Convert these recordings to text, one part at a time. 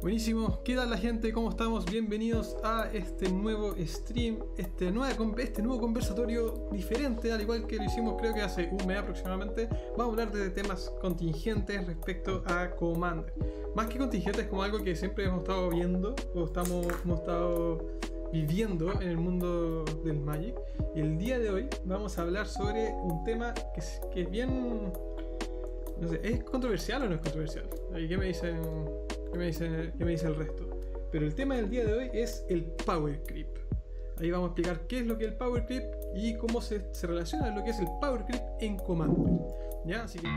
Buenísimo, ¿qué tal la gente? ¿Cómo estamos? Bienvenidos a este nuevo stream, este, nueva, este nuevo conversatorio diferente, al igual que lo hicimos creo que hace un mes aproximadamente. Vamos a hablar de temas contingentes respecto a Commander. Más que contingentes, como algo que siempre hemos estado viendo o estamos, hemos estado viviendo en el mundo del Magic. Y el día de hoy vamos a hablar sobre un tema que es, que es bien... No sé, ¿es controversial o no es controversial? ¿Qué me dicen? ¿Qué me dice, qué me dice el resto? Pero el tema del día de hoy es el Power Creep. Ahí vamos a explicar qué es lo que es el Power Creep y cómo se, se relaciona lo que es el Power Creep en Commander. ¿Ya? Así que...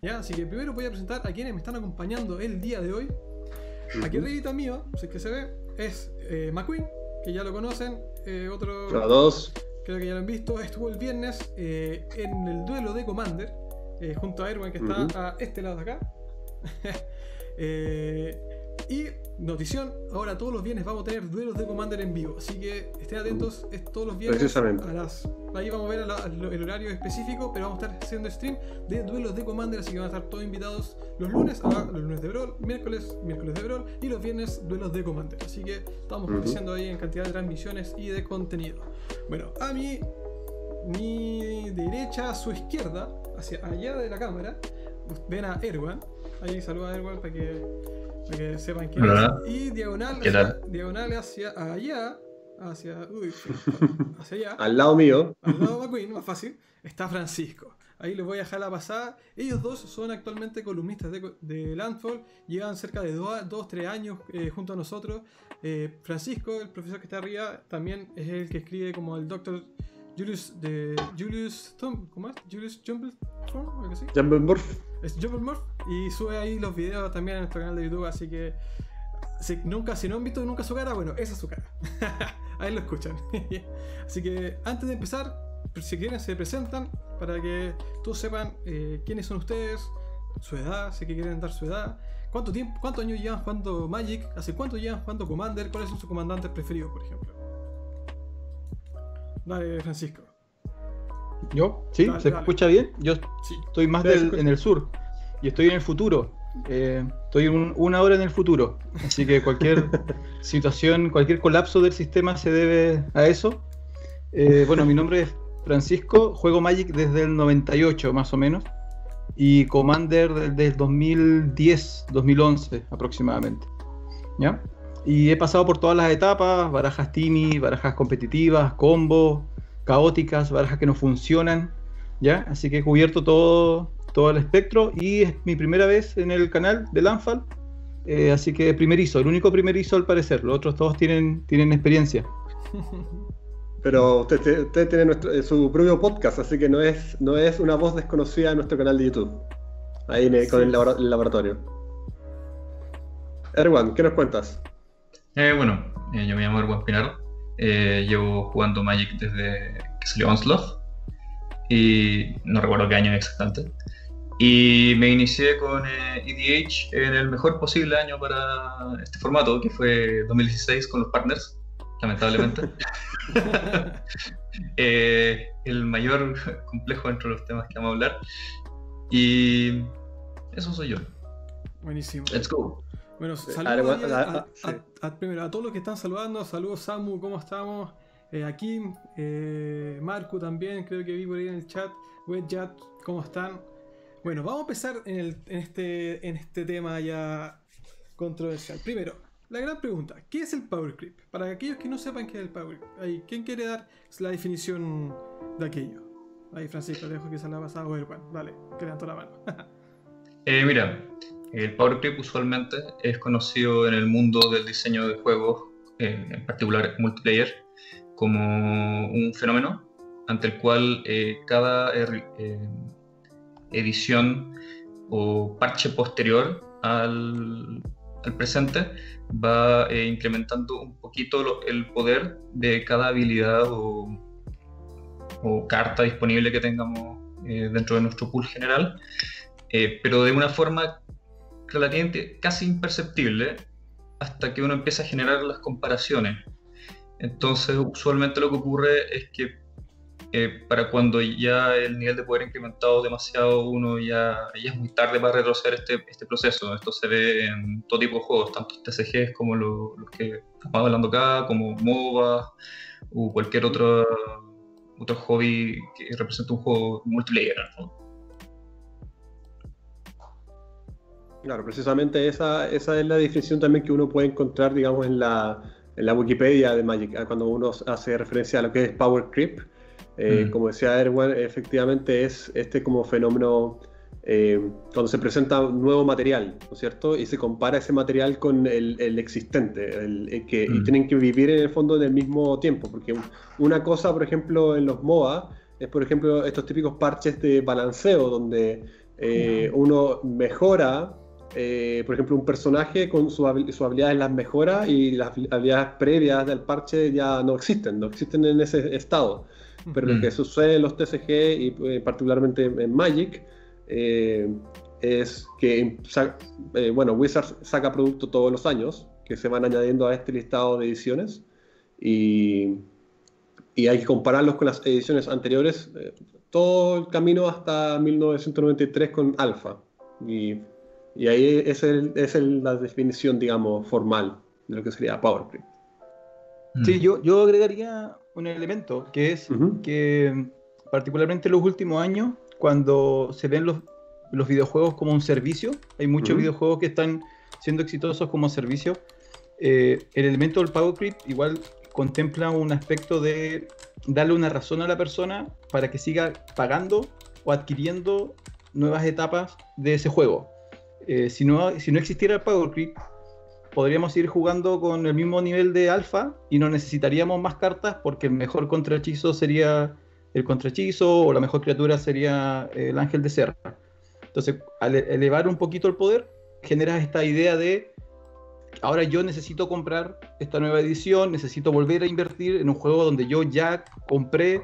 ¿Ya? Así que primero voy a presentar a quienes me están acompañando el día de hoy. Aquí arribita mío, si es que se ve, es eh, McQueen, que ya lo conocen. Eh, otro. Todos. Creo que ya lo han visto. Estuvo el viernes eh, en el duelo de Commander, eh, junto a Erwan, que está a este lado de acá. Y notición, ahora todos los viernes vamos a tener duelos de Commander en vivo. Así que estén atentos, es todos los viernes. A las, ahí vamos a ver a la- a lo- el horario específico, pero vamos a estar haciendo stream de duelos de Commander, así que van a estar todos invitados los lunes a los lunes de Brawl, miércoles, miércoles de Brawl y los viernes duelos de Commander. Así que estamos creciendo ahí en cantidad de transmisiones y de contenido. Bueno, a mi, mi derecha, a su izquierda, hacia allá de la cámara, ven a Erwan. Ahí saluda a Erwan para que, para que sepan quién Hola. es. Y diagonal, ¿Qué hacia, diagonal hacia allá, hacia, uy, hacia allá, Al lado mío. al lado de McQueen, más fácil, está Francisco. Ahí les voy a dejar la pasada. Ellos dos son actualmente columnistas de, de Landfall. Llevan cerca de 2-3 años eh, junto a nosotros. Eh, Francisco, el profesor que está arriba, también es el que escribe como el doctor Julius de Julius Tom, ¿cómo es? Julius Jumbleform, algo así. Jumblemorph. Es Jumblemorph y sube ahí los videos también en nuestro canal de YouTube, así que si, nunca, si no han visto nunca su cara, bueno, esa es su cara. ahí lo escuchan. así que antes de empezar, si quieren se presentan para que todos sepan eh, quiénes son ustedes, su edad, si quieren dar su edad, cuánto tiempo, cuántos años llevan jugando Magic, hace cuánto llevan jugando Commander, cuáles son sus comandantes preferidos, por ejemplo. Dale, Francisco. ¿Yo? ¿Sí? Dale, ¿Se dale. escucha bien? Yo Sí. estoy más del- en el sur y estoy en el futuro. Eh, estoy un- una hora en el futuro. Así que cualquier situación, cualquier colapso del sistema se debe a eso. Eh, bueno, mi nombre es Francisco, juego Magic desde el 98 más o menos y Commander desde el 2010, 2011 aproximadamente. ¿Ya? Y he pasado por todas las etapas, barajas tini, barajas competitivas, combos, caóticas, barajas que no funcionan, ¿ya? Así que he cubierto todo, todo el espectro y es mi primera vez en el canal de Lanfal, eh, así que primerizo, el único primerizo al parecer, los otros todos tienen, tienen experiencia. Pero usted, usted- tiene nuestro- eh, su propio podcast, así que no es, no es una voz desconocida en nuestro canal de YouTube. Ahí en el- con el laboratorio. Erwan, ¿qué nos cuentas? Eh, bueno, eh, yo me llamo Erwan Pinar. eh, llevo jugando Magic desde que salió Onslaught. Y no recuerdo qué año exactamente. Y me inicié con eh, EDH en el mejor posible año para este formato, que fue 2016 con los partners, lamentablemente. Eh, el mayor complejo entre los temas que vamos a hablar. Y eso soy yo. Buenísimo. Let's go. Bueno, saludos a, ah, a- ah, a- a- primero a todos los que están saludando. Saludos Samu, ¿cómo estamos? Eh, a Kim, eh, Marco también, creo que vi por ahí en el chat. Wedjat, ¿cómo están? Bueno, vamos a empezar en, el- en este, en este tema ya controversial. Primero, la gran pregunta, ¿qué es el Power Creep? Para aquellos que no sepan qué es el Power Creep, ¿quién quiere dar la definición de aquello? Ahí, Francisco, dejo que se la pasada o Erwan. Dale, que levantó la mano. Eh, mira, el Power Creep usualmente es conocido en el mundo del diseño de juegos, eh, en particular multiplayer, como un fenómeno ante el cual eh, cada er- eh, edición o parche posterior al, presente va incrementando un poquito el poder de cada habilidad o, o carta disponible que tengamos dentro de nuestro pool general, pero de una forma relativamente casi imperceptible hasta que uno empieza a generar las comparaciones. Entonces, usualmente lo que ocurre es que eh, para cuando ya el nivel de poder incrementado demasiado, uno ya, es muy tarde para retroceder este, este proceso. Esto se ve en todo tipo de juegos, tanto TCGs como los que estamos hablando acá, como MOBA o cualquier otro, otro hobby que represente un juego multiplayer. Claro, precisamente esa, esa es la definición también que uno puede encontrar, digamos, en la, en la Wikipedia de Magic, cuando uno hace referencia a lo que es Power Creep eh, mm. Como decía Erwan, efectivamente es este como fenómeno eh, cuando se presenta un nuevo material, ¿no es cierto? Y se compara ese material con el, existente, el, que, y mm. tienen que vivir en el fondo en el mismo tiempo, porque una cosa, por ejemplo, en los MOA, es por ejemplo estos típicos parches de balanceo, donde eh, uno mejora, por ejemplo, un personaje con sus habilidades las mejora y las habilidades previas del parche ya no existen, no existen en ese estado. Pero lo que sucede en los TCG y eh, particularmente en Magic eh, es que eh, bueno, Wizards saca producto todos los años que se van añadiendo a este listado de ediciones y, y hay que compararlos con las ediciones anteriores, todo el camino hasta 1993 con Alpha. Y, y ahí es, el, es la definición, digamos, formal de lo que sería Power Creep. Sí, yo, yo agregaría un elemento, que es que particularmente en los últimos años, cuando se ven los, los videojuegos como un servicio, hay muchos videojuegos que están siendo exitosos como servicio, eh, el elemento del Power Creep igual contempla un aspecto de darle una razón a la persona para que siga pagando o adquiriendo nuevas etapas de ese juego. Eh, si, no, si no existiera el Power Creep, podríamos ir jugando con el mismo nivel de alfa y no necesitaríamos más cartas porque el mejor contrahechizo sería el contrahechizo o la mejor criatura sería el ángel de serra. Entonces, al e-, elevar un poquito el poder, generas esta idea de ahora yo necesito comprar esta nueva edición, necesito volver a invertir en un juego donde yo ya compré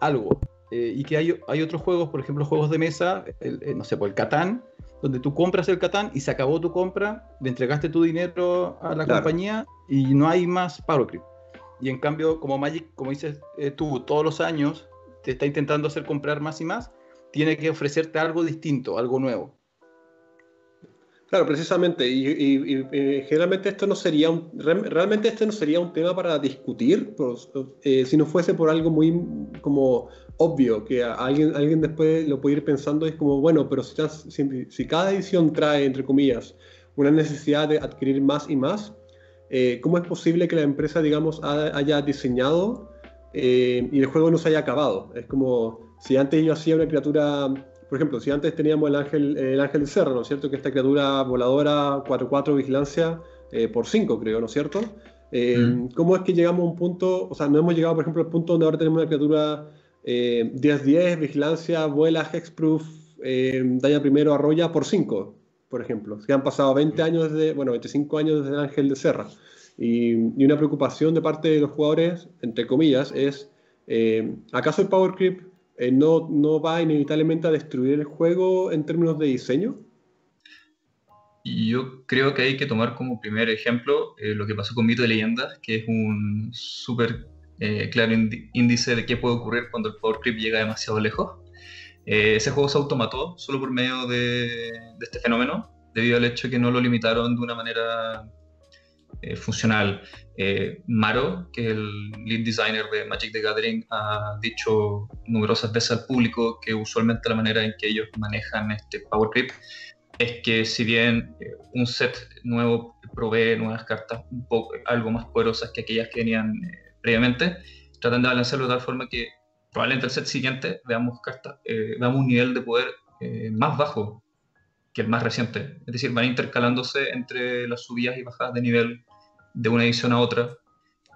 algo. Eh, y que hay, hay, otros juegos, por ejemplo, juegos de mesa, no sé, por el Catán, donde tú compras el Catán y se acabó tu compra, le entregaste tu dinero a la compañía y no hay más Power Creep. Y en cambio, como Magic, como dices eh, tú, todos los años te está intentando hacer comprar más y más, tiene que ofrecerte algo distinto, algo nuevo. Claro, precisamente, y, generalmente esto no sería un, realmente este no sería un tema para discutir, eh, si no fuese por algo muy como obvio, que alguien, alguien después lo puede ir pensando, es como, bueno, pero si, si, cada edición trae, entre comillas, una necesidad de adquirir más y más, eh, ¿cómo es posible que la empresa, digamos, haya diseñado eh, y el juego no se haya acabado? Es como, si antes yo hacía una criatura por ejemplo, si antes teníamos el ángel, el ángel de Serra, ¿no es cierto? Que esta criatura voladora 4-4 vigilancia eh, por 5, creo, ¿no es cierto? Eh, mm. ¿Cómo es que llegamos a un punto, o sea, no hemos llegado, por ejemplo, al punto donde ahora tenemos una criatura 10-10, eh, vigilancia, vuela, hexproof, daña primero, arrolla por 5, por ejemplo? Que han pasado 20 años desde, bueno, 25 años desde el ángel de Serra. Y, y, una preocupación de parte de los jugadores, entre comillas, es, ¿acaso el Power Creep eh, no, no va inevitablemente a destruir el juego en términos de diseño? Yo creo que hay que tomar como primer ejemplo eh, lo que pasó con Mito de Leyendas, que es un súper eh, claro índice de qué puede ocurrir cuando el Power Creep llega demasiado lejos. ese juego se automató solo por medio de, de, este fenómeno, debido al hecho que no lo limitaron de una manera eh, funcional. Eh, Maro, que es el lead designer de Magic the Gathering, ha dicho numerosas veces al público que usualmente la manera en que ellos manejan este Power Creep es que si bien eh, un set nuevo provee nuevas cartas un poco, algo más poderosas que aquellas que venían previamente, tratan de balancearlo de tal forma que probablemente el set siguiente veamos cartas, veamos un nivel de poder más bajo que el más reciente. Es decir, van intercalándose entre las subidas y bajadas de nivel de una edición a otra.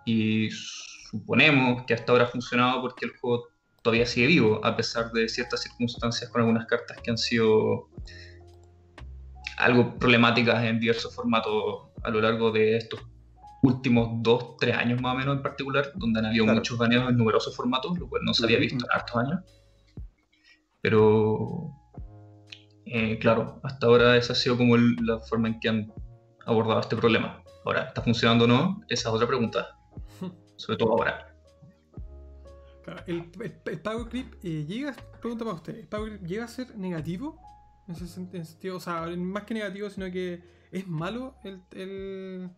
Y suponemos que hasta ahora ha funcionado porque el juego todavía sigue vivo, a pesar de ciertas circunstancias con algunas cartas que han sido algo problemáticas en diversos formatos a lo largo de estos últimos dos, tres años más o menos en particular, donde han habido muchos baneos en numerosos formatos, lo cual no se había visto en hartos años. Pero, eh, claro, hasta ahora esa ha sido como la forma en que han abordado este problema. Ahora, ¿está funcionando o no? Esa es otra pregunta. Sobre todo ahora. el, Power Creep eh, llega, pregunta para usted, ¿el Power Creep llega a ser negativo? En ese sentido, o sea, más que negativo, sino que es malo el,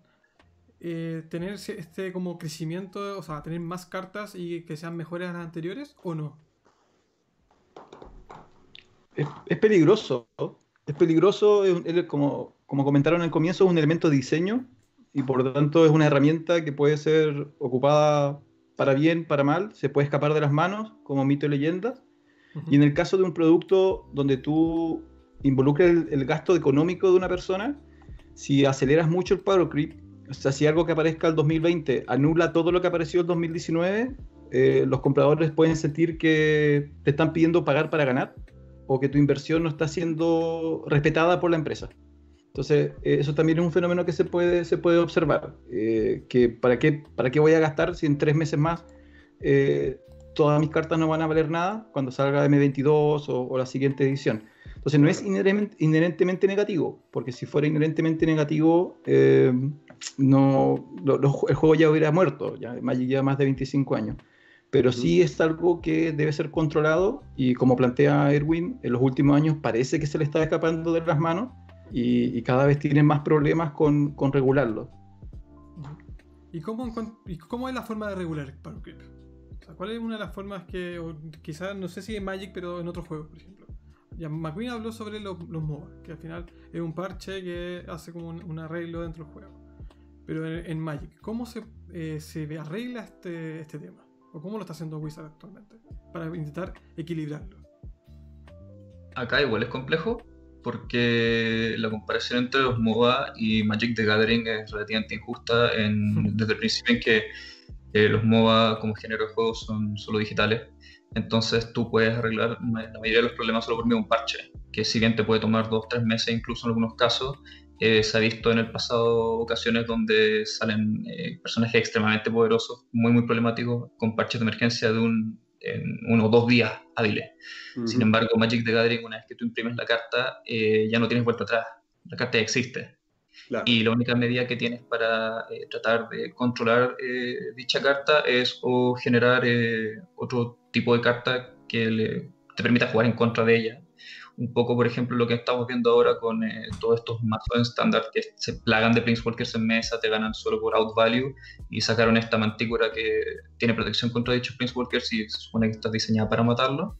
eh, tener este como crecimiento, o sea, tener más cartas y que sean mejores a las anteriores, ¿o no? Es, peligroso, es peligroso, como, como comentaron al comienzo, es un elemento de diseño y por lo tanto es una herramienta que puede ser ocupada para bien, para mal, se puede escapar de las manos, como mito y leyendas. Y en el caso de un producto donde tú involucras el, gasto económico de una persona, si aceleras mucho el power creep, o sea, si algo que aparezca el 2020 anula todo lo que apareció el 2019, eh, los compradores pueden sentir que te están pidiendo pagar para ganar o que tu inversión no está siendo respetada por la empresa. Entonces, eh, eso también es un fenómeno que se puede, se puede observar. Eh, que para qué, ¿Para qué voy a gastar si en tres meses más eh, todas mis cartas no van a valer nada cuando salga M22 o, la siguiente edición? Entonces, no es inherentemente negativo, porque si fuera inherentemente negativo, no, el juego ya hubiera muerto. Ya Magic lleva más de 25 años pero sí es algo que debe ser controlado y como plantea Erwin, en los últimos años parece que se le está escapando de las manos y, cada vez tienen más problemas con, con regularlo. ¿Y cómo, ¿Y cómo es la forma de regular Power Creep? ¿Cuál es una de las formas que, quizás, no sé si en Magic, pero en otros juegos, por ejemplo? Ya McQueen habló sobre los, los MOBA, que al final es un parche que hace como un, arreglo dentro del juego. Pero en, Magic, ¿cómo se, eh, se arregla este, este tema? ¿O cómo lo está haciendo Wizard actualmente? Para intentar equilibrarlo. Acá igual es complejo, porque la comparación entre los MOBA y Magic the Gathering es relativamente injusta desde el principio en que eh, los MOBA como género de juego son solo digitales. Entonces tú puedes arreglar la mayoría de los problemas solo por medio de un parche, que si bien te puede tomar dos, tres meses, incluso en algunos casos, eh, se ha visto en el pasado ocasiones donde salen eh, personajes extremadamente poderosos, muy, muy problemáticos, con parches de emergencia de un, en uno o dos días hábiles. Sin embargo, Magic the Gathering, una vez que tú imprimes la carta, eh, ya no tienes vuelta atrás. La carta ya existe. Y la única medida que tienes para tratar de controlar dicha carta es o generar otro tipo de carta que le, te permita jugar en contra de ella un poco, por ejemplo, lo que estamos viendo ahora con eh, todos estos mazos en estándar que se plagan de Planeswalkers en mesa, te ganan solo por out value y sacaron esta mantícora que tiene protección contra dichos Planeswalkers y se supone que está diseñada para matarlo.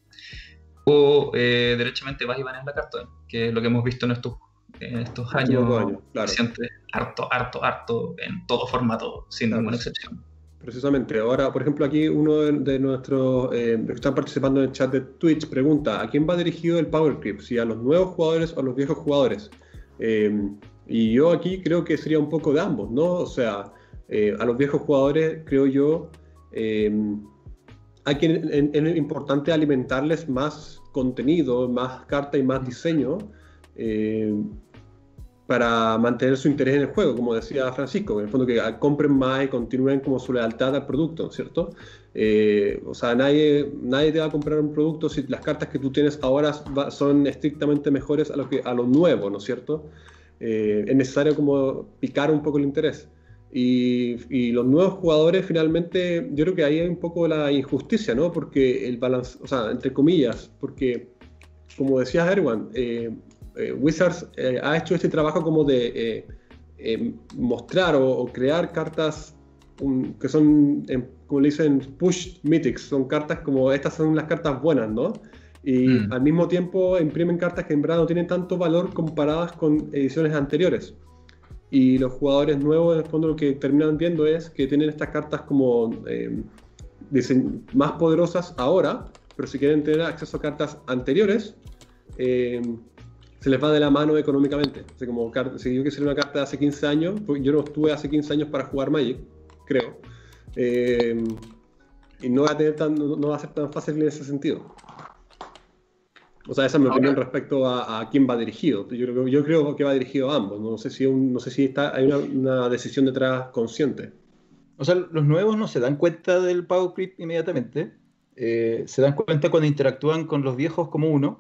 O eh, derechamente vas y baneas la carta, que es lo que hemos visto en estos, en estos años, años claro. harto, harto, harto, en todo formato, sin ninguna excepción. Precisamente, ahora, por ejemplo, aquí uno de, nuestros eh, que están participando en el chat de Twitch pregunta, ¿a quién va dirigido el Power? ¿Si a los nuevos jugadores o a los viejos jugadores? Eh, y yo aquí creo que sería un poco de ambos, ¿no? O sea, eh, a los viejos jugadores, creo yo, hay que, es importante alimentarles más contenido, más carta y más diseño para mantener su interés en el juego, como decía Francisco, en el fondo que compren más y continúen como su lealtad al producto, ¿cierto? Eh, o sea, nadie, nadie te va a comprar un producto si las cartas que tú tienes ahora son estrictamente mejores a lo, que, a lo nuevo, ¿no es cierto? Eh, es necesario como picar un poco el interés. Y, y, los nuevos jugadores finalmente, yo creo que ahí hay un poco la injusticia, ¿no? Porque el balance, o sea, entre comillas, porque como decía Erwan, eh, eh, Wizards eh, ha hecho este trabajo como de eh, mostrar o, crear cartas que son, como le dicen, push mythics, son cartas como estas son las cartas buenas, ¿no? Y mm. al mismo tiempo imprimen cartas que en verdad no tienen tanto valor comparadas con ediciones anteriores. Y los jugadores nuevos, en el fondo, lo que terminan viendo es que tienen estas cartas como más poderosas ahora, pero si quieren tener acceso a cartas anteriores, se les va de la mano económicamente. como, si yo quisiera una carta de hace 15 años, pues yo no estuve hace 15 años para jugar Magic, creo. Eh, y no va, a tener tan, no, va a ser tan fácil en ese sentido. O sea, esa es mi opinión respecto a, quién va dirigido. Yo creo, yo creo que va dirigido a ambos. No sé si, no sé si está, hay una, decisión detrás consciente. O sea, los nuevos no se dan cuenta del Power Creep inmediatamente. Eh, se dan cuenta cuando interactúan con los viejos como uno.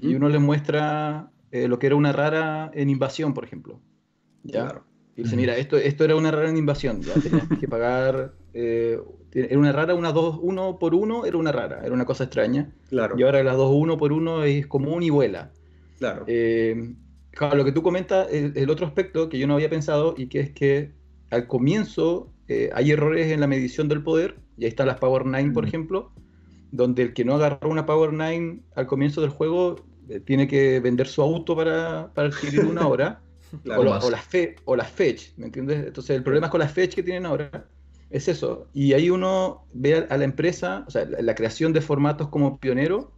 Y uno les muestra eh, lo que era una rara en invasión, por ejemplo. ¿ya? Y dice, mira, esto, esto era una rara en invasión, ya tenías que pagar, eh, era una rara, una dos, uno por uno era una rara, era una cosa extraña. Claro. Y ahora las dos uno por uno es común y vuela. Claro. Eh, claro, lo que tú comentas, el, el, otro aspecto que yo no había pensado y que es que al comienzo eh, hay errores en la medición del poder, y ahí está las Power 9, por ejemplo, donde el que no agarró una Power 9 al comienzo del juego tiene que vender su auto para, para adquirir una hora. Claro, o, lo, o, las fe, o las fetch, ¿me entiendes? Entonces el problema es con las fetch que tienen ahora es eso. Y ahí uno ve a la empresa, o sea, la, la creación de formatos como pionero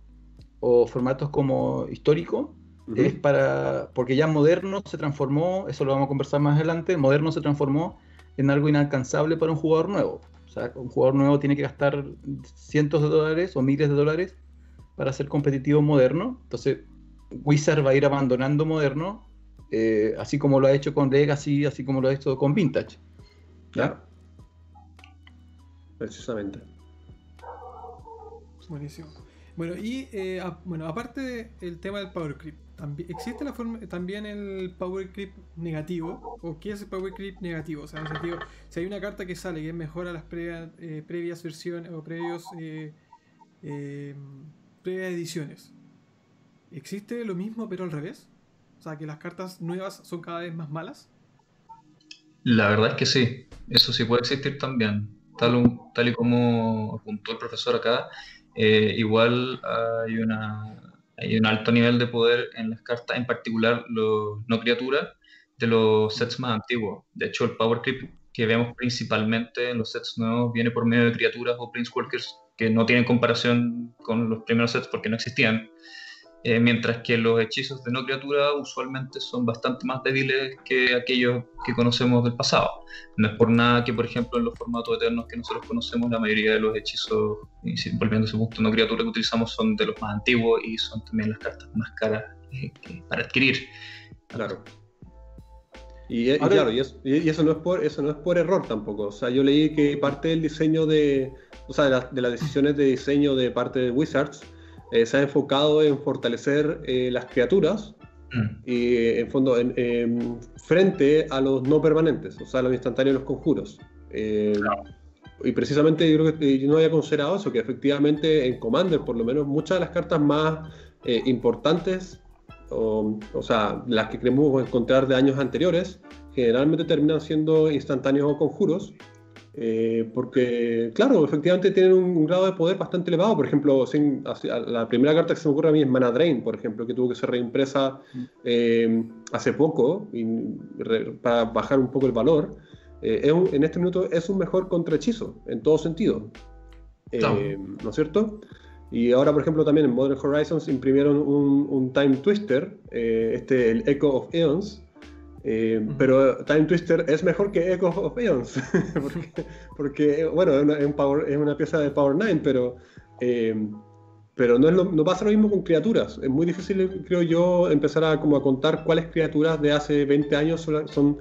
o formatos como histórico, uh -huh. es para, porque ya moderno se transformó, eso lo vamos a conversar más adelante, moderno se transformó en algo inalcanzable para un jugador nuevo. O sea, un jugador nuevo tiene que gastar cientos de dólares o miles de dólares para ser competitivo moderno. Entonces, Wizard va a ir abandonando moderno eh, así como lo ha hecho con Legacy, así como lo ha hecho con Vintage. ¿Ya? Precisamente. Buenísimo. Bueno, y eh, a, bueno, aparte del tema del Power Creep, también, ¿existe la forma, también el Power Creep negativo? ¿O qué es el Power Creep negativo? O sea, en el sentido, si hay una carta que sale que es mejor a las previas, eh, previas versiones o previos eh, previas ediciones, ¿existe lo mismo pero al revés? O sea, que las cartas nuevas son cada vez más malas. La verdad es que sí, eso sí puede existir también. Tal, tal y como apuntó el profesor acá, eh, igual hay, una, hay un alto nivel de poder en las cartas, en particular los no criaturas de los sets más antiguos. De hecho, el Power Creep que vemos principalmente en los sets nuevos viene por medio de criaturas o Planeswalkers que no tienen comparación con los primeros sets porque no existían. Eh, mientras que los hechizos de no criatura usualmente son bastante más débiles que aquellos que conocemos del pasado. No es por nada que, por ejemplo, en los formatos eternos que nosotros conocemos, la mayoría de los hechizos, y volviendo a ese punto, no criatura que utilizamos son de los más antiguos y son también las cartas más caras eh, para adquirir. Claro. Y, y claro, y eso, y eso, no es por, eso no es por error tampoco. O sea, yo leí que parte del diseño de, o sea, de, la, de las decisiones de diseño de parte de Wizards eh, se ha enfocado en fortalecer eh, las criaturas mm. y en fondo en, en, frente a los no permanentes, o sea, los instantáneos y los conjuros. Eh, claro. Y precisamente yo creo que yo no había considerado eso, que efectivamente en Commander, por lo menos, muchas de las cartas más importantes, o, o, sea, las que creemos encontrar de años anteriores, generalmente terminan siendo instantáneos o conjuros, eh, porque, claro, efectivamente tienen un, grado de poder bastante elevado. Por ejemplo, sin, la primera carta que se me ocurre a mí es Mana Drain, por ejemplo, que tuvo que ser reimpresa eh, hace poco y, re, para bajar un poco el valor. Eh, un, en este minuto es un mejor contrahechizo, en todo sentido. No. ¿No es cierto? Y ahora, por ejemplo, también en Modern Horizons imprimieron un, un Time Twister, este, el Echo of Eons, eh, uh -huh. Pero Time Twister es mejor que Echo of Eons, porque, porque, bueno, es una, es, un power, es una, pieza de Power 9, pero, eh, pero no, es lo, no, pasa lo mismo con criaturas. Es muy difícil, creo yo, empezar a, como a contar cuáles criaturas de hace 20 años son, son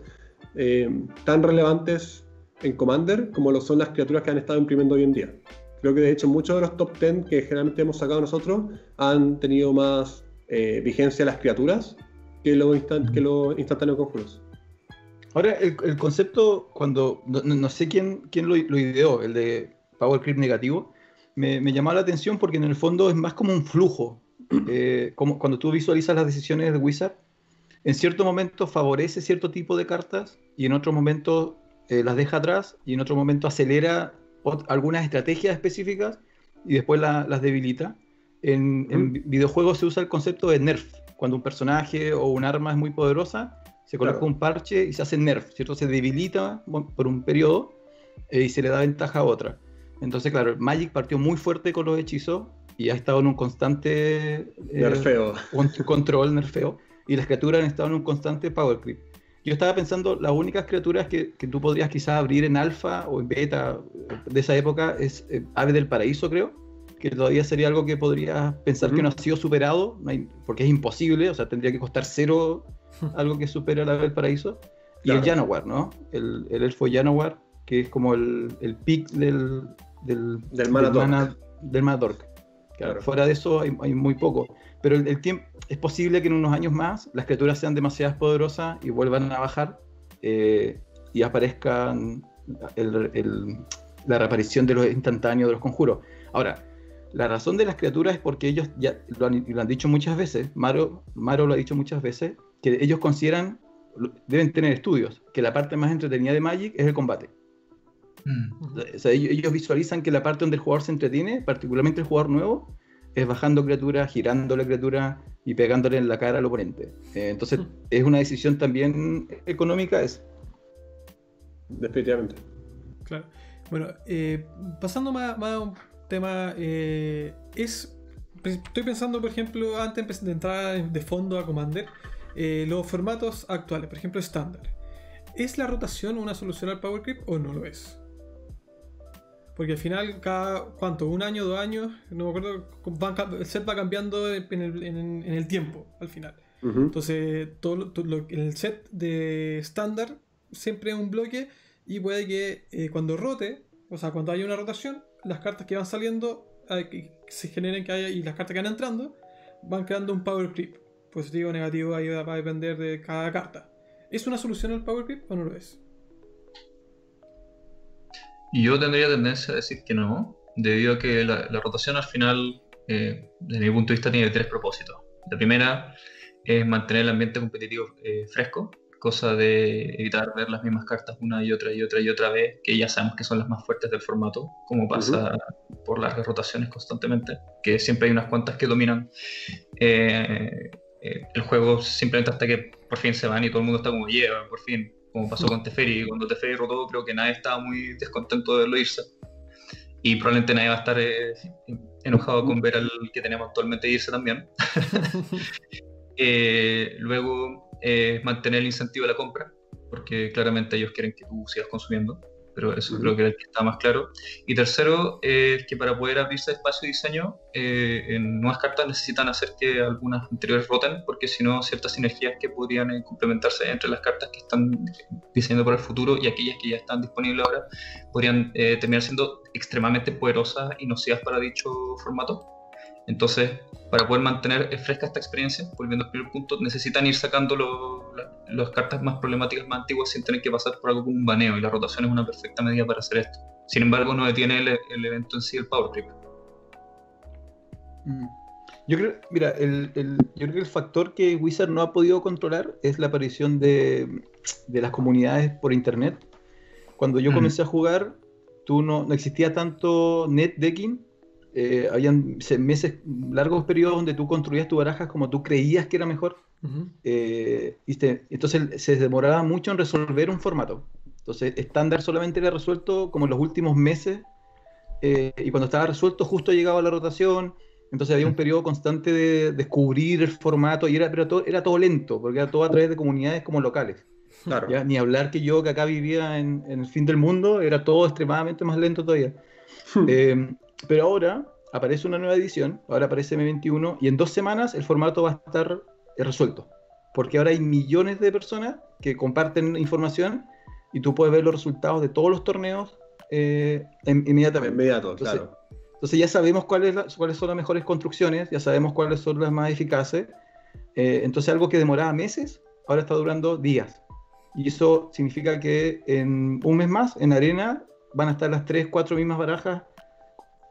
eh, tan relevantes en Commander como lo son las criaturas que han estado imprimiendo hoy en día. Creo que de hecho muchos de los top 10 que generalmente hemos sacado nosotros han tenido más eh, vigencia las criaturas que los instant, que lo instantáneos conjuros. Ahora, el, el, concepto, cuando no, no sé quién, quién lo, lo, ideó, el de Power Creep negativo, me, me, llamó la atención porque en el fondo es más como un flujo. Eh, como cuando tú visualizas las decisiones de Wizard, en cierto momento favorece cierto tipo de cartas y en otro momento eh, las deja atrás y en otro momento acelera algunas estrategias específicas y después la, las debilita. En, en, videojuegos se usa el concepto de nerf, cuando un personaje o un arma es muy poderosa, se coloca claro. un parche y se hace nerf, ¿cierto? Se debilita por un periodo eh, y se le da ventaja a otra. Entonces, claro, Magic partió muy fuerte con los hechizos y ha estado en un constante eh, nerfeo. control, nerfeo, y las criaturas han estado en un constante power creep. Yo estaba pensando, las únicas criaturas que, que tú podrías quizás abrir en alfa o en beta de esa época es eh, Ave del Paraíso, creo, que todavía sería algo que podrías pensar uh -huh. que no ha sido superado, porque es imposible, o sea, tendría que costar cero algo que supere a la del paraíso. Y claro. el Janowar, ¿no? El, el elfo Janowar, que es como el, el pick del, del, del Mana del Manadork. Claro, fuera de eso hay, hay muy poco. Pero el, el, tiempo, es posible que en unos años más las criaturas sean demasiado poderosas y vuelvan a bajar. eh, y aparezcan la reaparición de los instantáneos de los conjuros. Ahora, la razón de las criaturas es porque ellos ya lo han, dicho muchas veces, Maro, Maro lo ha dicho muchas veces, que ellos consideran, deben tener estudios, que la parte más entretenida de Magic es el combate. Mm. O sea, ellos, visualizan que la parte donde el jugador se entretiene, particularmente el jugador nuevo, es bajando criaturas, girando la criatura y pegándole en la cara al oponente. Eh, entonces, mm. es una decisión también económica es Definitivamente. Claro. Bueno, eh, pasando más, más, a un tema, eh, es estoy pensando, por ejemplo, antes de entrar de fondo a Commander, los formatos actuales, por ejemplo, estándar. ¿Es la rotación una solución al Power Creep o no lo es? Porque al final, cada, ¿cuánto? ¿Un año, dos años? No me acuerdo. el set va cambiando en el, tiempo, al final. Entonces, todo, el set de estándar siempre es un bloque y puede que eh, cuando rote, o sea, cuando haya una rotación, las cartas que van saliendo, que se generen que haya y las cartas que van entrando, van creando un power creep. Positivo o negativo, ahí va a depender de cada carta. ¿Es una solución el power creep o no lo es? Yo tendría tendencia a decir que no, debido a que la, rotación al final, eh, desde mi punto de vista, tiene tres propósitos. La primera es mantener el ambiente competitivo eh, fresco, cosa de evitar ver las mismas cartas una y otra y otra y otra vez, que ya sabemos que son las más fuertes del formato, como pasa por las rotaciones constantemente, que siempre hay unas cuantas que dominan eh, el juego simplemente hasta que por fin se van y todo el mundo está como, yeah, por fin, como pasó con Teferi. Cuando Teferi rotó, creo que nadie estaba muy descontento de verlo irse. Y probablemente nadie va a estar eh, enojado con ver al que tenemos actualmente irse también. Eh, luego, eh, mantener el incentivo de la compra, porque claramente ellos quieren que tú sigas consumiendo pero eso creo que es el que está más claro. Y tercero, es que para poder abrirse espacio de diseño, eh, en nuevas cartas necesitan hacer que algunas anteriores roten, porque si no, ciertas sinergias que podrían eh, complementarse entre las cartas que están diseñando para el futuro y aquellas que ya están disponibles ahora, podrían eh, terminar siendo extremadamente poderosas y nocivas para dicho formato. Entonces, para poder mantener fresca esta experiencia, volviendo al primer punto, necesitan ir sacando las cartas más problemáticas, más antiguas, sin tener que pasar por algo como un baneo, y la rotación es una perfecta medida para hacer esto. Sin embargo, no detiene el, evento en sí, el Power Trip. Mm. Yo creo, mira, el, yo creo que el factor que Wizard no ha podido controlar es la aparición de, las comunidades por internet. Cuando yo comencé a jugar, tú no, no existía tanto net decking eh, habían meses, largos periodos donde tú construías tu baraja como tú creías que era mejor. Eh, entonces se demoraba mucho en resolver un formato. Entonces, estándar solamente era resuelto como en los últimos meses. Eh, y cuando estaba resuelto, justo llegaba la rotación. Entonces había un periodo constante de descubrir el formato y era, pero todo, era todo lento, porque era todo a través de comunidades como locales. Claro. Ni hablar que yo, que acá vivía en, en, el fin del mundo, era todo extremadamente más lento todavía. eh, pero ahora aparece una nueva edición, ahora aparece M21, y en dos semanas el formato va a estar resuelto. Porque ahora hay millones de personas que comparten información y tú puedes ver los resultados de todos los torneos eh, inmediatamente. Inmediato, entonces, claro. Entonces ya sabemos cuáles, cuáles son las mejores construcciones, ya sabemos cuáles son las más eficaces. Eh, entonces algo que demoraba meses, ahora está durando días. Y eso significa que en un mes más, en arena, van a estar las tres, cuatro mismas barajas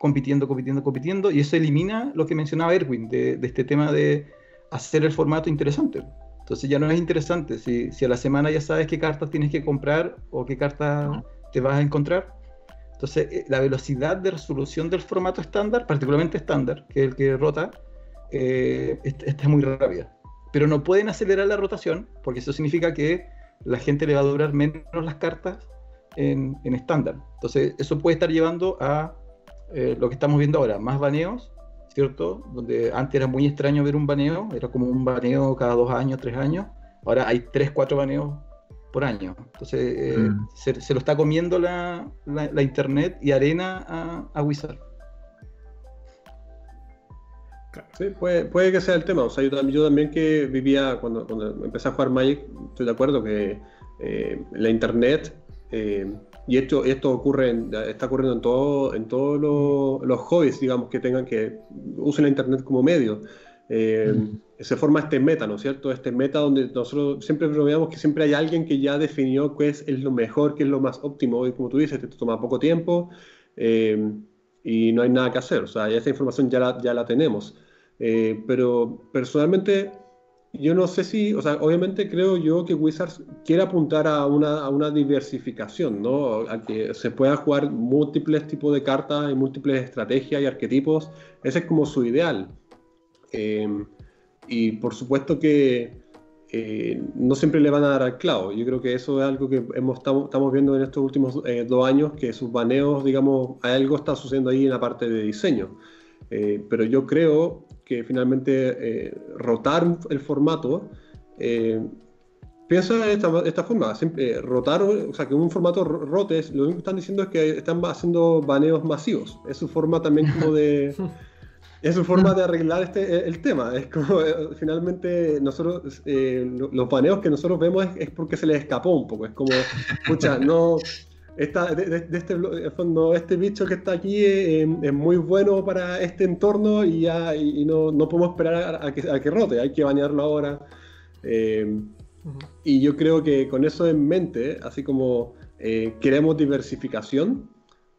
compitiendo, compitiendo, compitiendo, y eso elimina lo que mencionaba Erwin, de, este tema de hacer el formato interesante. Entonces ya no es interesante, si, si, a la semana ya sabes qué cartas tienes que comprar o qué cartas te vas a encontrar. Entonces eh, la velocidad de resolución del formato estándar, particularmente estándar, que es el que rota, eh, está muy rápida. Pero no pueden acelerar la rotación, porque eso significa que la gente le va a durar menos las cartas en estándar. Entonces eso puede estar llevando a eh, lo que estamos viendo ahora, más baneos, ¿cierto? Donde antes era muy extraño ver un baneo, era como un baneo cada dos años, tres años, ahora hay tres, cuatro baneos por año. Entonces eh, mm. se, lo está comiendo la, la, internet y arena a, a, Wizard. Sí, puede, puede, que sea el tema. O sea, yo, yo también que vivía, cuando, cuando, empecé a jugar Magic, estoy de acuerdo que eh, la internet y esto, esto ocurre está ocurriendo en, todo, en todos los hobbies, digamos, que tengan que usen la internet como medio. se forma este meta, ¿no es cierto? Este meta donde nosotros siempre bromeamos que siempre hay alguien que ya definió qué es, lo mejor, qué es lo más óptimo, y como tú dices, te toma poco tiempo y no hay nada que hacer, o sea, esa información ya la, ya la tenemos. pero personalmente yo no sé si, o sea, obviamente creo yo que Wizards quiere apuntar a una, a una diversificación, ¿no? A que se pueda jugar múltiples tipos de cartas y múltiples estrategias y arquetipos. Ese es como su ideal. Eh, y por supuesto que eh, no siempre le van a dar al clavo. Yo creo que eso es algo que hemos, estamos, viendo en estos últimos eh, dos años, que sus baneos, digamos, algo está sucediendo ahí en la parte de diseño. pero yo creo que finalmente eh, rotar el formato, eh, piensa de esta, forma, siempre, eh, rotar, o sea, que un formato rote, lo único que están diciendo es que están haciendo baneos masivos. Es su forma también como de... es su forma de arreglar este, el tema. Es como, finalmente, nosotros, los baneos que nosotros vemos es, es, porque se les escapó un poco. Es como, escucha, no esta, de, este fondo, este bicho que está aquí eh, es, muy bueno para este entorno y, ya, y, no, no, podemos esperar a, que, a, que, rote, hay que bañarlo ahora. Eh, y yo creo que con eso en mente, así como eh, queremos diversificación,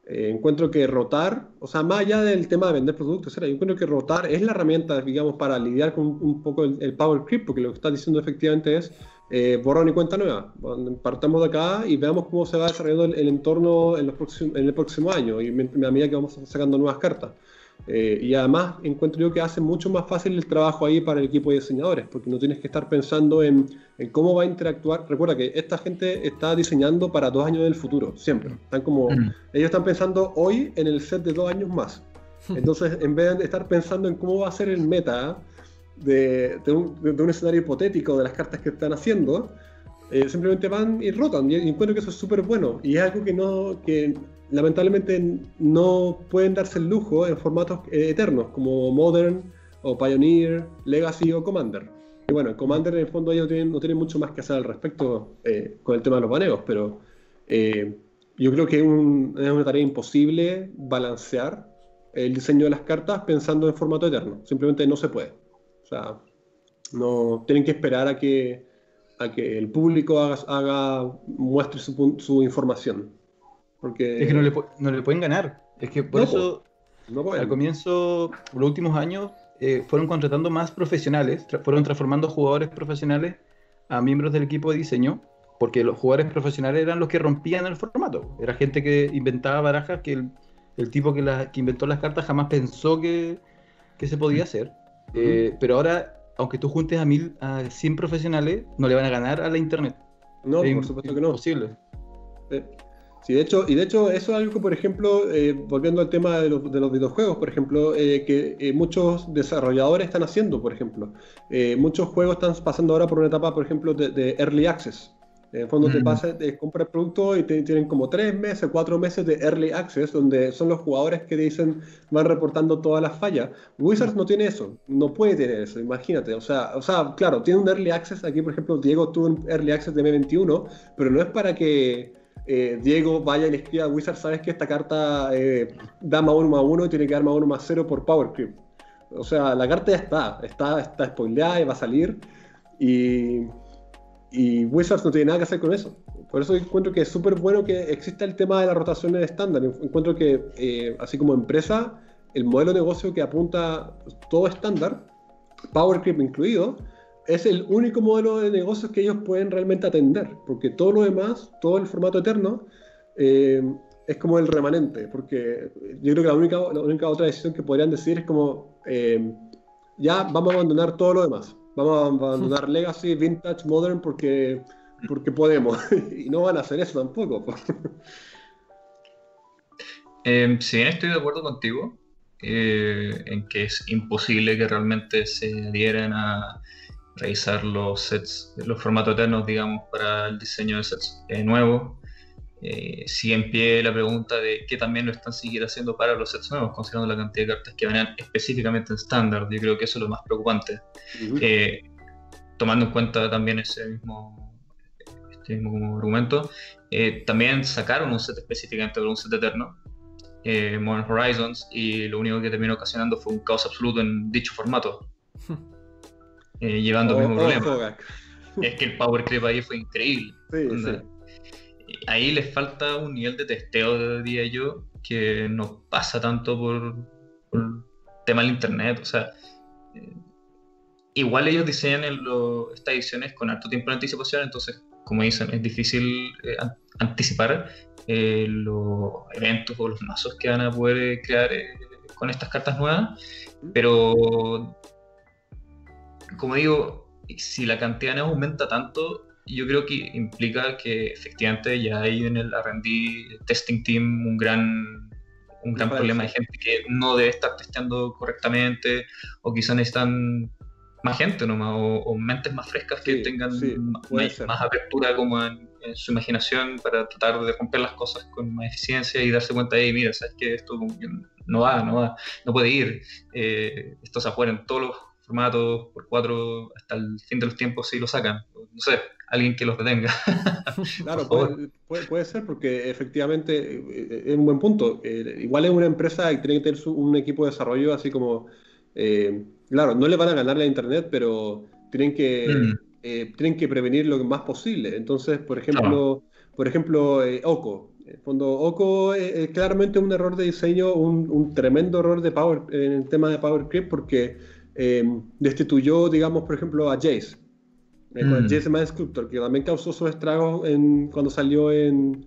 encuentro que rotar, o sea, más allá del tema de vender productos, yo encuentro que rotar es la herramienta, digamos, para lidiar con un poco el, el power creep, porque lo que está diciendo efectivamente es eh, borrón y cuenta nueva. Partamos de acá y veamos cómo se va desarrollando el, entorno en, los próximos, en el próximo año y a medida que vamos sacando nuevas cartas. Eh, y además encuentro yo que hace mucho más fácil el trabajo ahí para el equipo de diseñadores, porque no tienes que estar pensando en, cómo va a interactuar. Recuerda que esta gente está diseñando para dos años del futuro, siempre. Están como, mm. ellos están pensando hoy en el set de dos años más. Entonces, en vez de estar pensando en cómo va a ser el meta, de, un, escenario hipotético de las cartas que están haciendo, eh, simplemente van y rotan. Y, encuentro que eso es súper bueno. Y es algo que no que lamentablemente no pueden darse el lujo en formatos eh, eternos, como Modern o Pioneer, Legacy o Commander. Y bueno, en Commander en el fondo ellos no tienen mucho más que hacer al respecto eh, con el tema de los baneos, pero yo creo que es, es una tarea imposible balancear el diseño de las cartas pensando en formato eterno. Simplemente no se puede. Sea, no tienen que esperar a que, a que el público haga, haga muestre su, su, información. Porque... Es que no le, no le, pueden ganar. Es que por eso, al comienzo, los últimos años, eh, fueron contratando más profesionales, fueron transformando jugadores profesionales a miembros del equipo de diseño, porque los jugadores profesionales eran los que rompían el formato. Era gente que inventaba barajas que el, el tipo que, la, que inventó las cartas jamás pensó que, que se podía hacer. Eh, pero ahora, aunque tú juntes a, mil, a 100 profesionales, no le van a ganar a la internet. No, por supuesto que no. Imposible. Eh, sí, de hecho, y de hecho, eso es algo que, por ejemplo, eh, volviendo al tema de, los, de los videojuegos, por ejemplo, que muchos desarrolladores están haciendo, por ejemplo. muchos juegos están pasando ahora por una etapa, por ejemplo, de Early Access. En el fondo te mm. pasa, te compras el producto y te, tienen como tres meses, cuatro meses de early access, donde son los jugadores que dicen, van reportando todas las fallas. Wizards no tiene eso, no puede tener eso, imagínate. O sea, o sea, claro, tiene un early access. Aquí, por ejemplo, Diego tuvo un early access de M21, pero no es para que eh, Diego vaya y le escriba a Wizards, sabes que esta carta eh, da más uno más uno y tiene que dar más uno más cero por Power Creep. O sea, la carta ya está, está, está spoileada y va a salir. Y y Wizards no tiene nada que hacer con eso. Por eso encuentro que es súper bueno que exista el tema de las rotaciones estándar. Encuentro que, eh, así como empresa, el modelo de negocio que apunta todo estándar, Power Creep incluido, es el único modelo de negocio que ellos pueden realmente atender. Porque todo lo demás, todo el formato eterno, eh, es como el remanente. Porque yo creo que la única, la única otra decisión que podrían decir es como, eh, ya vamos a abandonar todo lo demás Vamos a abandonar Legacy, Vintage, Modern porque, porque podemos. y no van a hacer eso tampoco. eh, si bien estoy de acuerdo contigo eh, en que es imposible que realmente se adhieran a revisar los sets, los formatos eternos, digamos, para el diseño de sets eh, nuevos, eh, sigue en pie la pregunta de qué también lo están siquiera haciendo para los sets nuevos, considerando la cantidad de cartas que venían específicamente en estándar. Yo creo que eso es lo más preocupante. Eh, tomando en cuenta también ese mismo, este mismo argumento, eh, también sacaron un set específicamente de un set eterno, Modern Horizons, y lo único que terminó ocasionando fue un caos absoluto en dicho formato. eh, llevando el mismo problema. Es que el Power Creep ahí fue increíble. Ahí les falta un nivel de testeo, diría yo, que no pasa tanto por, tema del internet. O sea, eh, igual ellos diseñan estas ediciones con alto tiempo de anticipación, entonces, como dicen, es difícil eh, anticipar eh, los eventos o los mazos que van a poder crear con estas cartas nuevas, pero como digo, si la cantidad no aumenta tanto, yo creo que implica que efectivamente ya hay en el R&D testing team un gran un gran problema de gente que no debe estar testeando correctamente o quizás necesitan más gente nomás o, mentes más frescas que tengan más, apertura como en, su imaginación para tratar de romper las cosas con más eficiencia y darse cuenta de, mira, sabes que esto no va, no va, no puede ir, eh, esto se afuera en todos los formatos por cuatro hasta el fin de los tiempos si lo sacan, no sé, alguien que los detenga. claro, puede, puede, ser porque efectivamente eh, es un buen punto. Eh, igual es una empresa y tiene que tener un equipo de desarrollo así como, eh, claro, no le van a ganar la Internet, pero tienen que, mm. tienen que prevenir lo más posible. Entonces, por ejemplo, por ejemplo OCO. Fondo, OCO es claramente un error de diseño, un, un, tremendo error de Power en el tema de Power Creep porque destituyó, digamos, por ejemplo, a Jace con el mm. Jason Sculptor, que también causó sus estragos en, cuando salió en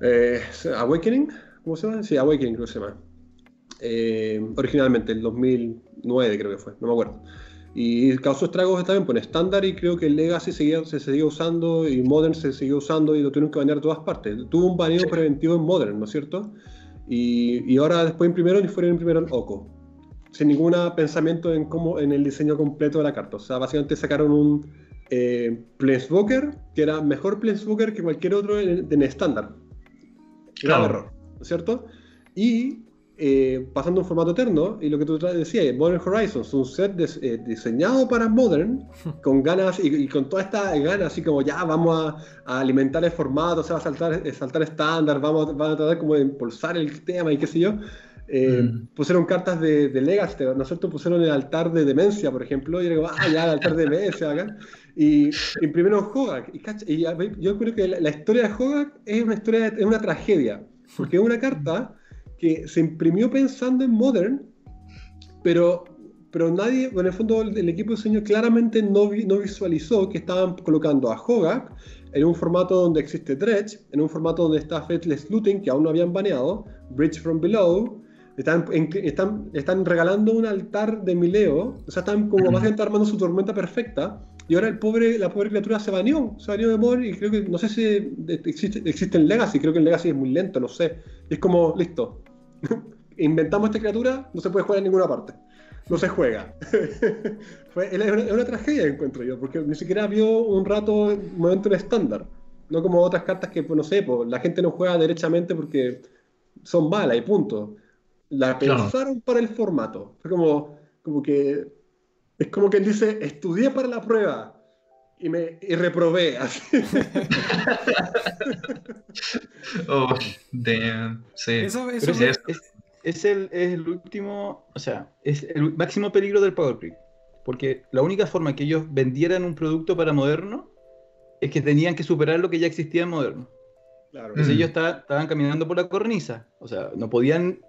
eh, Awakening, ¿cómo se llama? Sí, Awakening creo que se llama. Eh, originalmente, el 2009 creo que fue, no me acuerdo. Y causó estragos también por estándar y creo que el Legacy seguía, se seguía usando y Modern se siguió usando y lo tuvieron que banear de todas partes. Tuvo un baneo preventivo en Modern, ¿no es cierto? Y, y ahora después imprimieron y fueron imprimieron Oco sin ningún pensamiento en cómo en el diseño completo de la carta. O sea, básicamente sacaron un eh, Planeswalker que era mejor Planeswalker que cualquier otro en, estándar. Claro. error, ¿no es cierto? Y eh, pasando a un formato eterno, y lo que tú decías, Modern Horizons, un set eh, diseñado para Modern, con ganas y, con toda esta ganas, así como ya vamos a, alimentar el formato, o sea, va a saltar, saltar estándar, vamos, vamos a tratar como de impulsar el tema y qué sé yo. Eh, mm. Pusieron cartas de, de Legacy, ¿no es cierto? Pusieron el altar de demencia, por ejemplo, y digo, ah, ya, el altar de demencia, acá. Y imprimieron Hogak. Y, yo creo que la, historia de Hogak es una historia, es una tragedia, porque es una carta que se imprimió pensando en Modern, pero, pero nadie, en el fondo, el, equipo de diseño claramente no, no visualizó que estaban colocando a Hogak en un formato donde existe Dredge, en un formato donde está Faithless Looting, que aún no habían baneado, Bridge from Below, están, están, están regalando un altar de Mileo, o sea, están como básicamente armando su tormenta perfecta. Y ahora el pobre, la pobre criatura se baneó, se baneó de Modern y creo que, no sé si existe, existe en Legacy, creo que en Legacy es muy lento, no sé. es como, listo, inventamos esta criatura, no se puede jugar en ninguna parte. No se juega. Fue, es, una, tragedia, encuentro yo, porque ni siquiera vio un rato un momento en estándar. No como otras cartas que, pues, no sé, pues, la gente no juega derechamente porque son malas y punto la pensaron para el formato. Fue como, como que. Es como quien dice: estudié para la prueba y me y reprobé. Así. oh, damn. Sí. Eso, eso es, es, el, es el último. O sea, es el máximo peligro del Power Creep. Porque la única forma que ellos vendieran un producto para moderno es que tenían que superar lo que ya existía en moderno. Claro. Entonces ellos estaban caminando por la cornisa. O sea, no podían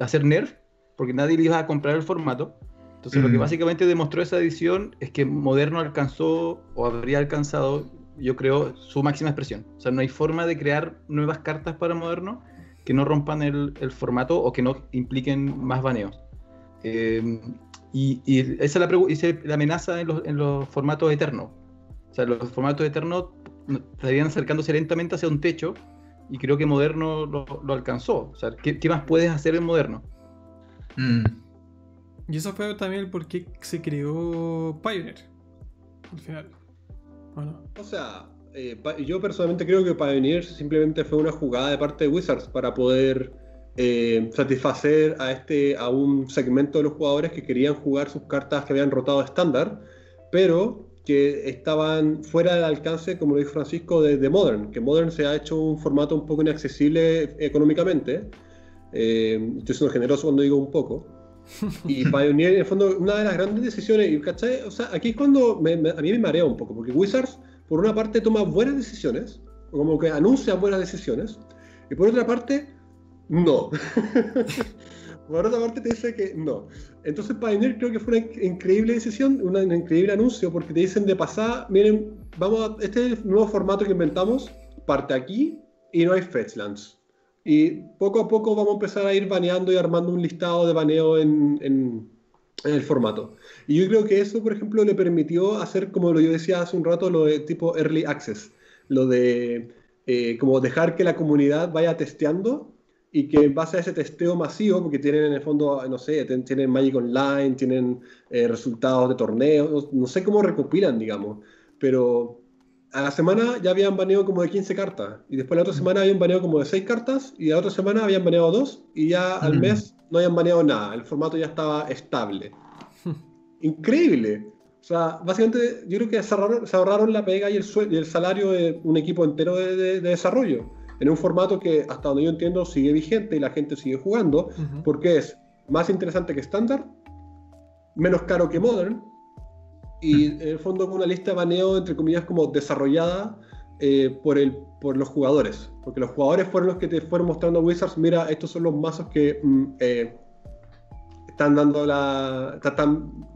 hacer nerf, porque nadie le iba a comprar el formato. Entonces, lo que mm. básicamente demostró esa edición es que Moderno alcanzó o habría alcanzado, yo creo, su máxima expresión. O sea, no hay forma de crear nuevas cartas para Moderno que no rompan el, formato o que no impliquen más baneos. Em, y, esa es la, la amenaza en los, en los, formatos eternos. O sea, los formatos eternos estarían acercándose lentamente hacia un techo y creo que Moderno lo, alcanzó. O sea, ¿qué, más puedes hacer en Moderno? Mm. Y eso fue también el por qué se creó Pioneer. Al final. O sea, eh, yo personalmente creo que Pioneer simplemente fue una jugada de parte de Wizards para poder eh, satisfacer a, este, a un segmento de los jugadores que querían jugar sus cartas que habían rotado estándar, pero que estaban fuera del alcance, como lo dijo Francisco, de, Modern, que Modern se ha hecho un formato un poco inaccesible económicamente. Eh, estoy siendo generoso cuando digo un poco. Y Pioneer, en el fondo, una de las grandes decisiones, ¿cachai? O sea, aquí es cuando a mí me marea un poco, porque Wizards, por una parte, toma buenas decisiones, como que anuncia buenas decisiones, y por otra parte, no. por otra parte te dice que no. Entonces Pioneer creo que fue una increíble decisión, un increíble anuncio, porque te dicen de pasada, miren, vamos a, este es el nuevo formato que inventamos, parte aquí y no hay Fetchlands. Y poco a poco vamos a empezar a ir baneando y armando un listado de baneo en, en, el formato. Y yo creo que eso, por ejemplo, le permitió hacer, como yo decía hace un rato, lo de tipo early access, lo de eh, como dejar que la comunidad vaya testeando y que en base a ese testeo masivo, porque tienen en el fondo, no sé, tienen Magic Online, tienen eh, resultados de torneos, no sé cómo recopilan, digamos, pero a la semana ya habían baneado como de 15 cartas, y después la otra semana habían baneado como de 6 cartas, y la otra semana habían baneado 2, y ya al mes no habían baneado nada, el formato ya estaba estable. Increíble. O sea, básicamente yo creo que se ahorraron, la pega y el, y el, salario de un equipo entero de desarrollo en un formato que hasta donde yo entiendo sigue vigente y la gente sigue jugando, porque es más interesante que estándar, menos caro que Modern, y en el fondo con una lista de baneo, entre comillas, como desarrollada eh, por, el, por los jugadores, porque los jugadores fueron los que te fueron mostrando a Wizards, mira, estos son los mazos que mm, eh, están dando la...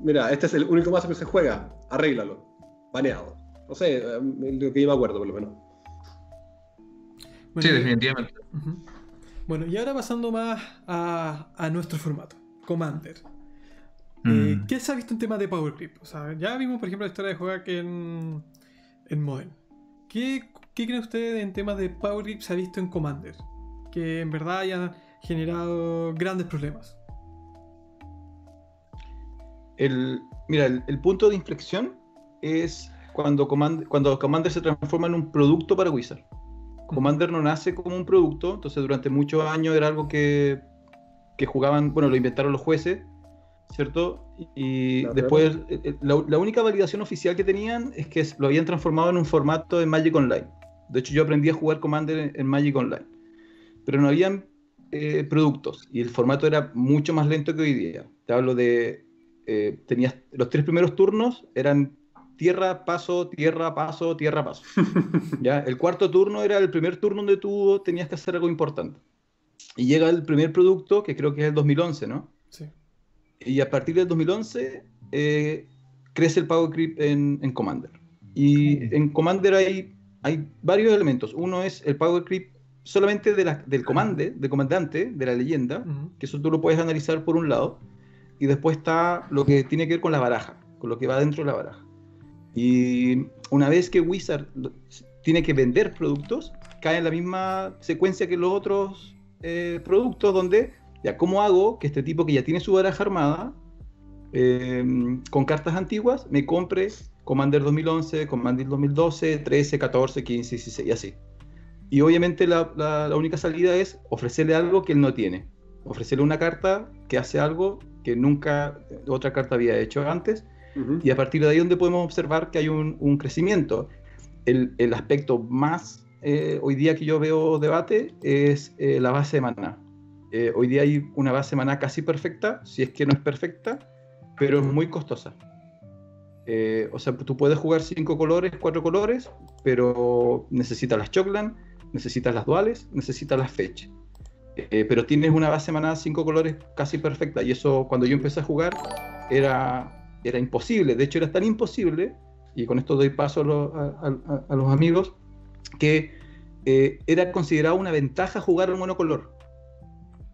mira, este es el único mazo que se juega, arréglalo, baneado. No sé, eh, lo que yo me acuerdo por lo menos sí, definitivamente. Bueno, y ahora pasando más a, nuestro formato, Commander. Eh, mm. ¿Qué se ha visto en temas de Power Creep? O sea, ya vimos, por ejemplo, la historia de jugar en, en Modern. ¿Qué, ¿Qué creen ustedes en temas de Power Creep se ha visto en Commander? Que en verdad hayan generado grandes problemas. El, mira, el, punto de inflexión es cuando, cuando Commander se transforma en un producto para Wizard. Commander no nace como un producto, entonces durante muchos años era algo que, que jugaban, bueno, lo inventaron los jueces, ¿cierto? Y después eh, eh, la, única validación oficial que tenían es que lo habían transformado en un formato de Magic Online. De hecho, yo aprendí a jugar Commander en, Magic Online, pero no habían eh, productos y el formato era mucho más lento que hoy día. Te hablo de, tenías los tres primeros turnos eran tierra, paso, tierra, paso, tierra, paso. ¿Ya? El cuarto turno era el primer turno donde tú tenías que hacer algo importante. Y llega el primer producto, que creo que es el 2011, ¿no? Sí. Y a partir del 2011 eh, crece el Power Creep en, Commander. Y en Commander hay, hay varios elementos. Uno es el Power Creep solamente de la, del comande, del comandante, de la leyenda, que eso tú lo puedes analizar por un lado. Y después está lo que tiene que ver con la baraja, con lo que va dentro de la baraja. Y una vez que Wizard tiene que vender productos, cae en la misma secuencia que los otros eh, productos donde, ya, ¿cómo hago que este tipo que ya tiene su baraja armada, em, con cartas antiguas, me compre Commander 2011, Commander 2012, 13, 14, 15, 16 y así? Y obviamente la, la, única salida es ofrecerle algo que él no tiene. Ofrecerle una carta que hace algo que nunca otra carta había hecho antes y a partir de ahí donde podemos observar que hay un, crecimiento. El, el, aspecto más eh, hoy día que yo veo debate es eh, la base de maná. Eh, hoy día hay una base de maná casi perfecta, si es que no es perfecta, pero es muy costosa. o sea, tú puedes jugar cinco colores, cuatro colores, pero necesitas las Choclan, necesitas las duales, necesitas las fetch. pero tienes una base maná cinco colores casi perfecta y eso cuando yo empecé a jugar era era imposible, de hecho era tan imposible, y con esto doy paso a, los amigos, que eh, era considerado una ventaja jugar el monocolor.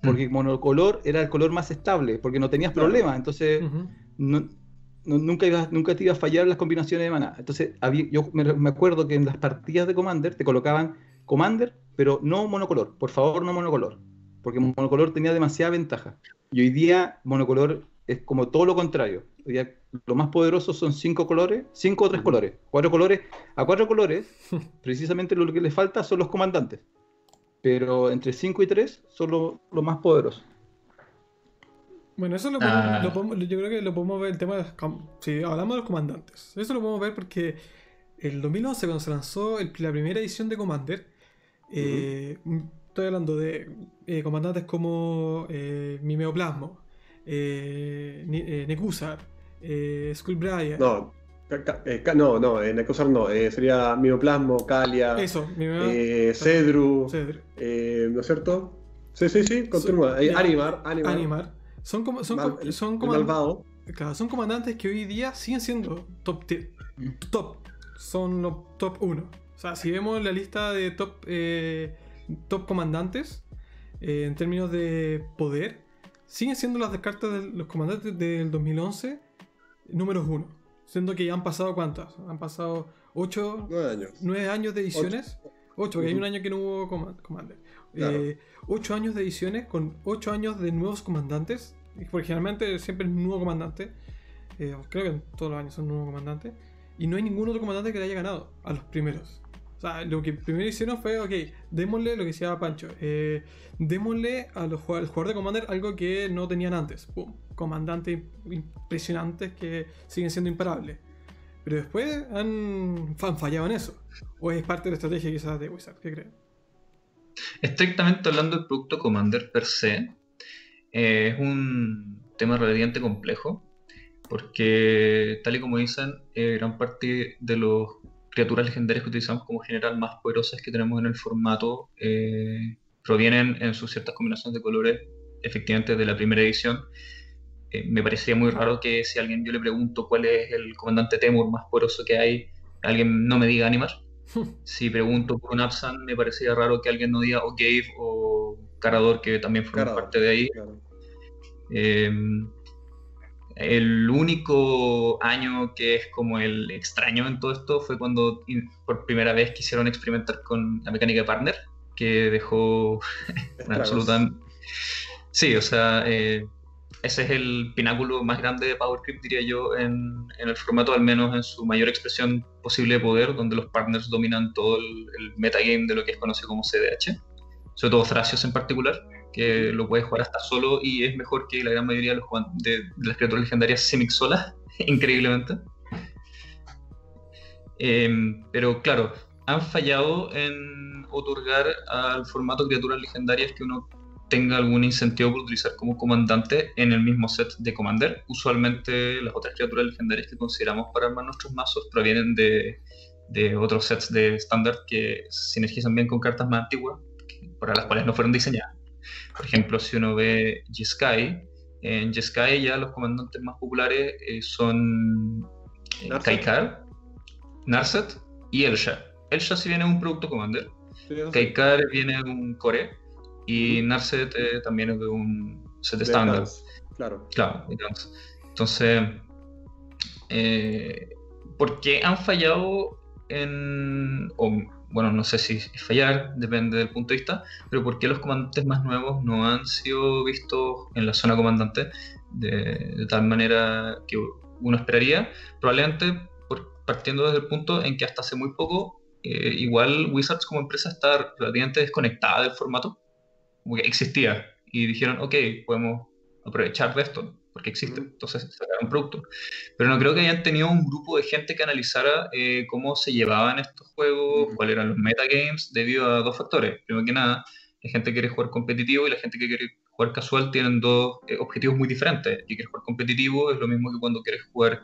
Porque el mm. monocolor era el color más estable, porque no tenías problema, entonces nunca, ibas, nunca te iba a fallar las combinaciones de maná. Entonces había, yo me, acuerdo que en las partidas de Commander te colocaban Commander, pero no monocolor, por favor no monocolor, porque monocolor tenía demasiada ventaja. Y hoy día monocolor es como todo lo contrario lo más poderoso son cinco colores, cinco o tres colores, cuatro colores. A cuatro colores, precisamente lo que le falta son los comandantes. Pero entre cinco y tres son los más poderosos. Bueno, eso ah. lo podemos, yo creo que lo podemos ver el tema de si hablamos de los comandantes. Eso lo podemos ver porque el 2011 cuando se lanzó la primera edición de Commander, eh, estoy hablando de eh, comandantes como eh, Mimeoplasmo, eh, eh Nekusar, eh, Skullbriar. No, eh, no, no, eh, Necosar no, eh, sería Mimoplasmo, Calia, Eso, Cedru, eh, ¿no es cierto? Sí, sí, sí, continúa. Animar, Animar, Animar. Son, como, son, son, son comandantes que hoy día siguen siendo top, top. Son los top 1. O sea, si vemos la lista de top, top comandantes, en términos de poder, siguen siendo las cartas de los comandantes del 2011 números 1. Siendo que ya han pasado cuántas? Han pasado 8, 9 años. de ediciones. 8, porque hay un año que no hubo Commander. 8 eh, años de ediciones con 8 años de nuevos comandantes. Porque generalmente siempre es un nuevo comandante. Eh, creo que todos los años son nuevos comandantes. Y no hay ningún otro comandante que le haya ganado a los primeros. Sea, lo que primero hicieron fue, ok, démosle lo que decía Pancho. Eh, démosle a los, al jugador de Commander algo que no tenían antes. Comandantes impresionantes que siguen siendo imparables. Pero después han, fallado en eso. ¿O es parte de la estrategia quizás de Wizard? ¿Qué creen? Estrictamente hablando del producto Commander per se, eh, es un tema relativamente complejo. Porque, tal y como dicen, eh, gran parte de las criaturas legendarias que utilizamos como general más poderosas que tenemos en el formato eh, provienen en sus ciertas combinaciones de colores efectivamente de la primera edición eh, me parecería muy raro que si alguien yo le pregunto cuál es el comandante Temur más poderoso que hay, alguien no me diga Animar. si pregunto por un Absan, me parecería raro que alguien no diga o Gave o Carador, que también forman parte de ahí. Em, el único año que es como el extraño en todo esto fue cuando por primera vez quisieron experimentar con la mecánica de partner, que dejó una absoluta... Sí, o sea, eh, ese es el pináculo más grande de Power Creep, diría yo, en, el formato, al menos en su mayor expresión posible de poder, donde los partners dominan todo el, metagame de lo que es conocido como CDH, sobre todo Thracios en particular, que lo puedes jugar hasta solo y es mejor que la gran mayoría de, los, de, las criaturas legendarias Simic solas, increíblemente. Em, pero claro, han fallado en otorgar al formato criaturas legendarias que uno tenga algún incentivo por utilizar como comandante en el mismo set de Commander. Usualmente las otras criaturas legendarias que consideramos para armar nuestros mazos provienen de, de otros sets de estándar que sinergizan bien con cartas más antiguas, para las cuales no fueron diseñadas. Por ejemplo, si uno ve Jeskai, en Jeskai ya los comandantes más populares eh, son eh, Kaikar, Narset y Elsha. Elsha sí viene de un producto Commander. Kaikar viene de un core y Narset eh, también es de un set estándar. Claro. Claro, Entonces, eh, ¿por qué han fallado en. O, bueno, no sé si fallar, depende del punto de vista, pero ¿por qué los comandantes más nuevos no han sido vistos en la zona comandante de, tal manera que uno esperaría? Probablemente partiendo desde el punto en que hasta hace muy poco, eh, igual Wizards como empresa está relativamente desconectada del formato como que existía y dijeron, ok, podemos aprovechar de esto, porque existe, entonces sacaron producto. Pero no creo que hayan tenido un grupo de gente que analizara eh, cómo se llevaban estos juegos, cuáles eran los metagames, debido a dos factores. Primero que nada, la gente que quiere jugar competitivo y la gente que quiere jugar casual tienen dos eh, objetivos muy diferentes. Y que jugar competitivo es lo mismo que cuando quieres jugar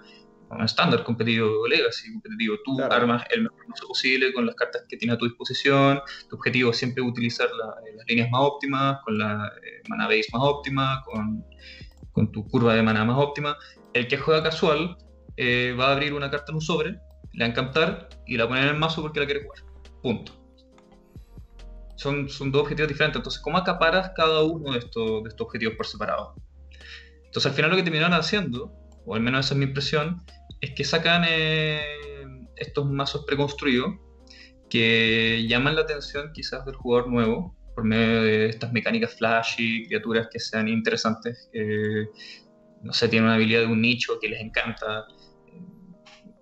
un estándar competitivo Legacy, competitivo. Tú armas el mejor mazo posible con las cartas que tienes a tu disposición. Tu objetivo es siempre utilizar eh, las líneas más óptimas, con la eh, mana base más óptima, con, con, tu curva de mana más óptima. El que juega casual eh, va a abrir una carta en un sobre, le va a encantar y la poner en el mazo porque la quiere jugar. Punto. Son, son dos objetivos diferentes. Entonces, ¿cómo acaparas cada uno de estos, de estos objetivos por separado? Entonces, al final lo que terminaron haciendo, o al menos esa es mi impresión, es que sacan eh, estos mazos preconstruidos que llaman la atención quizás del jugador nuevo por medio de estas mecánicas flashy, criaturas que sean interesantes, no sé, tienen una habilidad de un nicho que les encanta,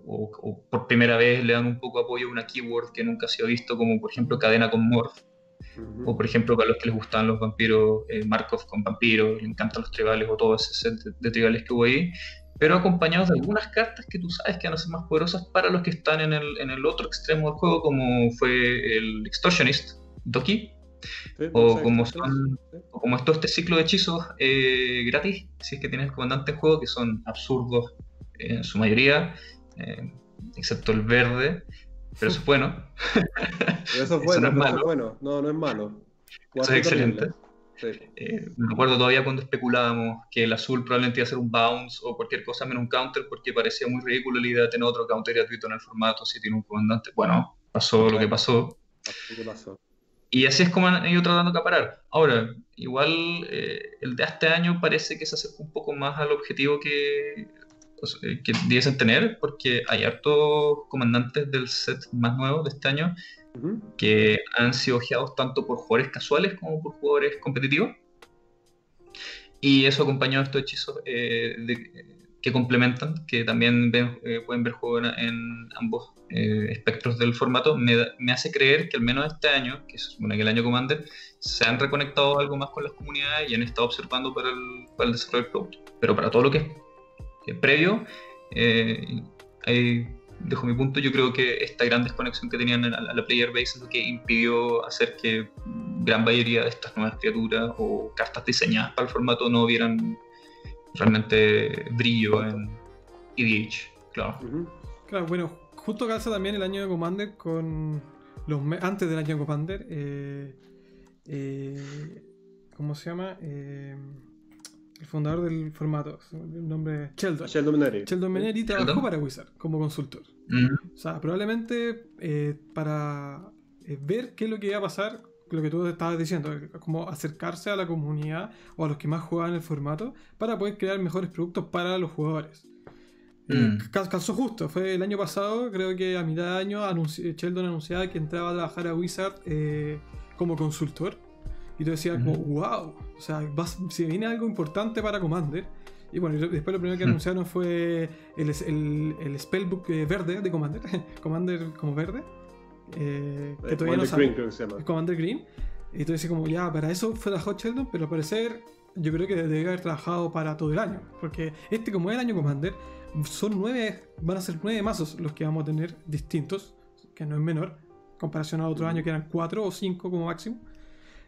o, por primera vez le dan un poco de apoyo a una keyword que nunca ha sido visto, como por ejemplo cadena con morph, o por ejemplo para los que les gustan los vampiros, eh, Markov con vampiros, les encantan los tribales o todo ese set de, de tribales que hubo ahí, pero acompañados de algunas cartas que tú sabes que van a ser más poderosas para los que están en el, en el otro extremo del juego, como fue el Extortionist, Doki, o, como son, como es todo este ciclo de hechizos eh, gratis, si es que tienes comandante en juego, que son absurdos en su mayoría, eh, excepto el verde, pero eso es bueno. eso es bueno, no es malo. No, no es malo. Eso es excelente. Eh, me acuerdo todavía cuando especulábamos que el azul probablemente iba a ser un bounce o cualquier cosa menos un counter porque parecía muy ridículo la idea de tener otro counter gratuito en el formato si tiene un comandante. Bueno, pasó lo que pasó. Y así es como han ido tratando de acaparar. Ahora, igual eh, el de este año parece que se acerca un poco más al objetivo que, que debiesen tener, porque hay hartos comandantes del set más nuevo de este año que han sido ojeados tanto por jugadores casuales como por jugadores competitivos. Y eso acompañado de estos hechizos eh, que complementan, que también eh, pueden ver juego en, ambos eh, espectros del formato, me, hace creer que al menos este año, que es supone que el año Commander, se han reconectado algo más con las comunidades y han estado observando para el, para el desarrollo del producto. Pero para todo lo que es previo, hay dejo mi punto, yo creo que esta gran desconexión que tenían a la, player base es lo que impidió hacer que gran mayoría de estas nuevas criaturas o cartas diseñadas para el formato no vieran realmente brillo en EDH, claro. Claro, bueno, justo calza también el año de Commander con los antes del año de Commander. Eh, eh, ¿Cómo se llama? Eh, el fundador del formato, el nombre Sheldon. Sheldon Meneri. Sheldon Meneri trabajó para Wizard como consultor. O sea, probablemente eh, para eh, ver qué es lo que iba a pasar, lo que tú estabas diciendo, como acercarse a la comunidad o a los que más juegan el formato para poder crear mejores productos para los jugadores. Eh, mm. calzó justo, fue el año pasado, creo que a mitad de año Sheldon anunciaba que entraba a trabajar a Wizard como consultor. Y tú decías, como, wow, o sea, si viene algo importante para Commander. Y bueno, después lo primero que anunciaron fue el, el, el Spellbook eh, verde de Commander, Commander como verde. Eh, que todavía no sabe. Green, se llama. Commander Green. Y tú decías, como, ya, para eso fue la Hot Sheldon, pero al parecer yo creo que debe haber trabajado para todo el año. Porque este, como es el año Commander, son nueve, van a ser nueve mazos los que vamos a tener distintos, que no es menor, comparación a otro año que eran cuatro o cinco como máximo.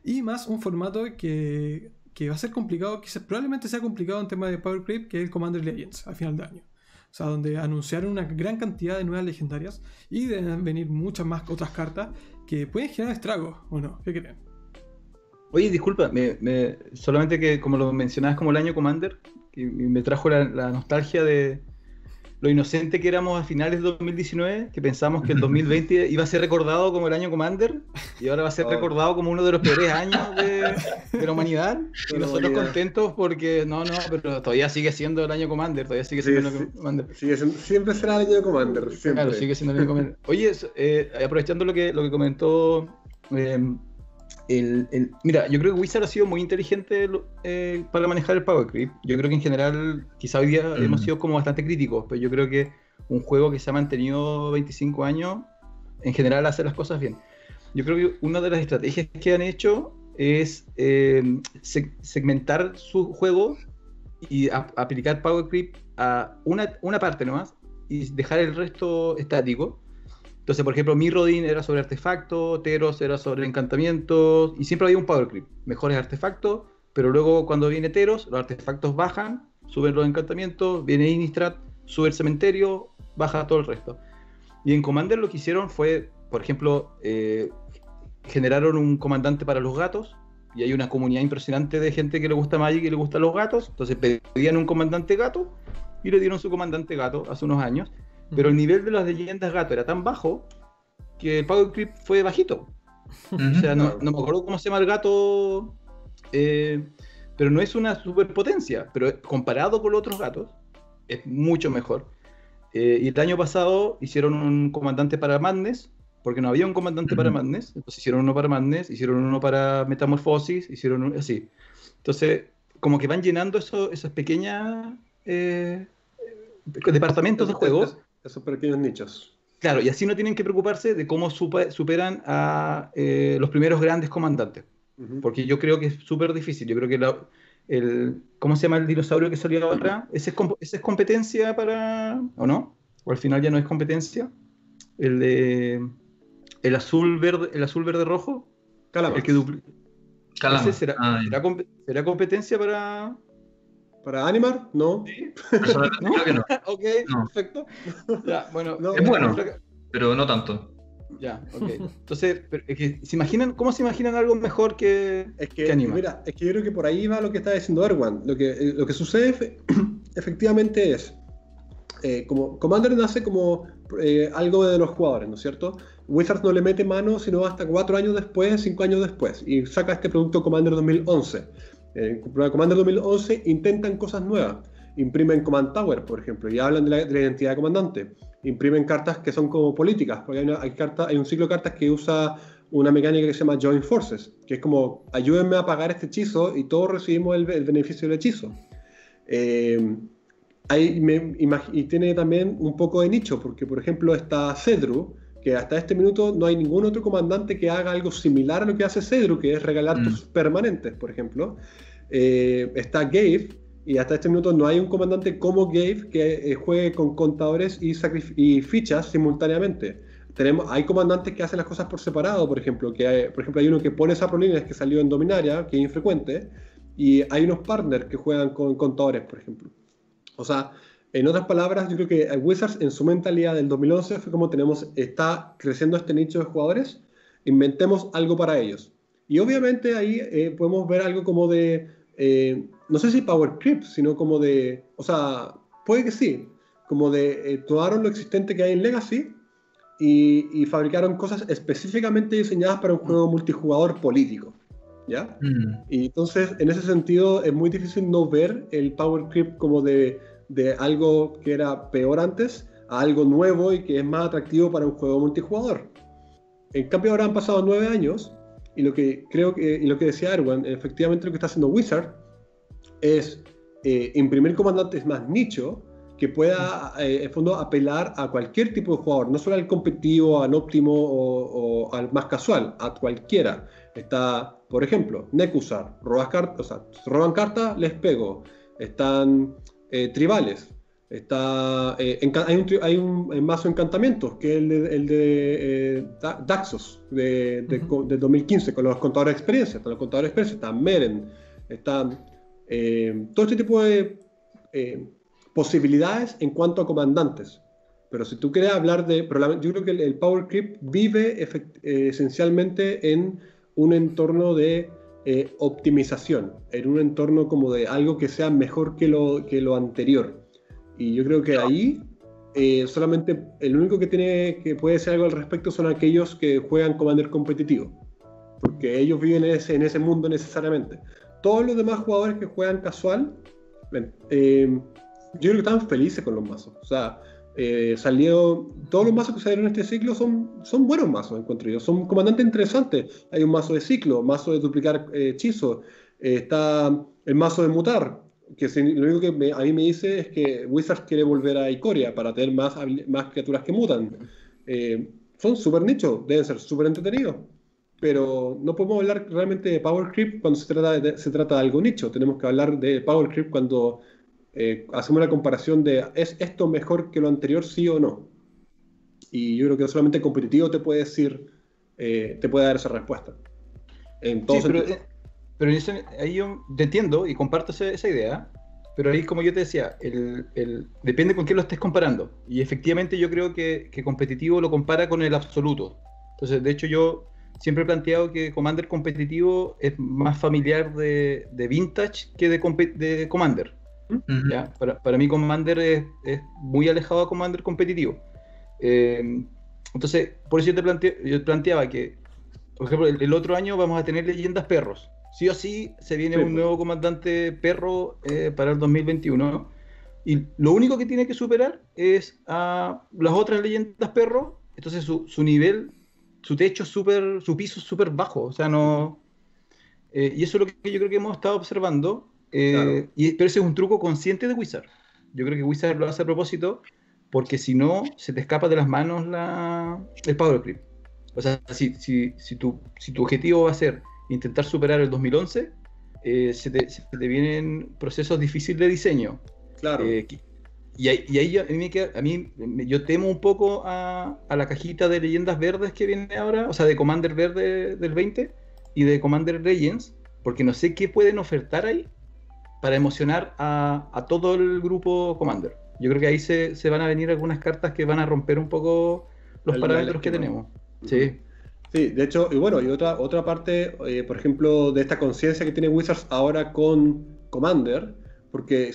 Y más un formato que, va a ser complicado, que probablemente sea complicado en tema de Power Creep, que es el Commander Legends al final de año. O sea, donde anunciaron una gran cantidad de nuevas legendarias y deben venir muchas más otras cartas que pueden generar estragos, ¿o no? ¿Qué creen? Oye, disculpa, solamente que como lo mencionabas como el año Commander, y me trajo la nostalgia de, lo inocente que éramos a finales de 2019, que pensamos que el 2020 iba a ser recordado como el año Commander y ahora va a ser oh. recordado como uno de los peores años de, la humanidad. y nosotros contentos porque no, no, pero todavía sigue siendo el año Commander, todavía sigue siendo el año Commander. siempre será el año Commander. Siempre. Claro, sigue siendo el año Commander. Oye, eh, aprovechando lo que, lo que comentó eh, el, mira, yo creo que Wizard ha sido muy inteligente eh, para manejar el Power Creep. Yo creo que en general, quizá hoy día mm. hemos sido como bastante críticos, pero yo creo que un juego que se ha mantenido 25 años, en general hace las cosas bien. Yo creo que una de las estrategias que han hecho es eh, segmentar su juego y aplicar Power Creep a una, una parte nomás y dejar el resto estático entonces, por ejemplo, mi Rodin era sobre artefactos, Teros era sobre encantamientos, y siempre había un power creep. Mejores artefactos, pero luego cuando viene Teros, los artefactos bajan, suben los encantamientos, viene Innistrad, sube el cementerio, baja todo el resto. Y en Commander lo que hicieron fue, por ejemplo, eh, generaron un comandante para los gatos, y hay una comunidad impresionante de gente que le gusta Magic y le gustan los gatos, entonces pedían un comandante gato, y le dieron su comandante gato hace unos años. Pero el nivel de las leyendas gato era tan bajo que el Power Creep fue bajito. O sea, no, me acuerdo cómo se llama el gato, eh, pero no es una superpotencia. Pero comparado con los otros gatos, es mucho mejor. Eh, y el año pasado hicieron un comandante para Madness, porque no había un comandante para Madness. Entonces hicieron uno para Madness, hicieron uno para Metamorfosis, hicieron uno así. Entonces, como que van llenando eso, esas pequeñas eh, departamentos de juegos esos pequeños nichos. Claro, y así no tienen que preocuparse de cómo superan a eh, los primeros grandes comandantes. Porque yo creo que es súper difícil. Yo creo que el. ¿Cómo se llama el dinosaurio que salió ahora? ¿Ese es, ¿Ese es competencia para. ¿O no? ¿O al final ya no es competencia? El de. El azul verde, el azul verde rojo. El que dupli... será, ah, será, competencia para, ¿Para Animar? No. ¿Sí? Creo que no. ok, perfecto. Ya, bueno, es bueno, pero no tanto. Ya, ok. Entonces, ¿se imaginan, ¿cómo se imaginan algo mejor que, es que, Mira, es que yo creo que por ahí va lo que está diciendo Erwan. Lo que, eh, lo que sucede efectivamente es, eh, como Commander nace como eh, algo de los jugadores, ¿no es cierto? Wizards no le mete mano sino hasta cuatro años después, cinco años después, y saca este producto Commander 2011. En Commander 2011 intentan cosas nuevas. Imprimen Command Tower, por ejemplo, y hablan de la, identidad de comandante. Imprimen cartas que son como políticas, porque hay, hay un ciclo de cartas que usa una mecánica que se llama Join Forces, que es como ayúdenme a pagar este hechizo y todos recibimos el, beneficio del hechizo. Eh, y tiene también un poco de nicho, porque por ejemplo está Cedru, que hasta este minuto no hay ningún otro comandante que haga algo similar a lo que hace Cedru, que es regalar mm. tus permanentes, por ejemplo. Eh, está Gabe, y hasta este minuto no hay un comandante como Gabe que eh, juegue con contadores y, y, fichas simultáneamente. Tenemos, hay comandantes que hacen las cosas por separado, por ejemplo, que hay, por ejemplo hay uno que pone prolines que salió en Dominaria, que es infrecuente, y hay unos partners que juegan con contadores, por ejemplo. O sea, en otras palabras, yo creo que Wizards en su mentalidad del 2011 fue como tenemos, está creciendo este nicho de jugadores, inventemos algo para ellos. Y obviamente ahí eh, podemos ver algo como de eh, no sé si Power Creep, sino como de, o sea, puede que sí, como de eh, tomaron lo existente que hay en Legacy y, fabricaron cosas específicamente diseñadas para un juego multijugador político. ¿Ya? Mm. Y entonces, en ese sentido, es muy difícil no ver el Power Creep como de, de algo que era peor antes a algo nuevo y que es más atractivo para un juego multijugador. En cambio, ahora han pasado nueve años y lo que creo que, y lo que decía Erwan, efectivamente lo que está haciendo Wizard es eh, imprimir comandantes más nicho que pueda, eh, en fondo, apelar a cualquier tipo de jugador, no solo al competitivo, al óptimo o, al más casual, a cualquiera. Está, por ejemplo, Nekusar, robas cartas, roban cartas, les pego. Están eh, tribales, Está, eh, hay, un, hay un mazo de encantamientos, que es el de, el de eh, Daxos de, de, 2015, con los contadores de experiencia. Están los contadores de experiencia, está Meren, está eh, todo este tipo de posibilidades en cuanto a comandantes. Pero si tú quieres hablar de. Yo creo que el, Power Creep vive esencialmente en un entorno de optimización, en un entorno como de algo que sea mejor que lo, que lo anterior. Y yo creo que ahí eh, solamente el único que tiene que puede decir algo al respecto son aquellos que juegan Commander competitivo, porque ellos viven en ese, en ese mundo necesariamente. Todos los demás jugadores que juegan casual, eh, yo creo que están felices con los mazos. O sea, eh, salió, todos los mazos que salieron en este ciclo son, son buenos mazos, encuentro yo. Son comandantes interesantes. Hay un mazo de ciclo, mazo de duplicar hechizos, está el mazo de mutar, que lo único que a mí me dice es que Wizards quiere volver a Icoria para tener más, más criaturas que mutan. Eh, son súper nichos, deben ser súper entretenidos, pero no podemos hablar realmente de Power Creep cuando se trata de, se trata de algo nicho. Tenemos que hablar de Power Creep cuando eh, hacemos la comparación de ¿es esto mejor que lo anterior, sí o no? Y yo creo que solamente competitivo te puede decir, eh, te puede dar esa respuesta. En todo pero ahí yo te entiendo y comparto esa, idea, pero ahí como yo te decía, el, depende con quién lo estés comparando. Y efectivamente yo creo que, competitivo lo compara con el absoluto. Entonces, de hecho yo siempre he planteado que Commander competitivo es más familiar de, vintage que de, de Commander. Para, mí Commander es, muy alejado a Commander competitivo. Eh, entonces, por eso yo te yo planteaba que, por ejemplo, el, otro año vamos a tener leyendas perros sí o sí se viene un nuevo comandante perro eh, para el 2021. Y lo único que tiene que superar es a las otras leyendas perro. Entonces su, su nivel, su techo súper, su piso súper bajo. O sea, no. Eh, y eso es lo que yo creo que hemos estado observando. Eh, y, pero ese es un truco consciente de Wizard. Yo creo que Wizard lo hace a propósito porque si no, se te escapa de las manos la, el Power Creep. O sea, si, si, si, tu, si tu objetivo va a ser intentar superar el 2011, eh, se, te, vienen procesos difíciles de diseño. Claro. Eh, y, ahí, a mí, a mí yo temo un poco a, la cajita de leyendas verdes que viene ahora, o sea, de Commander verde del 20, y de Commander Legends, porque no sé qué pueden ofertar ahí para emocionar a, todo el grupo Commander. Yo creo que ahí se, van a venir algunas cartas que van a romper un poco los parámetros que tenemos. Sí. Sí, de hecho, y bueno, y otra, otra parte, eh, por ejemplo, de esta conciencia que tiene Wizards ahora con Commander, porque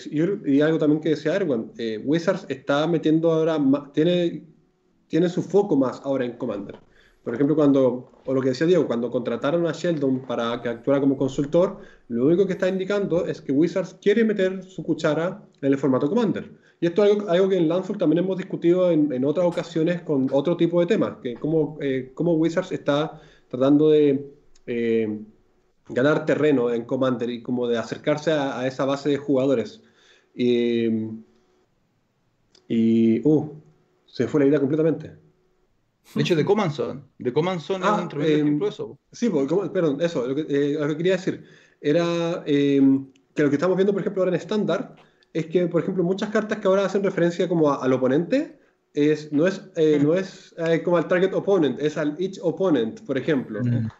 y algo también que decía Erwan, eh, Wizards está metiendo ahora, tiene, tiene su foco más ahora en Commander. Por ejemplo, cuando, o lo que decía Diego, cuando contrataron a Sheldon para que actuara como consultor, lo único que está indicando es que Wizards quiere meter su cuchara en el formato Commander. Y esto es algo, que en Landfall también hemos discutido en, otras ocasiones con otro tipo de temas, que cómo, eh, Wizards está tratando de eh, ganar terreno en Commander y como de acercarse a, esa base de jugadores. Y, y uh, se fue la idea completamente. De hecho, de Command Zone. De Command Zone ah, es un eh, ejemplo eso. Sí, perdón, eso. Lo que, eh, lo que, quería decir era eh, que lo que estamos viendo, por ejemplo, ahora en estándar, es que, por ejemplo, muchas cartas que ahora hacen referencia como al oponente, es, no es, eh, no es eh, como al target opponent, es al each opponent, por ejemplo.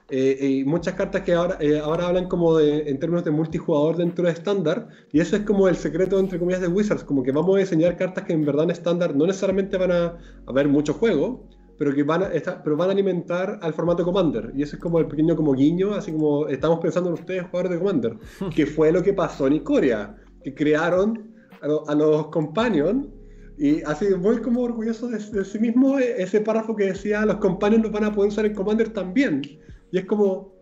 Eh, y muchas cartas que ahora, ahora hablan como de, en términos de multijugador dentro de estándar, y eso es como el secreto, entre comillas, de Wizards, como que vamos a diseñar cartas que en verdad en estándar no necesariamente van a haber mucho juego, pero que van a, pero van a alimentar al formato Commander. Y eso es como el pequeño como guiño, así como estamos pensando en ustedes, jugadores de Commander, que fue lo que pasó en Ikoria que crearon a, los Companions. Y así, muy como orgulloso de, sí mismo e, ese párrafo que decía, los Companions los van a poder usar en Commander también. Y es como,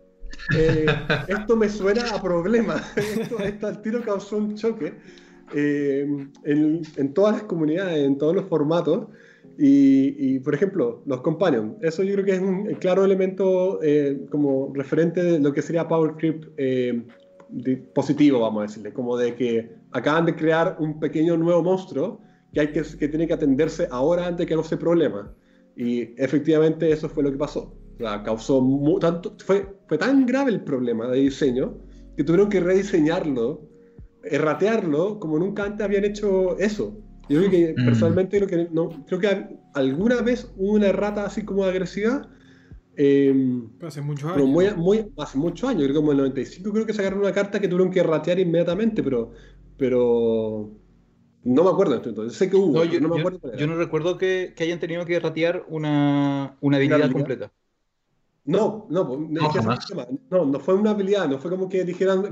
eh, esto me suena a problema. esto, esto, al tiro causó un choque eh, en, en, todas las comunidades, en todos los formatos. Y, y, por ejemplo, los Companions, eso yo creo que es un claro elemento eh, como referente de lo que sería Power Creep positivo, vamos a decirle, como de que acaban de crear un pequeño nuevo monstruo que, hay que, que tiene que atenderse ahora antes de que ese problema. Y efectivamente eso fue lo que pasó. O causó tanto, fue, fue tan grave el problema de diseño que tuvieron que rediseñarlo, erratearlo, como nunca antes habían hecho eso. Yo creo que mm. personalmente creo que, no, creo que alguna vez hubo una errata así como agresiva Em, hace muchos años. Muy, muy, hace muchos años, creo que como en el 95 creo que sacaron una carta que tuvieron que ratear inmediatamente, pero, pero no me acuerdo entonces. Sé que hubo, no, yo, no, me acuerdo yo, no recuerdo que, que, hayan tenido que ratear una, una habilidad, completa. No, no, no, no, fue una habilidad, no fue como que dijeran,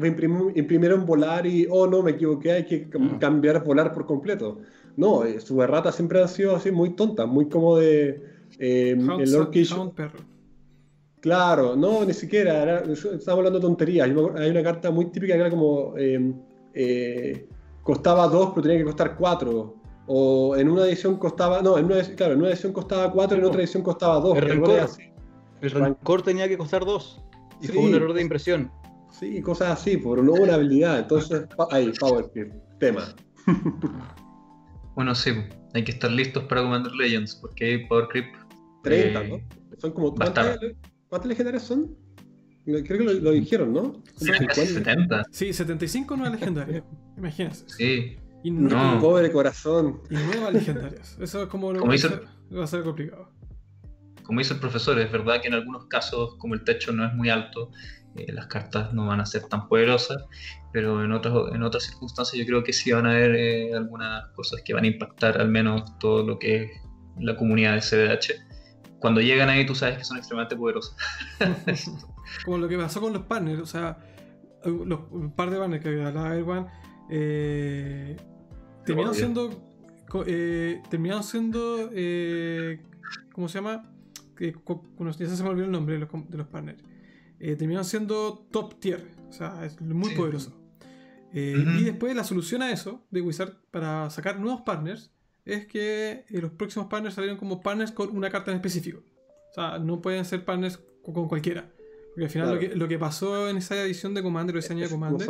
imprimieron volar y, oh no, me equivoqué, hay que ah. cambiar volar por completo. No, eh, su errata siempre han sido así muy tonta, muy como de... Eh, el Lord Claro, no, ni siquiera. estamos hablando de tonterías. Hay una carta muy típica que era como. Em, eh, costaba 2, pero tenía que costar 4. O en una edición costaba. No, en una, claro, en una edición costaba 4 y en otra edición costaba 2. El rencor, tenía que costar 2. Y fue un error de impresión. Sí, cosas así, por no una habilidad. Entonces, ahí, Power tema. bueno, sí, hay que estar listos para Commander Legends, porque hay Power Creep. 30, ¿no? Son como. ¿Cuántas legendarias son? Creo que lo, dijeron, ¿no? Sí, 70. Sí, 75 nuevas legendarias. Imagínense. Sí. Y no. Pobre corazón. Y nuevas legendarias. Eso es como, lo va, a ser, complicado. Como dice el profesor, es verdad que en algunos casos, como el techo no es muy alto, eh, las cartas no van a ser tan poderosas, pero en otras, en otras circunstancias yo creo que sí van a haber eh, algunas cosas que van a impactar al menos todo lo que es la comunidad de CDH cuando llegan ahí tú sabes que son extremadamente poderosos. Como lo que pasó con los partners, o sea, los un par de partners que hablaba Erwan, eh, terminaron siendo. Eh, terminaron siendo. Eh, ¿Cómo se llama? Ya se me olvidó el nombre de los, de los partners. Eh, terminaron siendo top tier, o sea, es muy poderoso. Y después la solución a eso de Wizard para sacar nuevos partners es que eh, los próximos partners salieron como partners con una carta en específico. O sea, no pueden ser partners con, cualquiera. Porque al final lo, que, pasó en esa edición de Commander o ese año de Commander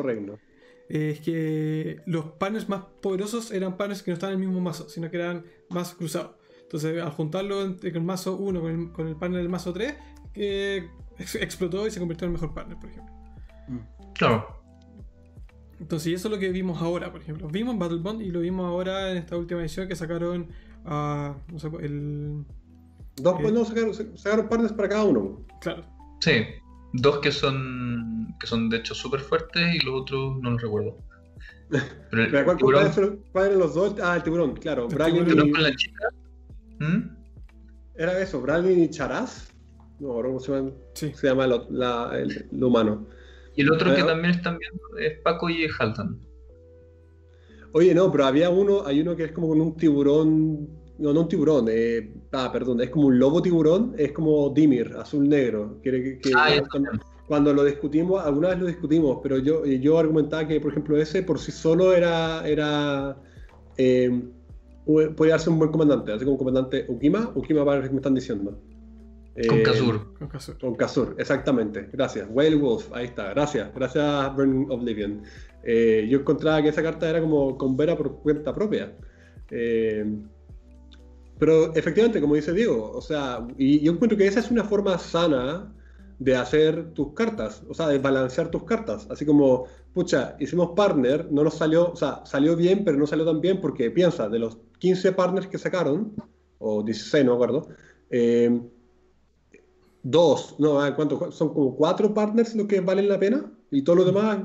es que los partners más poderosos eran partners que no estaban en el mismo mazo, sino que eran más cruzados. Entonces, al juntarlo entre el mazo 1 con el, con el partner del mazo 3, explotó y se convirtió en el mejor partner, por ejemplo. Claro. Entonces, eso es lo que vimos ahora, por ejemplo. Vimos en Battlebond y lo vimos ahora en esta última edición que sacaron a. no sé, el. Dos, pues no, sacaron, sacaron partners para cada uno. Claro. Sí. dos que son que son de hecho súper fuertes y los otros no los recuerdo. Pero el ¿Cuál, tiburón, ¿cuál, eran los dos? Ah, el tiburón, claro. Brandon y... con la chica. ¿Mm? Era eso, Brandon y Charaz. No, ¿cómo se llama? Sí. Se llama lo, la, el, humano. Y el otro que también están viendo es Paco y Halton. Oye, no, pero había uno, hay uno que es como con un tiburón, no, no un tiburón, eh, ah, perdón, es como un lobo tiburón, es como Dimir, azul negro. Que, que, ah, cuando, lo discutimos, alguna vez lo discutimos, pero yo, yo argumentaba que, por ejemplo, ese por sí solo era, era eh, podía ser un buen comandante, así como comandante Ukima, Ukima para que me están diciendo. Con eh, Kazur. Con Kazur, exactamente. Gracias. Whale Wolf, ahí está. Gracias. Gracias, Burning Oblivion. Eh, yo encontraba que esa carta era como con Vera por cuenta propia. Eh, pero efectivamente, como dice Diego, o sea, y yo encuentro que esa es una forma sana de hacer tus cartas, o sea, de balancear tus cartas. Así como, pucha, hicimos partner, no nos salió, o sea, salió bien, pero no salió tan bien porque piensa, de los 15 partners que sacaron, o 16, no me acuerdo, eh, dos, no, ¿cuánto? Son como cuatro partners los que valen la pena y todo lo demás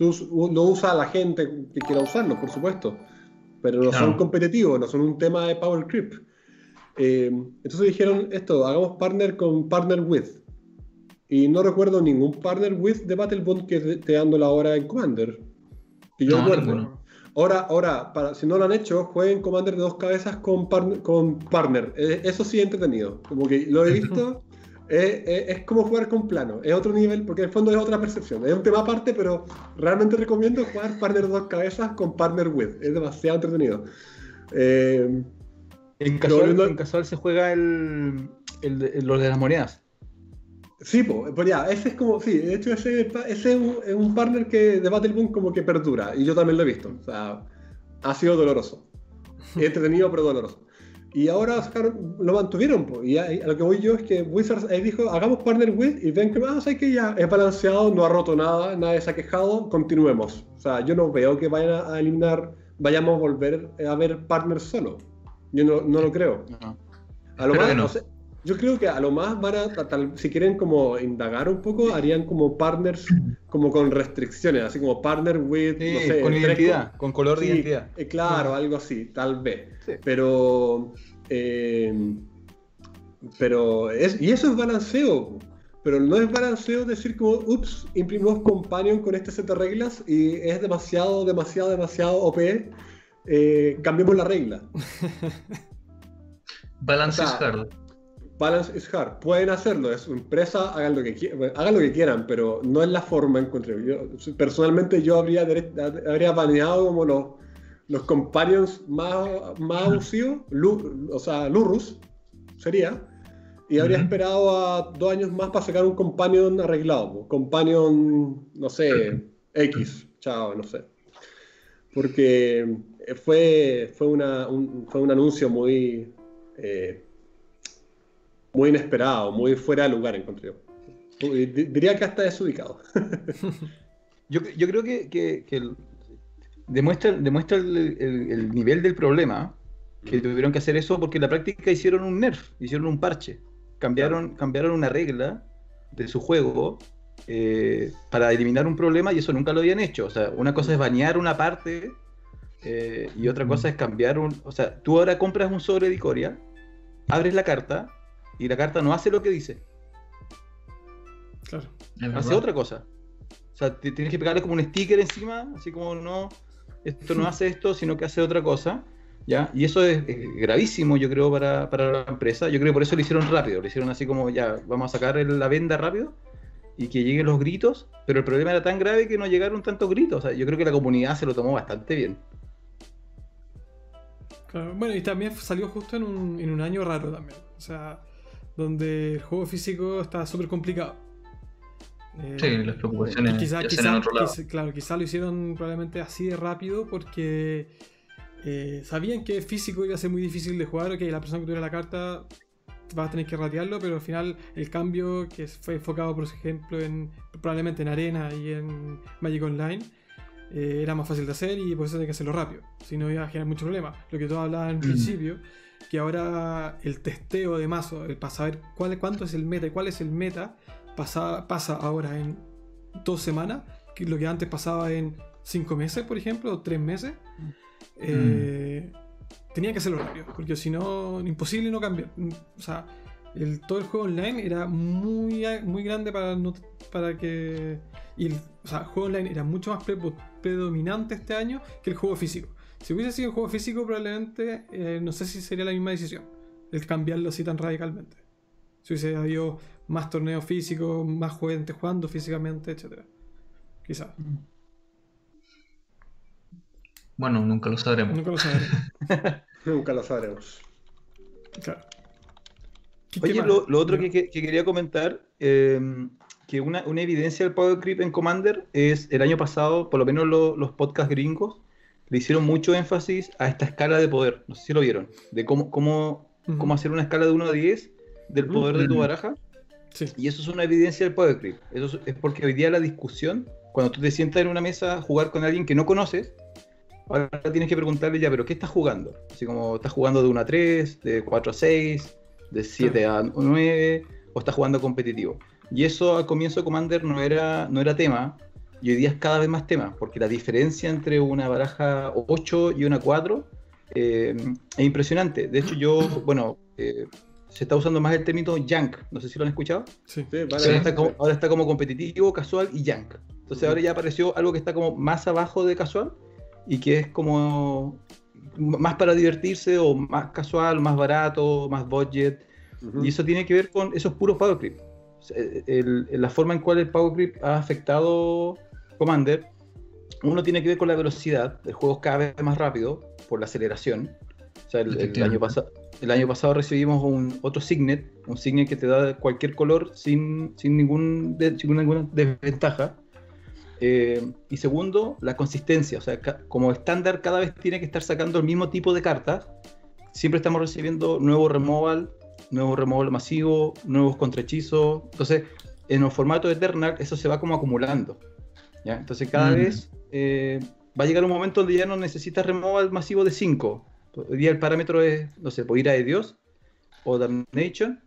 lo usa la gente que quiera usarlo, por supuesto, pero no son competitivos, no son un tema de power creep. Eh, entonces dijeron esto, hagamos partner con partner with. Y no recuerdo ningún partner with de Battlebond que esté dando la hora en Commander. Que yo recuerdo. Ahora, ahora para, si no lo han hecho, jueguen Commander de dos cabezas con, con partner. Eh, eso sí entretenido. Como que lo he visto es, como jugar con plano, es otro nivel, porque en el fondo es otra percepción. Es un tema aparte, pero realmente recomiendo jugar partner dos cabezas con partner with. Es demasiado entretenido. Eh, en, casual, se juega el, el, lo de las monedas. Sí, pues ya, ese es como, sí, de hecho ese, ese es, un, partner que de Battleboom como que perdura, y yo también lo he visto, o sea, ha sido doloroso, entretenido pero doloroso. Y ahora lo mantuvieron. Y a, lo que voy yo es que Wizards ahí dijo, hagamos partner with y ven que, ah, que ya es balanceado, no ha roto nada, nadie se ha quejado, continuemos. O sea, yo no veo que vayan a eliminar, vayamos a volver a ver partners solo. Yo no, no lo creo. A lo más, yo creo que a lo más van a, si quieren como indagar un poco, harían como partners como con restricciones, así como partner with, no sé, con identidad, con, color de identidad. Eh, claro, algo así, tal vez. Pero, eh, pero es, y eso es balanceo. Pero no es balanceo decir como, ups, imprimimos Companion con este set de reglas y es demasiado, demasiado, demasiado OP. Eh, cambiemos la regla. Balance es hard. Balance is hard. Pueden hacerlo, es su empresa, hagan lo que, hagan lo que quieran, pero no es la forma, encuentro. Yo, personalmente yo habría, habría baneado como los, los companions más, más abusivos, o sea, Lurus sería, y habría esperado a dos años más para sacar un companion arreglado, companion, no sé, X, chao, no sé. Porque fue, fue, una, un, fue un anuncio muy... Eh, muy inesperado, muy fuera de lugar, encontré yo. Diría que hasta desubicado. yo, yo creo que, que, demuestra, demuestra el, nivel del problema, que tuvieron que hacer eso porque en la práctica hicieron un nerf, hicieron un parche, cambiaron, cambiaron una regla de su juego eh, para eliminar un problema y eso nunca lo habían hecho. O sea, una cosa es bañar una parte eh, y otra cosa es cambiar un... O sea, tú ahora compras un sobre de Icoria, abres la carta y la carta no hace lo que dice. Claro. Hace otra cosa. O sea, tienes que pegarle como un sticker encima, así como no, esto no hace esto, sino que hace otra cosa. ¿ya? Y eso es, gravísimo, yo creo, para, la empresa. Yo creo que por eso lo hicieron rápido. Lo hicieron así como, ya, vamos a sacar la venda rápido y que lleguen los gritos. Pero el problema era tan grave que no llegaron tantos gritos. O sea, yo creo que la comunidad se lo tomó bastante bien. Claro. Bueno, y también salió justo en un, en un año raro también. O sea, donde el juego físico está súper complicado. Eh, sí, las preocupaciones quizá, claro, quizá lo hicieron probablemente así de rápido porque eh, sabían que físico iba a ser muy difícil de jugar, que la persona que tuviera la carta va a tener que ratearlo, pero al final el cambio que fue enfocado, por ejemplo, en probablemente en Arena y en Magic Online, eh, era más fácil de hacer y por eso hay que hacerlo rápido, si no iba a generar mucho problema. Lo que tú hablabas en mm. principio que ahora el testeo de mazo, para saber cuál, cuánto es el meta y cuál es el meta, pasa, pasa ahora en dos semanas, que lo que antes pasaba en cinco meses, por ejemplo, o tres meses, eh, tenía que hacerlo rápido, porque si no, imposible no cambiar. O sea, el, todo el juego online era muy, muy grande para, para que. Y el, o sea, el juego online era mucho más predominante este año que el juego físico. Si hubiese sido el juego físico, probablemente eh, no sé si sería la misma decisión, el cambiarlo así tan radicalmente. Si hubiese habido más torneos físicos, más gente jugando físicamente, etc. Quizá. Bueno, nunca lo sabremos. Nunca lo sabremos. nunca lo sabremos. Claro. Oye, lo, otro que, quería comentar, em, que una, evidencia del power creep en Commander es el año pasado, por lo menos los podcasts gringos, le hicieron mucho énfasis a esta escala de poder. No sé si lo vieron, de cómo, cómo, cómo hacer una escala de 1 a 10 del poder de tu baraja. Y eso es una evidencia del power creep. Eso es porque hoy día la discusión, cuando tú te sientas en una mesa a jugar con alguien que no conoces, ahora tienes que preguntarle ya, pero ¿qué estás jugando? Así como, ¿estás jugando de 1 a 3, de 4 a 6, de 7 a 9 o está jugando competitivo. Y eso al comienzo de Commander no era, no era tema, y hoy día es cada vez más tema, porque la diferencia entre una baraja 8 y una 4 eh, es impresionante. De hecho, yo, bueno, eh, se está usando más el término Yank, no sé si lo han escuchado. Sí, vale, ahora, está como, ahora, está como, competitivo, casual y Yank. Entonces ahora ya apareció algo que está como más abajo de casual y que es como más para divertirse o más casual, más barato, más budget. Y eso tiene que ver con esos puros power creep. la forma en cual el power creep ha afectado Commander, uno tiene que ver con la velocidad, el juego cada vez más rápido por la aceleración. O sea, el, año, el año pasado recibimos un otro signet, un signet que te da cualquier color sin, sin, ningún sin ninguna desventaja. Eh, y segundo, la consistencia. O sea, como estándar cada vez tiene que estar sacando el mismo tipo de cartas. Siempre estamos recibiendo nuevo removal, nuevo removal masivo, nuevos contrahechizos. Entonces, en los formatos Eternal eso se va como acumulando. ¿Ya? Entonces cada vez eh, va a llegar un momento donde ya no necesitas removal masivo de 5. Hoy día el parámetro es, no sé, ir de Dios o Damnation.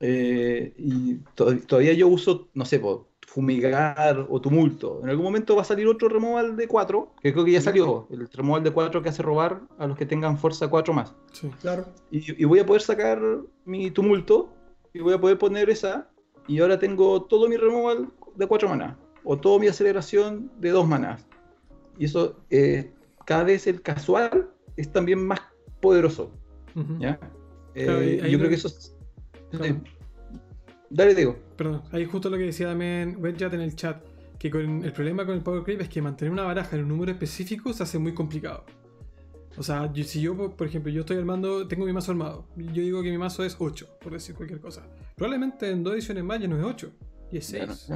Eh, y todavía yo uso, no sé, fumigar o tumulto. En algún momento va a salir otro removal de 4, que creo que ya salió, el removal de 4 que hace robar a los que tengan fuerza 4 más. Sí, claro. Y, voy a poder sacar mi tumulto y voy a poder poner esa y ahora tengo todo mi removal de 4 manas o toda mi aceleración de 2 manas. Y eso, eh, cada vez el casual es también más poderoso. ¿ya? Eh, yo creo que eso es... Dale, digo. Perdón, ahí justo lo que decía también Wedjat en el chat, que con el problema con el Power Creep es que mantener una baraja en un número específico se hace muy complicado. O sea, si yo, por ejemplo, yo estoy armando, tengo mi mazo armado, yo digo que mi mazo es 8, por decir cualquier cosa. Probablemente en dos ediciones más ya no es 8, y es 6.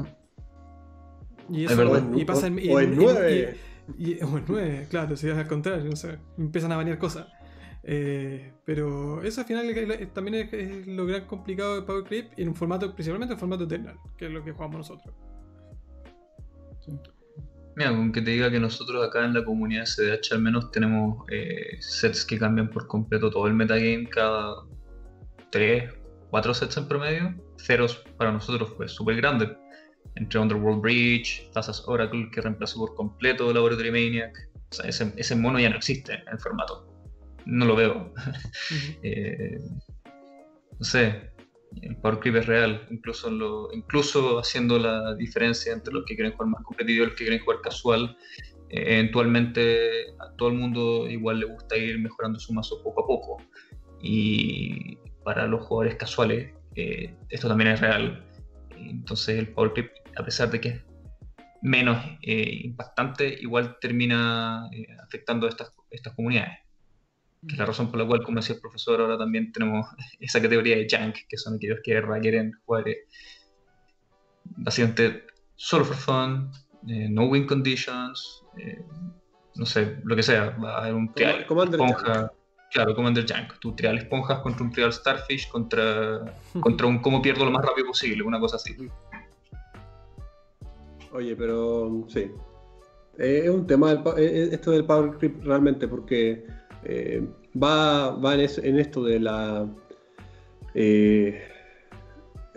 Y eso, y pasa en, o en 9. Y, o en 9, claro, si es al contrario, no sé, empiezan a banear cosas. Eh, pero eso al final también es, lo gran complicado de Power Creep en un formato, principalmente en formato Eternal, que es lo que jugamos nosotros. Mira, aunque te diga que nosotros acá en la comunidad CDH al menos tenemos eh, sets que cambian por completo todo el metagame cada 3, 4 sets en promedio. Ceros para nosotros fue súper grande. Entre Underworld Breach, Tazas Oracle que reemplazó por completo Laboratory Maniac. O sea, ese, ese mono ya no existe en el formato no lo veo. Eh, no sé, el power creep es real, incluso, lo, incluso haciendo la diferencia entre los que quieren jugar más competitivo y los que quieren jugar casual. Eh, eventualmente a todo el mundo igual le gusta ir mejorando su mazo poco a poco. Y para los jugadores casuales eh, esto también es real. Entonces el power creep, a pesar de que es menos impactante, igual termina afectando a estas, estas comunidades. Que es la razón por la cual, como decía el profesor, ahora también tenemos esa categoría de junk, que son aquellos que quieren jugar eh, básicamente solo for fun, eh, no win conditions, eh, no sé, lo que sea, va a haber un trial esponja, claro, Commander Junk, tu trial esponjas contra un trial starfish, contra, contra un cómo pierdo lo más rápido posible, una cosa así. Oye, pero sí, es un tema esto del power creep realmente, porque eh, va, va en, esto de la. Eh,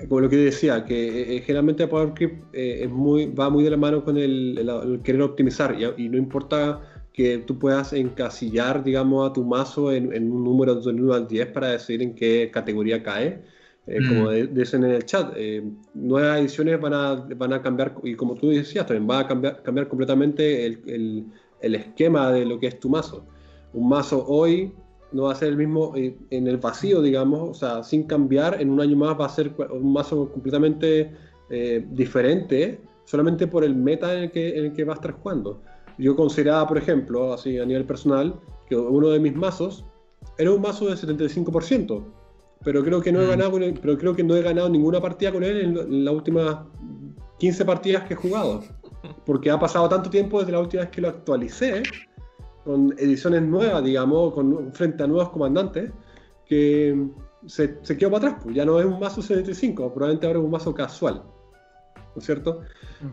como lo que decía, que generalmente Power Creep es muy, va muy de la mano con el, querer optimizar y, no importa que tú puedas encasillar, digamos, a tu mazo en, un número de 1 al 10 para decir en qué categoría cae. Eh, como mm. dicen en el chat, eh, nuevas ediciones van a, van a cambiar, y como tú decías, también va a cambiar, cambiar completamente el, el, el, esquema de lo que es tu mazo. Un mazo hoy no va a ser el mismo eh, en el vacío, digamos, o sea, sin cambiar, en un año más va a ser un mazo completamente diferente, solamente por el meta en el, que, en el que va a estar jugando. Yo consideraba, por ejemplo, así a nivel personal, que uno de mis mazos era un mazo de 75% pero creo que no he mm. ganado pero creo que no he ganado ninguna partida con él en, las últimas 15 partidas que he jugado. Porque ha pasado tanto tiempo desde la última vez que lo actualicé, con ediciones nuevas, digamos, con, frente a nuevos comandantes, que se, se quedó para atrás. Pues ya no es un mazo 75, probablemente ahora es un mazo casual. ¿No es cierto?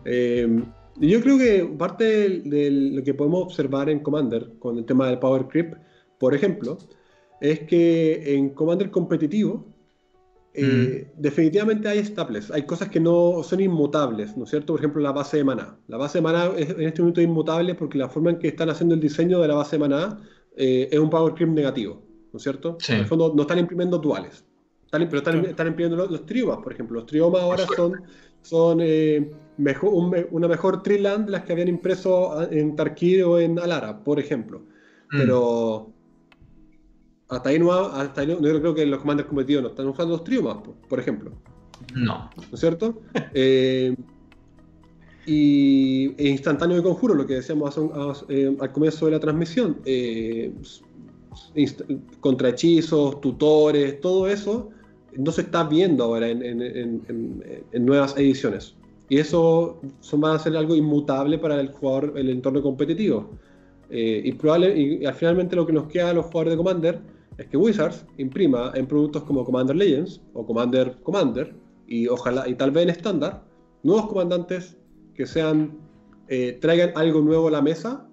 Eh, yo creo que parte de, de, lo que podemos observar en Commander con el tema del Power Creep, por ejemplo, es que en Commander competitivo eh, mm. definitivamente hay staples, hay cosas que no son inmutables, ¿no es cierto? Por ejemplo, la base de maná. La base de maná es en este momento inmutable porque la forma en que están haciendo el diseño de la base de maná eh, es un power creep negativo, ¿no es cierto? En el fondo no están imprimiendo duales, están, pero están, imprimiendo los, triomas, por ejemplo. Los triomas ahora son, son eh, mejor, una mejor triland las que habían impreso en Tarkir o en Alara, por ejemplo. Mm. Pero hasta ahí no, hasta ahí no, yo creo que los comandos competitivos no están usando los triomas, por ejemplo. No. ¿No es cierto? Eh, y e instantáneo de conjuro, lo que decíamos eh, al comienzo de la transmisión, eh, contra hechizos, tutores, todo eso no se está viendo ahora en, nuevas ediciones. Y eso son, va a ser algo inmutable para el jugador, el entorno competitivo. y, probable, y, y, finalmente lo que nos queda a los jugadores de Commander es que Wizards imprima en productos como Commander Legends o Commander Commander y ojalá y tal vez en estándar nuevos comandantes que sean eh, traigan algo nuevo a la mesa,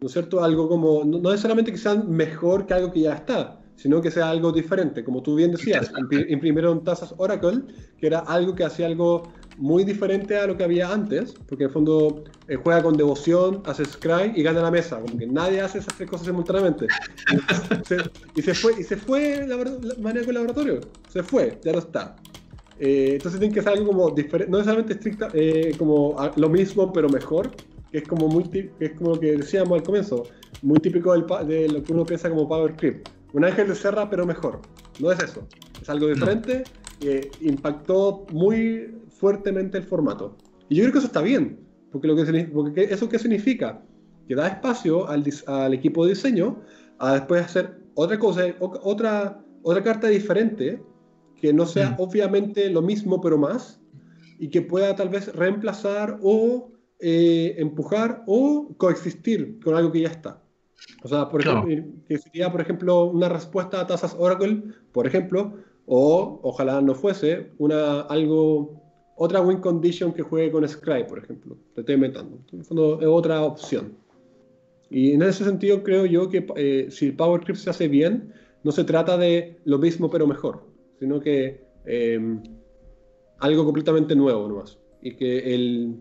¿no es cierto? Algo como no, necesariamente que sean mejor que algo que ya está, sino que sea algo diferente, como tú bien decías, imprimieron tazas Oracle, que era algo que hacía algo muy diferente a lo que había antes, porque en el fondo eh, juega con devoción, hace scry y gana la mesa, como que nadie hace esas tres cosas simultáneamente. y se fue, y se fue la, manera con laboratorio, se fue, ya no está. Eh, entonces tiene que ser algo como diferente, no necesariamente estricta, eh, como lo mismo pero mejor, que es como muy que es como lo que decíamos al comienzo, muy típico de lo que uno piensa como Power Creep. Un ángel de serra pero mejor. No es eso, es algo diferente que impactó muy fuertemente el formato. Y yo creo que eso está bien, porque, lo que, porque ¿eso qué significa? Que da espacio al, al equipo de diseño a después hacer otra cosa, otra, otra carta diferente, que no sea mm. obviamente lo mismo pero más, y que pueda tal vez reemplazar o eh, empujar o coexistir con algo que ya está. O sea, por ejemplo, que sería, por ejemplo, una respuesta a tasas Oracle, por ejemplo, o ojalá no fuese, una, algo otra win condition que juegue con Scry, por ejemplo. Te estoy inventando. En fondo es otra opción. Y en ese sentido creo yo que eh, si el Power Creep se hace bien, no se trata de lo mismo pero mejor, sino que em, algo completamente nuevo nomás. Y que el,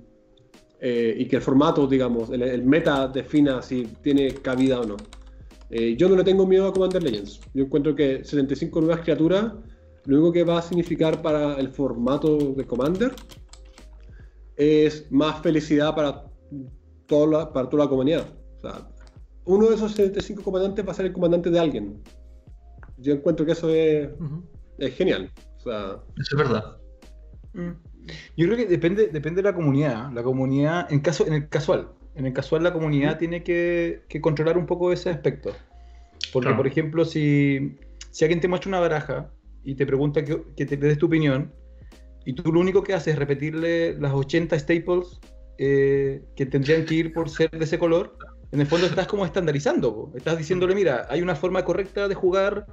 eh, y que el formato, digamos, el, meta defina si tiene cabida o no. Eh, yo no le tengo miedo a Commander Legends. Yo encuentro que 75 nuevas criaturas lo único que va a significar para el formato de Commander es más felicidad para toda la, para toda la comunidad. O sea, uno de esos 75 comandantes va a ser el comandante de alguien. Yo encuentro que eso es, es genial. eso es verdad. Mm. Yo creo que depende, depende de la comunidad. La comunidad, en, caso, en el casual, en el casual la comunidad tiene que, que, controlar un poco ese aspecto. Porque, por ejemplo, si, si alguien te muestra una baraja y te pregunta que, que te des tu opinión, y tú lo único que haces es repetirle las 80 staples eh, que tendrían que ir por ser de ese color, en el fondo estás como estandarizando. Estás diciéndole, mira, hay una forma correcta de jugar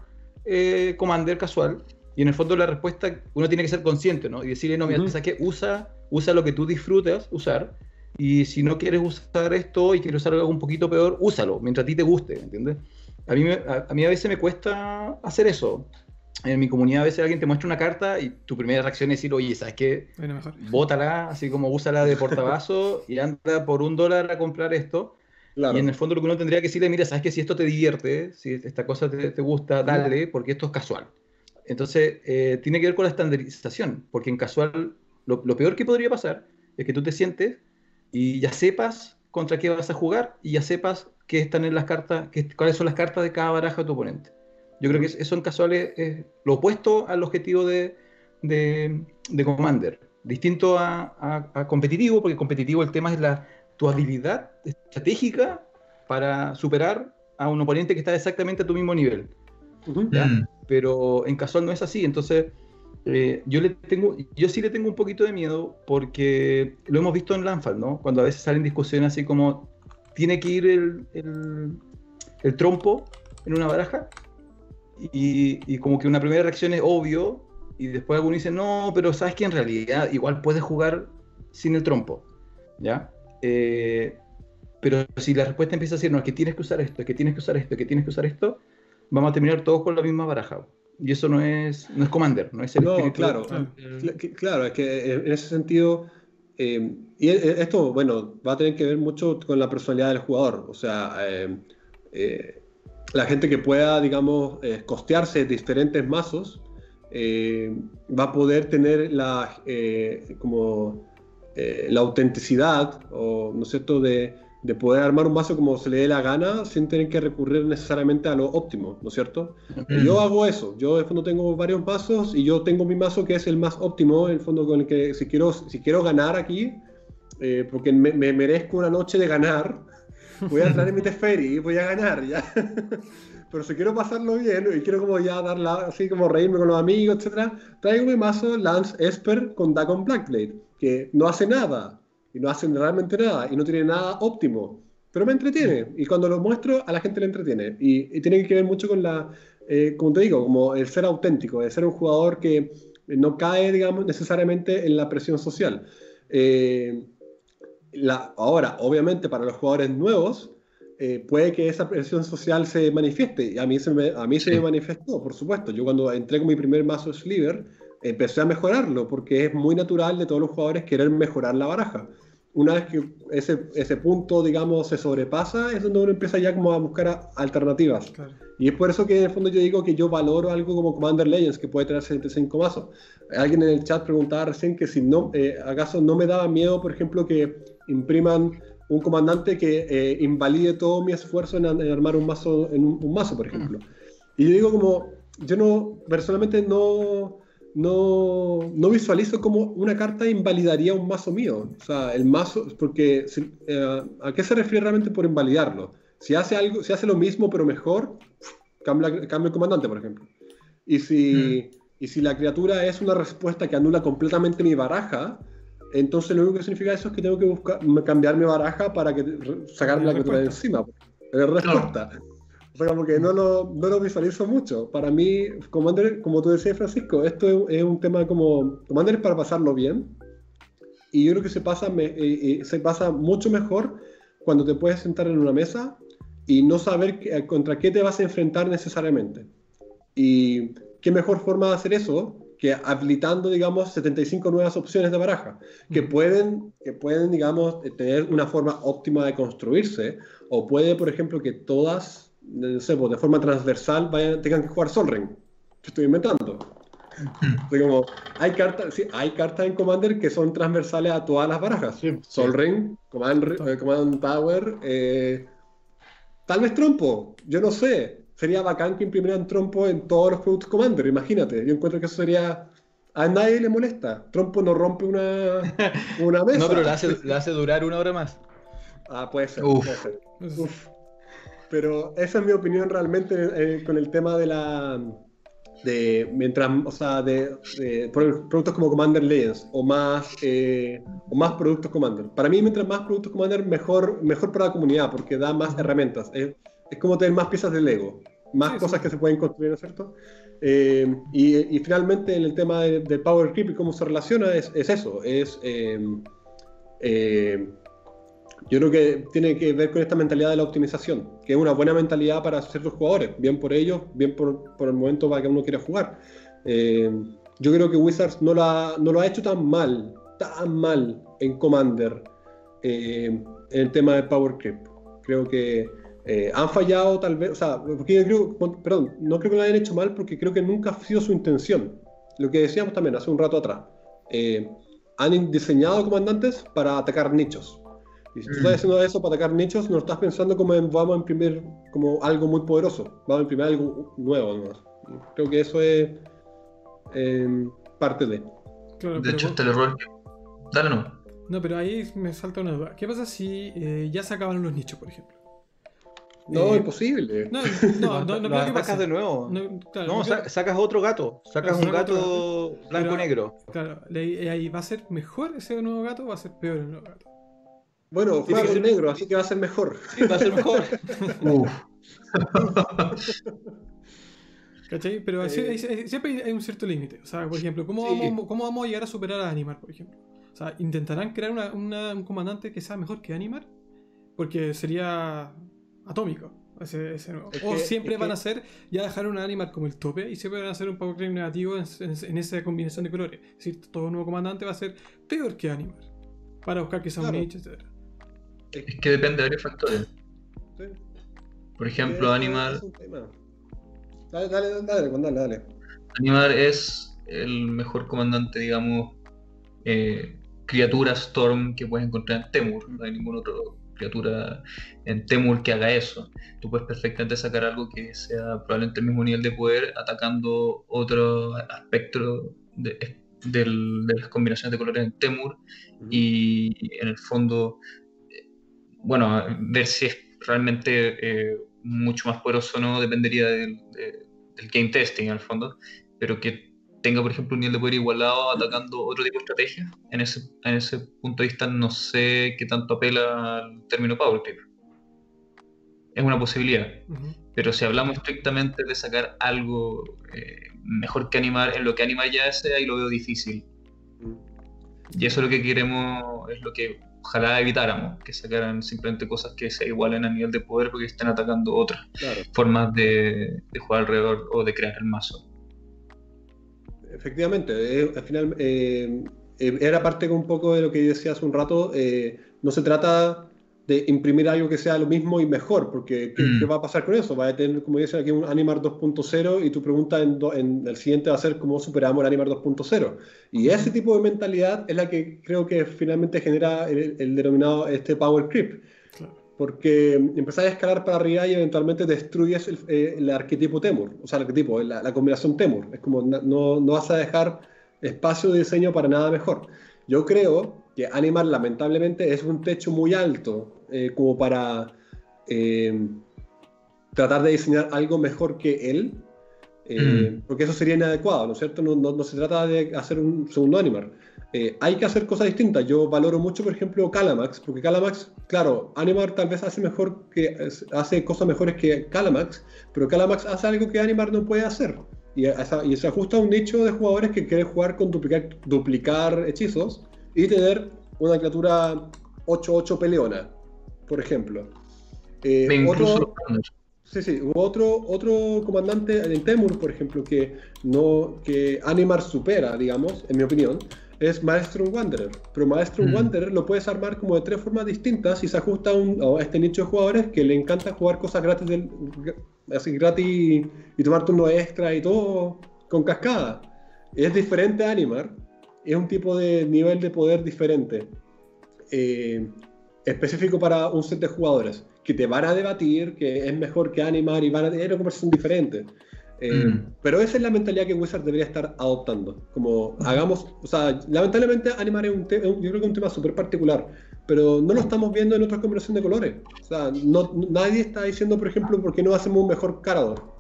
eh, Commander casual, y en el fondo la respuesta uno tiene que ser consciente, ¿no? Y decirle, no, mira, uh que usa, usa lo que tú disfrutas usar, y si no quieres usar esto y quieres usar algo un poquito peor, úsalo, mientras a ti te guste, ¿entiendes? A mí, a, a mí a veces me cuesta hacer eso. En mi comunidad a veces alguien te muestra una carta y tu primera reacción es decir, oye, ¿sabes qué? Bótala, así como úsala de portabazo y anda por un dólar a comprar esto. Y en el fondo lo que uno tendría que decirle, mira, ¿sabes qué? Si esto te divierte, si esta cosa te, gusta, dale, porque esto es casual. Entonces, eh, tiene que ver con la estandarización, porque en casual lo, peor que podría pasar es que tú te sientes y ya sepas contra qué vas a jugar y ya sepas qué están en las cartas, qué, cuáles son las cartas de cada baraja de tu oponente. Yo creo que eso en casuales es lo opuesto al objetivo de, de, Commander. Distinto a, competitivo, porque competitivo el tema es la, tu habilidad estratégica para superar a un oponente que está exactamente a tu mismo nivel. Mm. Pero en casual no es así, entonces eh, yo, le tengo, yo sí le tengo un poquito de miedo porque lo hemos visto en Landfall, ¿no? Cuando a veces salen discusiones así como tiene que ir el, el trompo en una baraja y, como que una primera reacción es obvio, y después alguno dice, no, pero sabes que en realidad igual puedes jugar sin el trompo, ¿ya? Eh, pero si la respuesta empieza a decir, no, es que tienes que usar esto, es que tienes que usar esto, es que tienes que usar esto, vamos a terminar todos con la misma baraja. Y eso no es, no es Commander, no es el No, claro, claro, es que en ese sentido, eh, y esto, bueno, va a tener que ver mucho con la personalidad del jugador. O sea, eh, la gente que pueda, digamos, eh, costearse diferentes mazos, eh, va a poder tener la, eh, como, la autenticidad, o, ¿no es cierto?, de, de, poder armar un mazo como se le dé la gana sin tener que recurrir necesariamente a lo óptimo, ¿no es cierto? Yo hago eso, yo en fondo tengo varios mazos y yo tengo mi mazo que es el más óptimo, en el fondo con el que si quiero, si quiero ganar aquí, porque me, me merezco una noche de ganar, voy a entrar en mi Teferi y voy a ganar ya. Pero si quiero pasarlo bien y quiero como ya darla, así como reírme con los amigos, etc., traigo mi mazo Lance Esper con Dagon Blackblade, que no hace nada, y no hace realmente nada, y no tiene nada óptimo, pero me entretiene, y cuando lo muestro a la gente le entretiene, y, tiene que ver mucho con la, eh, como te digo, como el ser auténtico, de ser un jugador que no cae, digamos, necesariamente en la presión social. Eh, ahora, obviamente, para los jugadores nuevos, eh, puede que esa presión social se manifieste. Y a mí se me, a mí se me manifestó, por supuesto. Yo cuando entré con mi primer mazo Sliver, empecé a mejorarlo, porque es muy natural de todos los jugadores querer mejorar la baraja. Una vez que ese, ese punto, digamos, se sobrepasa, es donde uno empieza ya como a buscar alternativas. Y es por eso que en el fondo yo digo que yo valoro algo como Commander Legends, que puede tener 75 mazos. Alguien en el chat preguntaba recién que si no, eh, acaso no me daba miedo, por ejemplo, que impriman un comandante que eh, invalide todo mi esfuerzo en, armar un mazo, en un, mazo, por ejemplo. Y yo digo como, yo no, personalmente no, no, no, visualizo como una carta invalidaría un mazo mío. O sea, el mazo, porque eh, ¿a qué se refiere realmente por invalidarlo? Si hace algo, si hace lo mismo pero mejor, cambia, cambia el comandante, por ejemplo. Y si, mm. y si la criatura es una respuesta que anula completamente mi baraja, entonces lo único que significa eso es que tengo que buscar, cambiar mi baraja para que, sacarme la criatura de encima. Es respuesta. O sea, como que no lo, no lo visualizo mucho. Para mí, Commander, como tú decías, Francisco, esto es, un tema como. Commander es para pasarlo bien. Y yo creo que se pasa, eh, eh, se pasa mucho mejor cuando te puedes sentar en una mesa y no saber contra qué te vas a enfrentar necesariamente. Y qué mejor forma de hacer eso que habilitando, digamos, 75 nuevas opciones de baraja, que pueden, que pueden, digamos, tener una forma óptima de construirse, o puede, por ejemplo, que todas, no sé, pues, de forma transversal vayan, tengan que jugar Sol Ring. Estoy inventando. como, hay cartas, sí, hay cartas en Commander que son transversales a todas las barajas. Sol Ring, Command, eh, Command Tower, eh, tal vez Trompo, yo no sé sería bacán que imprimieran trompo en todos los productos Commander, imagínate. Yo encuentro que eso sería... A nadie le molesta. Trompo no rompe una, una mesa. no, pero le hace, le hace, durar una hora más. Ah, puede ser. Puede ser. Pero esa es mi opinión realmente eh, con el tema de la... De, mientras, o sea, de, productos como Commander Legends o más, eh, o más productos Commander. Para mí, mientras más productos Commander, mejor, mejor para la comunidad, porque da más herramientas. Es, es como tener más piezas de Lego, más cosas que se pueden construir, ¿no es cierto? Eh, y, finalmente en el tema del Power Creep y cómo se relaciona es, eso, es eh, eh, yo creo que tiene que ver con esta mentalidad de la optimización, que es una buena mentalidad para ciertos jugadores, bien por ellos, bien por, por el momento para que uno quiera jugar. Eh, yo creo que Wizards no lo, ha, no lo ha hecho tan mal, tan mal en Commander eh, en el tema de Power Creep. Creo que eh, han fallado tal vez, o sea, porque yo creo, perdón, no creo que lo hayan hecho mal porque creo que nunca ha sido su intención. Lo que decíamos también hace un rato atrás. han diseñado comandantes para atacar nichos y si tú estás mm. haciendo eso para atacar nichos, no estás pensando como en, vamos a imprimir como algo muy poderoso, vamos a imprimir algo nuevo. Creo que eso es em, parte de. de hecho, este el error. Dale, no. No, pero ahí me salta una duda. ¿Qué pasa si eh, ya se acabaron los nichos, por ejemplo? No, eh, imposible. No, no, no, no, creo que sacas de nuevo. No, sacas otro gato. Sacas un gato blanco-negro. Claro, ahí va a ser mejor ese nuevo gato o va a ser peor el nuevo gato. Bueno, fue algo negro, así que va a ser mejor. Sí, va a ser mejor. ¿Cachai? Pero eh. siempre hay un cierto límite. O sea, por ejemplo, ¿cómo, vamos, ¿cómo, vamos, a llegar a superar a Animar, por ejemplo? O sea, ¿intentarán crear un comandante que sea mejor que Animar? Porque sería atómico. Ese, o siempre van a ser, ya dejar un Animar como el tope y siempre van a ser un power negativo en, esa combinación de colores. Es decir, todo nuevo comandante va a ser peor que Animar. Para buscar que sea un nicho, etc. Es que depende de varios factores. Por ejemplo, Animal. Dale, dale, dale, dale, dale. Animal es el mejor comandante, digamos, eh, criatura Storm que puedes encontrar en Temur. No hay ninguna otra criatura en Temur que haga eso. Tú puedes perfectamente sacar algo que sea probablemente el mismo nivel de poder atacando otro aspecto de, de las combinaciones de colores en Temur y en el fondo bueno, ver si es realmente eh, mucho más poderoso o no dependería del, game testing al fondo, pero que tenga, por ejemplo, un nivel de poder igualado atacando otro tipo de estrategia, en ese, en ese punto de vista no sé qué tanto apela al término power creep. Es una posibilidad, pero si hablamos estrictamente de sacar algo eh, mejor que animar en lo que animar ya hace, ahí lo veo difícil. Y eso es lo que queremos, es lo que ojalá evitáramos que sacaran simplemente cosas que se igualen a nivel de poder porque estén atacando otras formas de, jugar alrededor o de crear el mazo. Efectivamente, eh, al final eh, eh, era parte un poco de lo que decía hace un rato, no se trata de imprimir algo que sea lo mismo y mejor, porque ¿qué, mm. va a pasar con eso? Va a tener, como dicen aquí, un Animar 2.0 y tu pregunta en, en, el siguiente va a ser cómo superamos el Animar 2.0. Y ese tipo de mentalidad es la que creo que finalmente genera el, denominado este Power Creep. Porque empezás a escalar para arriba y eventualmente destruyes el, eh, arquetipo Temur, o sea, el arquetipo, la, la combinación Temur. Es como no, no vas a dejar espacio de diseño para nada mejor. Yo creo que Animar lamentablemente es un techo muy alto eh, como para eh, tratar de diseñar algo mejor que él, eh, mm. porque eso sería inadecuado, ¿no es cierto? No, no, se trata de hacer un segundo Animar. hay que hacer cosas distintas. Yo valoro mucho, por ejemplo, Calamax, porque Calamax, claro, Animar tal vez hace mejor que hace cosas mejores que Calamax, pero Calamax hace algo que Animar no puede hacer. Y, y se ajusta a un nicho de jugadores que quieren jugar con duplicar, duplicar hechizos y tener una criatura 8-8 peleona por ejemplo. Eh, otro, sí, sí, otro, otro comandante en Temur, por ejemplo, que, no, que Animar supera, digamos, en mi opinión, es Maestro Wanderer. Pero Maestro mm. Wanderer lo puedes armar como de tres formas distintas y se ajusta a, este nicho de jugadores que le encanta jugar cosas gratis, del, así gratis y tomar turno extra y todo con cascada. Es diferente a Animar, es un tipo de nivel de poder diferente. Eh, específico para un set de jugadores que te van a debatir, que es mejor que animar y van a tener una conversación diferente. Eh, mm. Pero esa es la mentalidad que Wizard debería estar adoptando. Como hagamos, o sea, lamentablemente animar es un tema, yo creo que es un tema súper particular, pero no lo estamos viendo en otras combinaciones de colores. O sea, no, nadie está diciendo, por ejemplo, por qué no hacemos un mejor carador.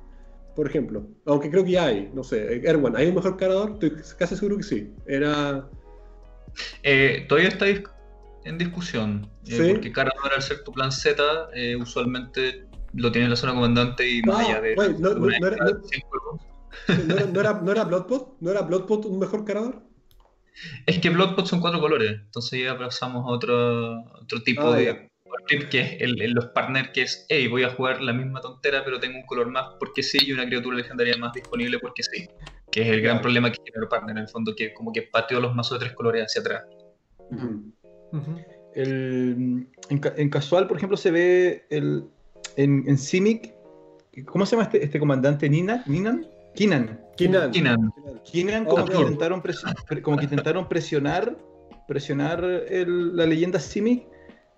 Por ejemplo, aunque creo que ya hay, no sé, Erwan, ¿hay un mejor carador? Estoy casi seguro que sí. Era. Eh, todavía está en discusión. Eh, porque Carador, al ser tu plan Z, eh, usualmente lo tiene en la zona comandante y más allá de. no, no, era, no, era, ¿No era Bloodpot? ¿No era Bloodpot un mejor Carador? Es que Bloodpot son cuatro colores, entonces ya pasamos a otro, otro tipo ah, de que es el, los partners, que es, hey, voy a jugar la misma tontera, pero tengo un color más porque sí, y una criatura legendaria más disponible porque sí. Que es el gran problema que tiene el partner, en el fondo, que como que pateó los mazos de tres colores hacia atrás. en, casual, por ejemplo, se ve el, en, en Simic, ¿cómo se llama este, este comandante? ¿Nina? ¿Ninan? Kinan. Kinan. Kinan. como, que intentaron como que intentaron presionar, presionar la leyenda Simic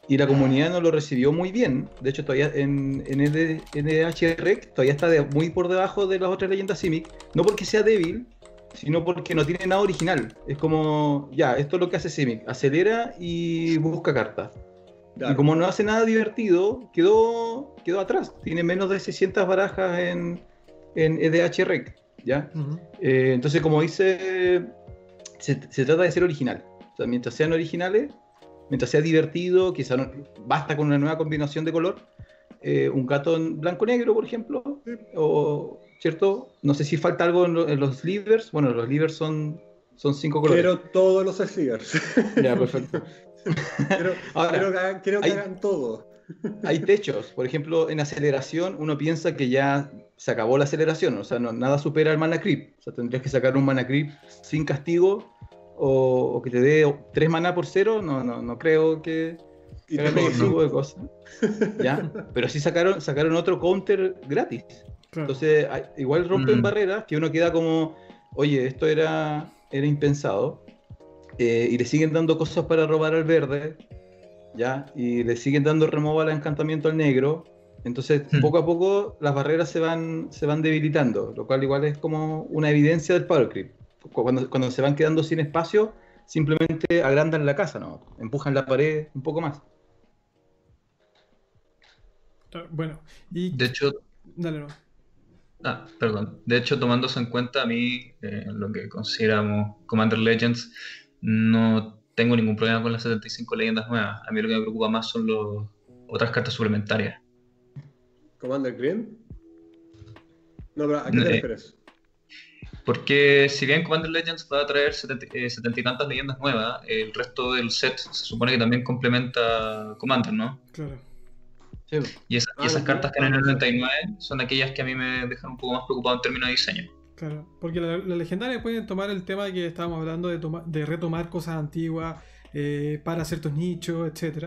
y la comunidad no lo recibió muy bien. De hecho, todavía en, en, NHREC todavía está muy por debajo de las otras leyendas Simic. No porque sea débil, sino porque no tiene nada original. Es como, ya, esto es lo que hace Simic. Acelera y busca cartas. Y como no hace nada divertido, quedó, quedó atrás. Tiene menos de 600 barajas en, en EDH ¿ya? Eh, entonces, como dice, se, trata de ser original. mientras sean originales, mientras sea divertido, quizá basta con una nueva combinación de color. Eh, un gato en blanco-negro, por ejemplo, o, ¿cierto? No sé si falta algo en, los slivers. Bueno, los slivers son, son cinco colores. Quiero todos los slivers. Ya, perfecto. quiero, que, hagan todo. Hay techos, por ejemplo, en aceleración uno piensa que ya se acabó la aceleración, o sea, nada supera el mana creep. O sea, tendrías que sacar un mana creep sin castigo o, que te dé tres mana por cero, no, no, no creo que, y hagan ese tipo de cosas. ¿Ya? Pero sí sacaron, sacaron otro counter gratis. Entonces, igual rompen mm. barreras que uno queda como, oye, esto era, era impensado. Eh, y le siguen dando cosas para robar al verde, ¿ya? Y le siguen dando removal al encantamiento al negro. Entonces, hmm. poco a poco las barreras se van, se van debilitando, lo cual igual es como una evidencia del power creep cuando, cuando se van quedando sin espacio, simplemente agrandan la casa, ¿no? Empujan la pared un poco más. Bueno, y... De hecho... Dale, no. Ah, perdón. De hecho, tomándose en cuenta a mí, eh, lo que consideramos Commander Legends, no tengo ningún problema con las 75 leyendas nuevas. A mí lo que me preocupa más son las otras cartas suplementarias. ¿Commander Green? No, pero ¿a qué te eh, refieres? Porque si bien Commander Legends va a traer setenta, eh, y tantas leyendas nuevas, el resto del set se supone que también complementa Commander, ¿no? Claro. Y, ah, esas cartas que en el 99 son aquellas que a mí me dejan un poco más preocupado en términos de diseño. Claro, porque las la legendarias pueden tomar el tema que estábamos hablando de, de retomar cosas antiguas eh, para ciertos nichos, etc.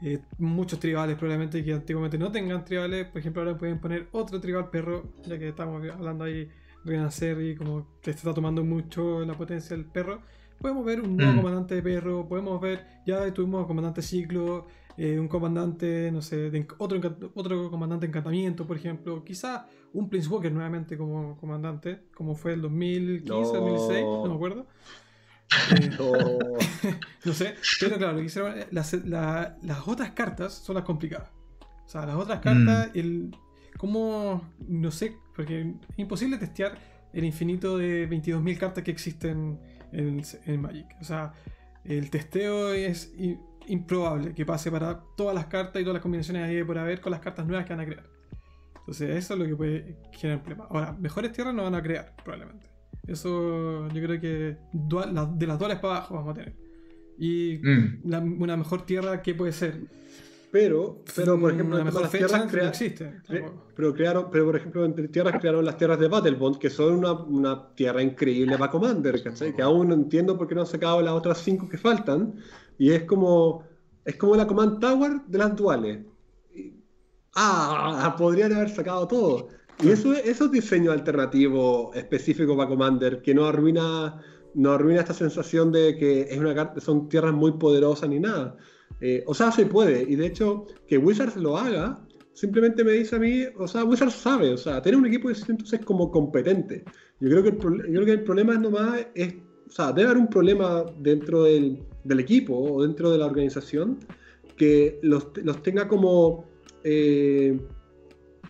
Eh, muchos tribales probablemente que antiguamente no tengan tribales, por ejemplo ahora pueden poner otro tribal perro, ya que estamos hablando ahí renacer y como que está tomando mucho la potencia del perro. Podemos ver un nuevo mm. comandante de perro, podemos ver, ya tuvimos comandante ciclo, eh, un comandante, no sé, otro, otro comandante encantamiento, por ejemplo, quizá un Prince Walker nuevamente como comandante, como fue el 2015, 2016, no me acuerdo. no. sé, pero claro, las, las, otras cartas son las complicadas. O sea, las otras cartas, mm. el, como, no sé, porque es imposible testear el infinito de 22.000 cartas que existen en, Magic. O sea, el testeo es improbable que pase para todas las cartas y todas las combinaciones ahí por haber con las cartas nuevas que van a crear. Entonces, eso es lo que puede generar problemas. Ahora, mejores tierras no van a crear, probablemente. Eso yo creo que de las duales para abajo vamos a tener. Y mm. una mejor tierra, ¿qué puede ser? Pero, pero por ejemplo, las tierras no existe, pero crearon, pero por ejemplo, entre tierras crearon las tierras de Battlebond, que son una, una tierra increíble para Commander, ¿cachai? Que aún no entiendo por qué no han sacado las otras cinco que faltan. Y es como, es como la Command Tower de las duales. Ah, podrían haber sacado todo. Y eso, eso es diseño alternativo específico para Commander, que no arruina, no arruina esta sensación de que es una, son tierras muy poderosas ni nada. Eh, o sea, se puede. Y de hecho, que Wizards lo haga, simplemente me dice a mí, o sea, Wizards sabe, o sea, tener un equipo de entonces como competente. Yo creo que el, yo creo que el problema es nomás, es, o sea, debe haber un problema dentro del, del equipo o dentro de la organización que los, los tenga como eh,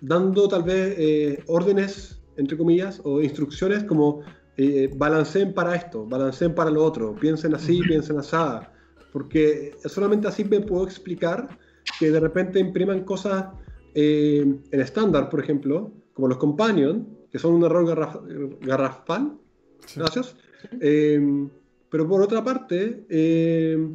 dando tal vez eh, órdenes, entre comillas, o instrucciones como balanceen para esto, balanceen para lo otro, piensen así, piensen así porque solamente así me puedo explicar que de repente impriman cosas eh, en estándar, por ejemplo, como los Companion, que son un error garrafal. Gracias. Eh, pero por otra parte, eh,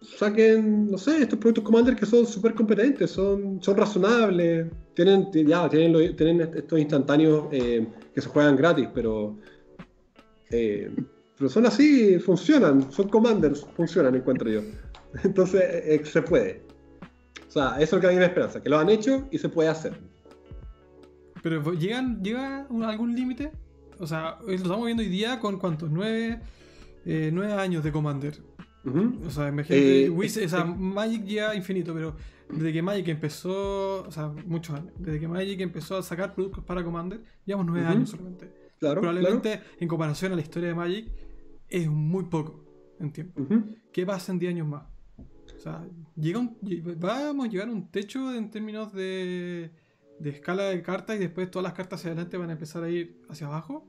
saquen, no sé, estos productos Commander que son súper competentes, son, son razonables, tienen, ya, tienen, tienen estos instantáneos eh, que se juegan gratis, pero, eh, pero son así, funcionan, son Commanders, funcionan, encuentro yo. Entonces, se puede. O sea, eso es lo que a mí me esperanza, que lo han hecho y se puede hacer. Pero ¿llegan, ¿llega algún límite? O sea, lo estamos viendo hoy día con cuántos, nueve, nueve años de Commander. O sea, imagínate, eh, Magic ya infinito, pero desde que Magic empezó, o sea, muchos años, desde que Magic empezó a sacar productos para Commander, llevamos nueve años solamente. Claro, Probablemente en comparación a la historia de Magic es muy poco en tiempo. ¿Qué pasa en 10 años más? O sea, llega vamos a llegar a un techo en términos de, de escala de cartas y después todas las cartas hacia adelante van a empezar a ir hacia abajo.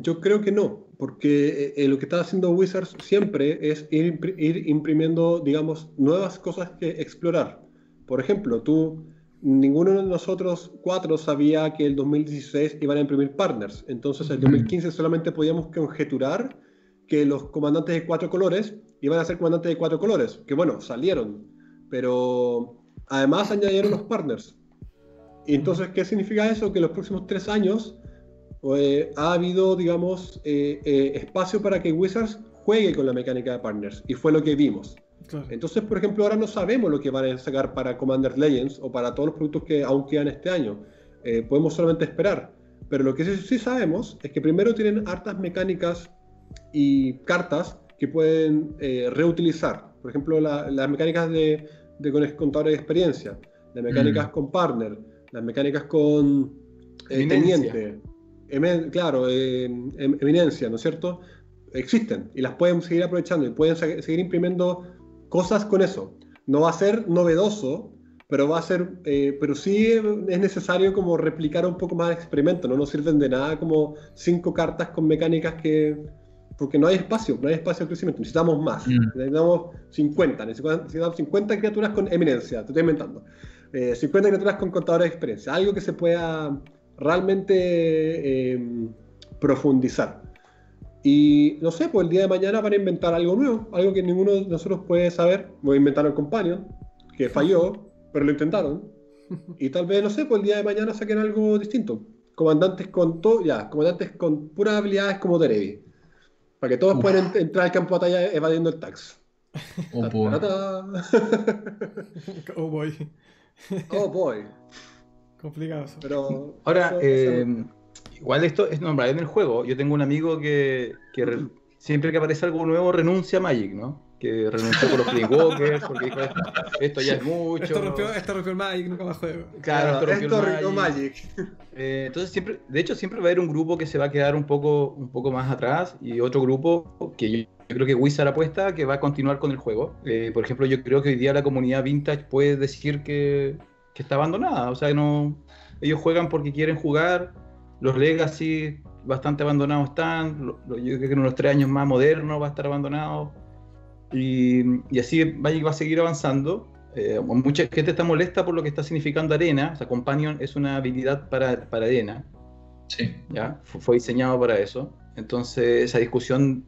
Yo creo que no, porque eh, eh, lo que está haciendo Wizards siempre es ir, imprimiendo, digamos, nuevas cosas que explorar. Por ejemplo, tú, ninguno de nosotros cuatro sabía que el 2016 iban a imprimir partners. Entonces, el 2015 solamente podíamos conjeturar que los comandantes de cuatro colores iban a ser comandantes de cuatro colores. Que bueno, salieron. Pero además añadieron los partners. Y entonces, ¿qué significa eso? Que los próximos tres años eh, ha habido, digamos, eh, eh, espacio para que Wizards juegue con la mecánica de partners, y fue lo que vimos. Entonces, por ejemplo, ahora no sabemos lo que van a sacar para Commander Legends o para todos los productos que aún quedan este año. podemos solamente esperar. Pero lo que sí, sabemos es que primero tienen hartas mecánicas y cartas que pueden reutilizar. Por ejemplo, las mecánicas de, de contadores de experiencia, las mecánicas mm. con partner, las mecánicas con teniente claro, eminencia, ¿no es cierto? Existen y las pueden seguir aprovechando y pueden seguir imprimiendo cosas con eso. No va a ser novedoso, pero va a ser, eh, pero sí es necesario como replicar un poco más el experimento, no nos sirven de nada como cinco cartas con mecánicas que, porque no hay espacio, no hay espacio de crecimiento, necesitamos más, mm. necesitamos 50, necesitamos 50 criaturas con eminencia, te estoy inventando, 50 eh, criaturas con contadores de experiencia, algo que se pueda realmente eh, profundizar. Y no sé, pues el día de mañana van a inventar algo nuevo, algo que ninguno de nosotros puede saber. Voy a inventar el Companion, que falló, pero lo intentaron. Y tal vez, no sé, pues el día de mañana saquen algo distinto. Comandantes con todo, ya, comandantes con puras habilidades como Terebi. Para que todos puedan entrar al campo de batalla evadiendo el tax. Oh boy. oh boy. oh boy. Complicado. Pero Ahora, eh, igual esto es nombrado en el juego. Yo tengo un amigo que, siempre que aparece algo nuevo renuncia a Magic, ¿no? Que renunció por los Playwalkers, porque dijo, esto ya es mucho. Esto rompió, esto rompió el Magic, nunca más juego. Claro, esto rompió, el Magic. Eh, entonces, siempre, de hecho, siempre va a haber un grupo que se va a quedar un poco, un poco más atrás y otro grupo que yo, creo que Wizard apuesta que va a continuar con el juego. Eh, por ejemplo, yo creo que hoy día la comunidad vintage puede decir que que está abandonada. O sea, no, ellos juegan porque quieren jugar. Los Legacy bastante abandonados están. yo creo que en unos tres años más modernos va a estar abandonado. Y, y así va a seguir avanzando. Eh, mucha gente está molesta por lo que está significando Arena. O sea, Companion es una habilidad para, para Arena. Sí. ¿ya? Fue, diseñado para eso. Entonces, esa discusión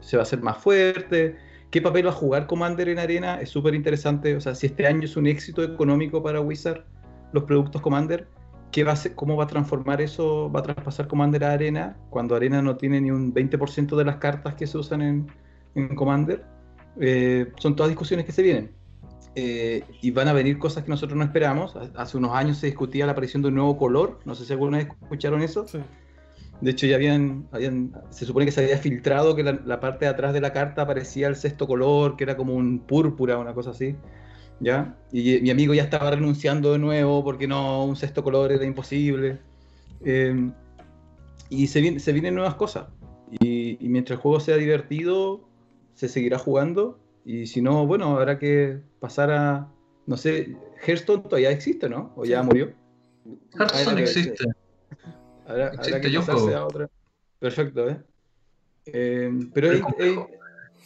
se va a hacer más fuerte ¿Qué papel va a jugar Commander en Arena? Es súper interesante. O sea, si este año es un éxito económico para Wizard, los productos Commander, ¿qué va a ¿cómo va a transformar eso? ¿Va a traspasar Commander a Arena cuando Arena no tiene ni un 20% de las cartas que se usan en, Commander? Eh, son todas discusiones que se vienen. Eh, y van a venir cosas que nosotros no esperamos. Hace unos años se discutía la aparición de un nuevo color. No sé si alguna vez escucharon eso. Sí. De hecho, ya habían, se supone que se había filtrado que la, parte de atrás de la carta aparecía el sexto color, que era como un púrpura, una cosa así. ¿Ya? Y, mi amigo ya estaba renunciando de nuevo porque no, un sexto color era imposible. Eh, y se, se vienen nuevas cosas. Y, mientras el juego sea divertido, se seguirá jugando. Y si no, bueno, habrá que pasar a. No sé, Hearthstone todavía existe, ¿no? ¿O ya murió? Hearthstone existe. Habrá, que pasarse a otra. Perfecto, ¿eh? eh pero es,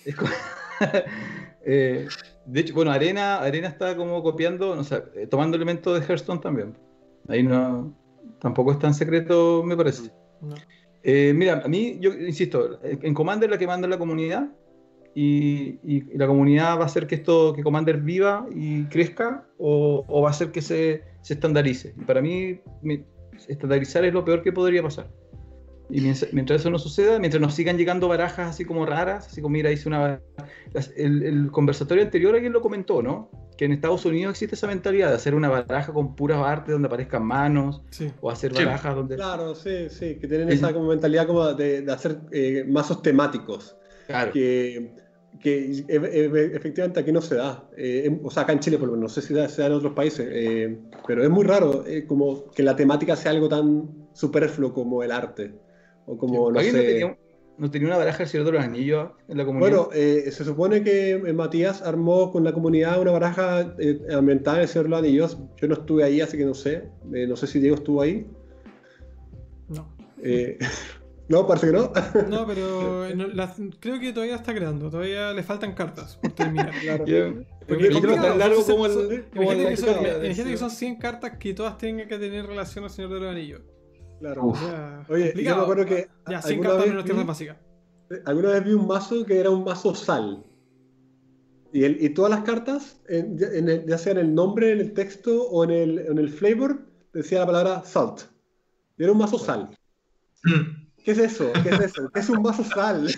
eh, de hecho, bueno, Arena, Arena está como copiando, o sea, eh, tomando elementos de Hearthstone también. Ahí no, tampoco es tan secreto, me parece. mira, a mí, yo insisto, en Commander la que manda la comunidad, y, la comunidad va a hacer que esto, que Commander viva y crezca o, va a hacer que se, se, estandarice. Y para mí, estandarizar es lo peor que podría pasar. Y mientras, eso no suceda, mientras nos sigan llegando barajas así como raras, así como mira, hice una... El, el conversatorio anterior alguien lo comentó, ¿no? Que en Estados Unidos existe esa mentalidad de hacer una baraja con puras artes donde aparezcan manos, o hacer barajas donde... Claro, sí, sí, que tienen esa como mentalidad como de, de hacer eh, mazos temáticos. Claro. Que que e, e, efectivamente aquí no se da. Eh, o sea, acá en Chile, por lo menos, no sé si se da en otros países, eh, pero es muy raro eh, como que la temática sea algo tan superfluo como el arte. O como, no sé... No tenía, no tenía, una baraja del Señor de los Anillos en la comunidad? Bueno, se supone que Matías armó con la comunidad una baraja ambientada en el Señor de los Anillos. Yo no estuve ahí, así que no sé. no sé si Diego estuvo ahí. No. No, parece que no. No, pero creo que todavía está creando. Todavía le faltan cartas por terminar. claro. Porque el libro tan largo como el. Imagínate que, son 100 cartas que todas tengan que tener relación al Señor de los Anillos. Claro. Oye, yo me acuerdo que. Ya, 100 cartas menos tierras básicas. Eh, alguna vez vi un mazo que era un mazo sal. Y, el, y todas las cartas, ya sea en el nombre, en el texto o en el, en el flavor, decía la palabra salt. Y era un mazo sal. Mm. ¿Qué es eso? ¿Qué es eso? ¿Qué es un vaso sal?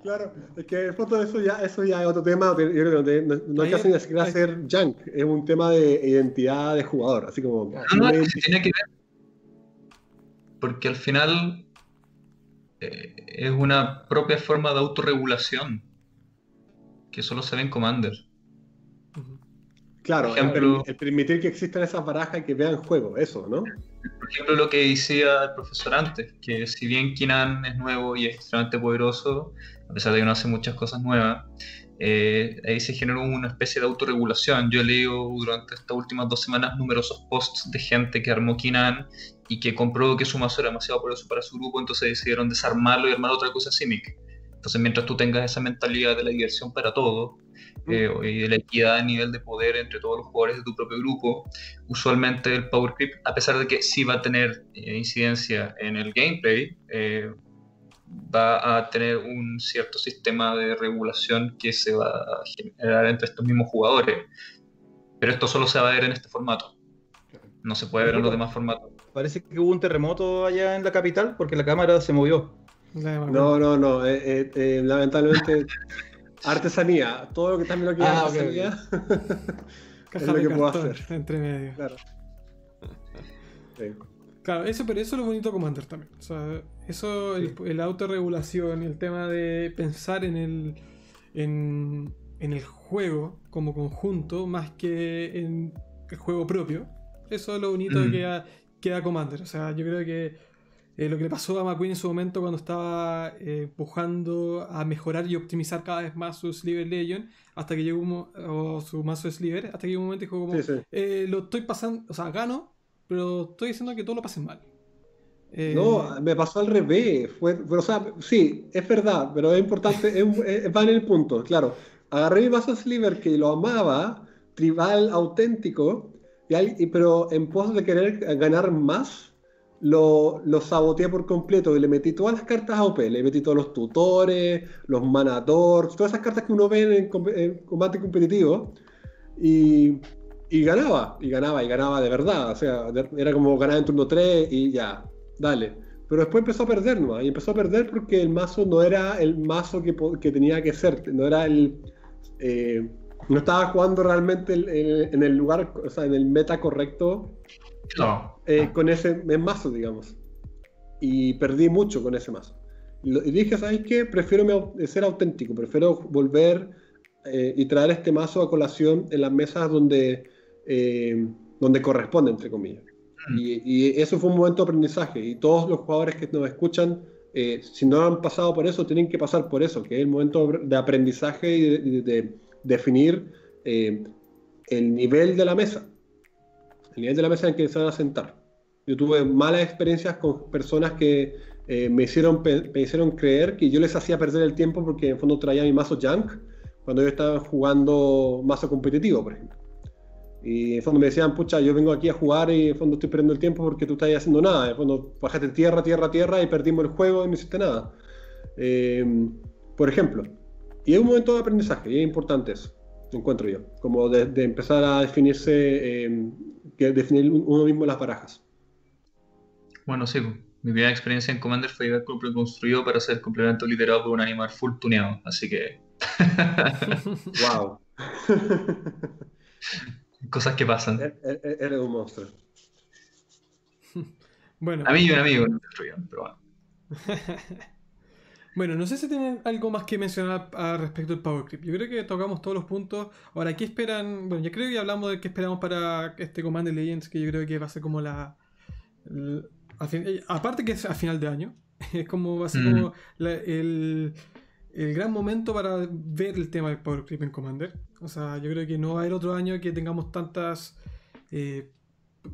Claro, es que en foto eso ya, eso ya es otro tema. no, hay que hacer, ni hacer junk, es un tema de identidad de jugador, así como. No, no, tiene que ver. Porque al final eh, es una propia forma de autorregulación que solo se ve en Commander. Claro, ejemplo, el, permitir que existan esas barajas y que vean juego, eso, ¿no? Por ejemplo, lo que decía el profesor antes, que si bien Kinan es nuevo y es extremadamente poderoso, a pesar de que no hace muchas cosas nuevas, eh, ahí se generó una especie de autorregulación. Yo he leído durante estas últimas dos semanas numerosos posts de gente que armó Kinan y que comprobó que su mazo era demasiado poderoso para su grupo, entonces decidieron desarmarlo y armar otra cosa Simic. Entonces, mientras tú tengas esa mentalidad de la diversión para todo eh, y de la equidad a nivel de poder entre todos los jugadores de tu propio grupo, usualmente el Power Creep, a pesar de que sí va a tener eh, incidencia en el gameplay, eh, va a tener un cierto sistema de regulación que se va a generar entre estos mismos jugadores. Pero esto solo se va a ver en este formato. No se puede ver en los demás formatos. Parece que hubo un terremoto allá en la capital porque la cámara se movió. No, no, no. Eh, eh, eh, lamentablemente, artesanía. Todo lo que también lo que ah, artesanía es lo que puedo hacer. Entre medio. Claro. Claro, eso, pero eso es lo bonito de Commander también. O sea, eso, el, autorregulación, el tema de pensar en el, en, el juego como conjunto más que en el juego propio. Eso es lo bonito de que queda Commander. O sea, yo creo que eh, lo que le pasó a McQueen en su momento cuando estaba eh, empujando a mejorar y optimizar cada vez más su Sliver Legion, hasta que llegó un, o su mazo Sliver, hasta que llegó un momento y dijo como, eh, lo estoy pasando, o sea, gano, pero estoy diciendo que todo lo pasen mal. no, me pasó al revés. Fue, o sea, sí, es verdad, pero es importante, es, va en el punto, claro. Agarré mi mazo Sliver que lo amaba, tribal auténtico, y, pero en pos de querer ganar más, lo, lo, saboteé por completo y le metí todas las cartas a OP, le metí todos los tutores, los manadores, todas esas cartas que uno ve en, combate competitivo y, y, ganaba, y ganaba, y ganaba de verdad, o sea, era como ganar en turno 3 y ya, dale. Pero después empezó a perder ¿no? y empezó a perder porque el mazo no era el mazo que, que tenía que ser, no era el... Eh, no estaba jugando realmente en el lugar, o sea, en el meta correcto eh, con ese mazo, digamos. Y perdí mucho con ese mazo. Y dije, ¿sabes qué? Prefiero ser auténtico, prefiero volver eh, y traer este mazo a colación en las mesas donde, eh, donde corresponde, entre comillas. Mm. Y, eso fue un momento de aprendizaje. Y todos los jugadores que nos escuchan, si no han pasado por eso, tienen que pasar por eso, que es el momento de aprendizaje y de definir el nivel de la mesa el nivel de la mesa en que se van a sentar. Yo tuve malas experiencias con personas que eh, me, hicieron, me hicieron creer que yo les hacía perder el tiempo porque en fondo traía mi mazo junk cuando yo estaba jugando mazo competitivo, por ejemplo. Y en fondo me decían, pucha, yo vengo aquí a jugar y en fondo estoy perdiendo el tiempo porque tú estás haciendo nada. En fondo bajaste tierra, tierra, tierra y perdimos el juego y no hiciste nada. Eh, por ejemplo, y es un momento de aprendizaje, y es importante eso, encuentro yo, como de, empezar a definirse, eh, definir uno mismo las barajas. Bueno, sí, mi primera experiencia en Commander fue llegar con construido para ser complemento liderado por un animal full tuneado, así que. ¡Wow! Cosas que pasan. E-, e-, e-, eres un monstruo. Bueno. A mí y un amigo pero bueno. bueno, no sé si tienen algo más que mencionar al respecto del Power Creep. Yo creo que tocamos todos los puntos. Ahora, ¿qué esperan? Bueno, ya creo que hablamos de qué esperamos para este Commander Legends, que yo creo que va a ser como la. Eh, aparte que es a final de año, es como va a ser mm. como el, el, gran momento para ver el tema del Power Creep en Commander. O sea, yo creo que no va a haber otro año que tengamos tantas. Eh,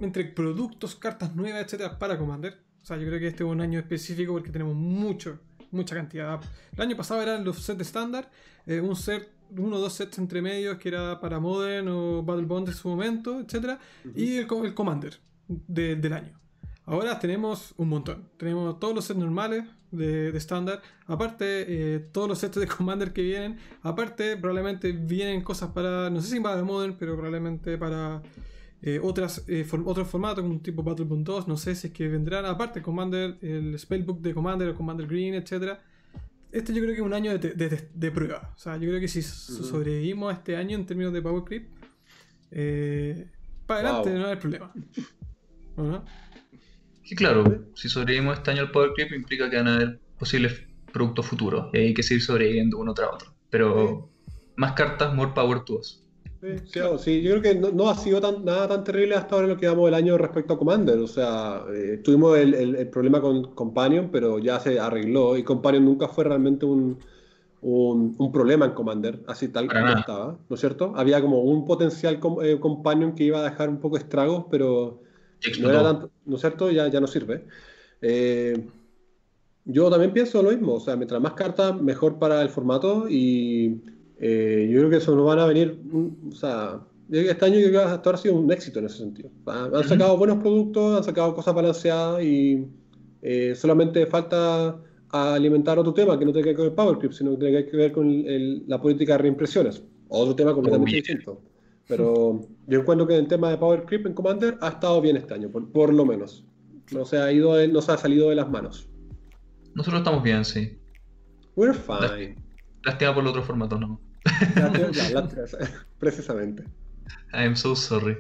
entre productos, cartas nuevas, etcétera, para Commander. O sea, yo creo que este es un año específico porque tenemos mucho, mucha cantidad. El año pasado eran los sets estándar, eh, un set, uno o dos sets entre medios que era para Modern o Battle Bond en su momento, etcétera, y el, el Commander del año. Ahora tenemos un montón. Tenemos todos los sets normales de estándar. Aparte, eh, todos los sets de Commander que vienen. Aparte, probablemente vienen cosas para. No sé si para Modern, pero probablemente para eh, otras, eh, otros formatos, como tipo Battlebond 2. No sé si es que vendrán. Aparte, Commander, el Spellbook de Commander, el Commander Green, etc. Este yo creo que es un año de, prueba. O sea, yo creo que si sobrevivimos a este año en términos de Power Creep, para adelante no hay problema. ¿No? Y claro, si sobrevivimos este año al Power Creep implica que van a haber posibles productos futuros y hay que seguir sobreviviendo uno tras otro. Pero más cartas, more power to us. Sí, claro, sí, yo creo que no, ha sido tan, nada tan terrible hasta ahora en lo que vamos el año respecto a Commander. O sea, eh, tuvimos el, problema con Companion, pero ya se arregló y Companion nunca fue realmente un, un, problema en Commander, así tal como estaba, ¿no es cierto? Había como un potencial eh, Companion que iba a dejar un poco estragos, pero no era tanto, ¿no es cierto? Ya, ya no sirve. Eh, yo también pienso lo mismo, o sea, mientras más cartas, mejor para el formato y eh, yo creo que eso nos van a venir, mm, o sea, este año yo creo que hasta ahora ha sido un éxito en ese sentido. Han sacado buenos productos, han sacado cosas balanceadas y eh, solamente falta alimentar otro tema que no tiene que ver con el Power Creep, sino que tiene que ver con la política de reimpresiones. Otro tema completamente distinto. Pero yo encuentro que el tema de Power Creep en Commander ha estado bien este año, por, lo menos. No se, ha ido no se ha salido de las manos. Nosotros estamos bien, sí. We're fine. Lástima por el otro formato, ¿no? precisamente. I'm so sorry.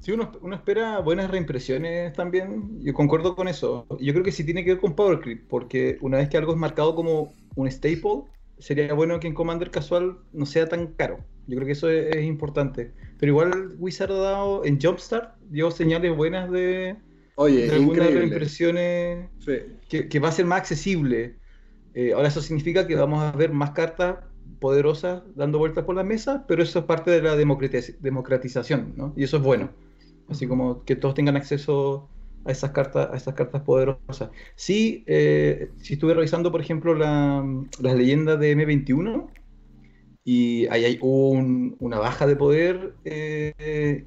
Si uno, uno, espera buenas reimpresiones también, yo concuerdo con eso. Yo creo que sí tiene que ver con Power Creep, porque una vez que algo es marcado como un staple, sería bueno que en Commander casual no sea tan caro. Yo creo que eso es, importante. Pero igual Wizard ha dado en Jumpstart, dio señales buenas de, Oye, de algunas impresiones que, va a ser más accesible. Eh, ahora eso significa que vamos a ver más cartas poderosas dando vueltas por la mesa, pero eso es parte de la democratización, ¿no? Y eso es bueno. Así como que todos tengan acceso a esas cartas, a estas cartas poderosas. Sí, eh, si estuve revisando, por ejemplo, la, las leyendas de M21, y ahí hay una baja de poder eh,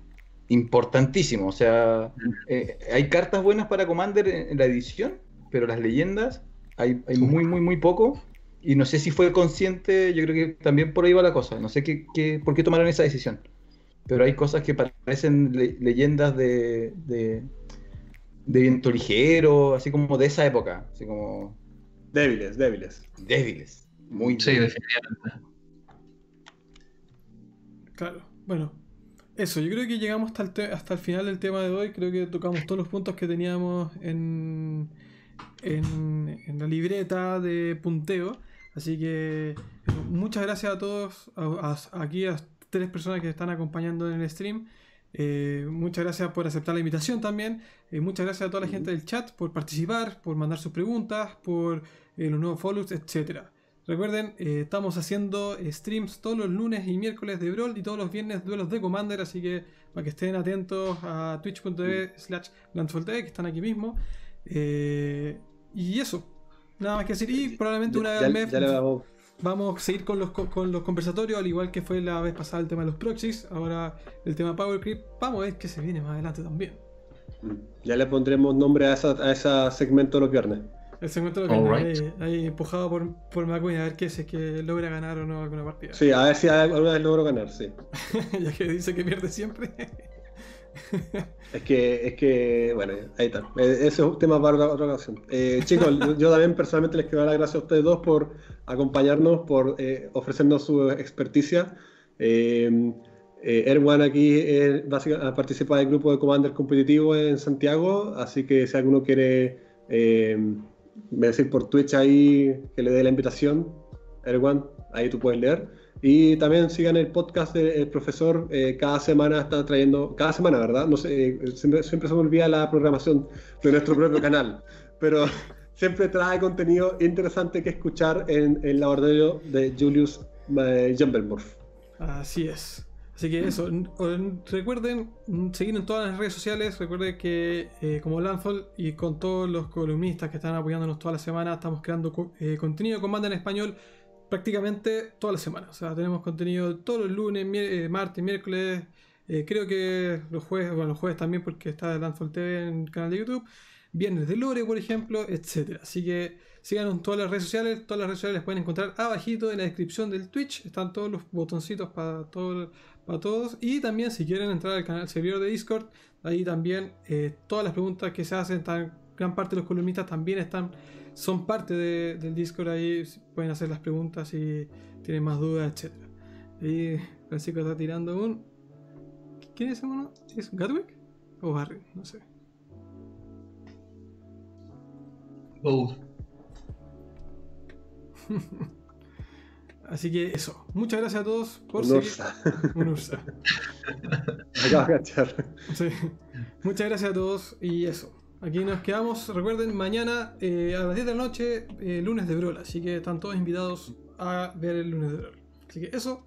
importantísimo. O sea, eh, hay cartas buenas para Commander en, la edición, pero las leyendas hay, muy, muy, muy poco. Y no sé si fue consciente, yo creo que también por ahí va la cosa. No sé qué, qué por qué tomaron esa decisión. Pero hay cosas que parecen leyendas de, de, viento ligero, así como de esa época. Así como... Débiles, débiles. Débiles. Muy sí, definitivamente. Claro, bueno, eso, yo creo que llegamos hasta el, hasta el final del tema de hoy, creo que tocamos todos los puntos que teníamos en, en, la libreta de punteo, así que muchas gracias a todos, aquí a tres personas que están acompañando en el stream. Eh, muchas gracias por aceptar la invitación también. Eh, muchas gracias a toda la gente del chat por participar, por mandar sus preguntas, por eh, los nuevos follows, etcétera. Recuerden, estamos haciendo streams todos los lunes y miércoles de Brawl y todos los viernes duelos de Commander, así que para que estén atentos a twitch.tv slash que están aquí mismo. Y eso, nada más que decir. Y probablemente una vez al mes vamos. a seguir con los, con los conversatorios, al igual que fue la vez pasada el tema de los proxies, ahora el tema Power Creep. Vamos a ver qué se viene más adelante también. Ya le pondremos nombre a ese a esa segmento los viernes. Ese encuentro lo ahí, ahí, empujado por, por McQueen a ver qué es, es que logra ganar o no alguna partida. Sí, a ver si alguna vez logro ganar, sí. ya que dice que pierde siempre. Es que, es que, bueno, ahí está. Eh, ese es un tema para otra, ocasión. Eh, chicos, yo también personalmente les quiero dar las gracias a ustedes dos por acompañarnos, por eh, ofrecernos su experticia. Eh, Erwan aquí básicamente participa del grupo de Commander competitivo en Santiago, así que si alguno quiere decir por Twitch ahí que le dé la invitación, Erwan, ahí tú puedes leer. Y también sigan el podcast del profesor, eh, cada semana está trayendo, cada semana, ¿verdad? No sé, eh, siempre, siempre se me olvida la programación de nuestro propio canal, pero siempre trae contenido interesante que escuchar en el laboratorio de Julius eh. Así es. Así que eso, recuerden seguir en todas las redes sociales, recuerden que eh, como Landfall y con todos los columnistas que están apoyándonos toda la semana, estamos creando eh, contenido con banda en español prácticamente toda la semana. O sea, tenemos contenido todos los lunes, eh, martes, miércoles, creo que los jueves, bueno, los jueves también porque está Landfall TV en el canal de YouTube, viernes de Lore, por ejemplo, etcétera. Así que síganos en todas las redes sociales, todas las redes sociales las pueden encontrar abajito en la descripción del Twitch, están todos los botoncitos para todo para todos. Y también si quieren entrar al canal servidor de Discord, ahí también eh, todas las preguntas que se hacen, gran parte de los columnistas también están, son parte del Discord, ahí pueden hacer las preguntas si tienen más dudas, etc. Y Francisco está tirando un... ¿Quién es uno? ¿Es Gatwick? ¿O Harry? No sé. Both. Así que eso. Muchas gracias a todos por seguir. Un Ursa. sí. Muchas gracias a todos y eso. Aquí nos quedamos. Recuerden, mañana eh, a las 10 de la noche, eh, lunes de Brawl. Así que están todos invitados a ver el lunes de Brawl. Así que eso.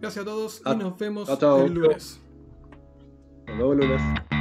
Gracias a todos y nos vemos el lunes. Nos vemos el lunes.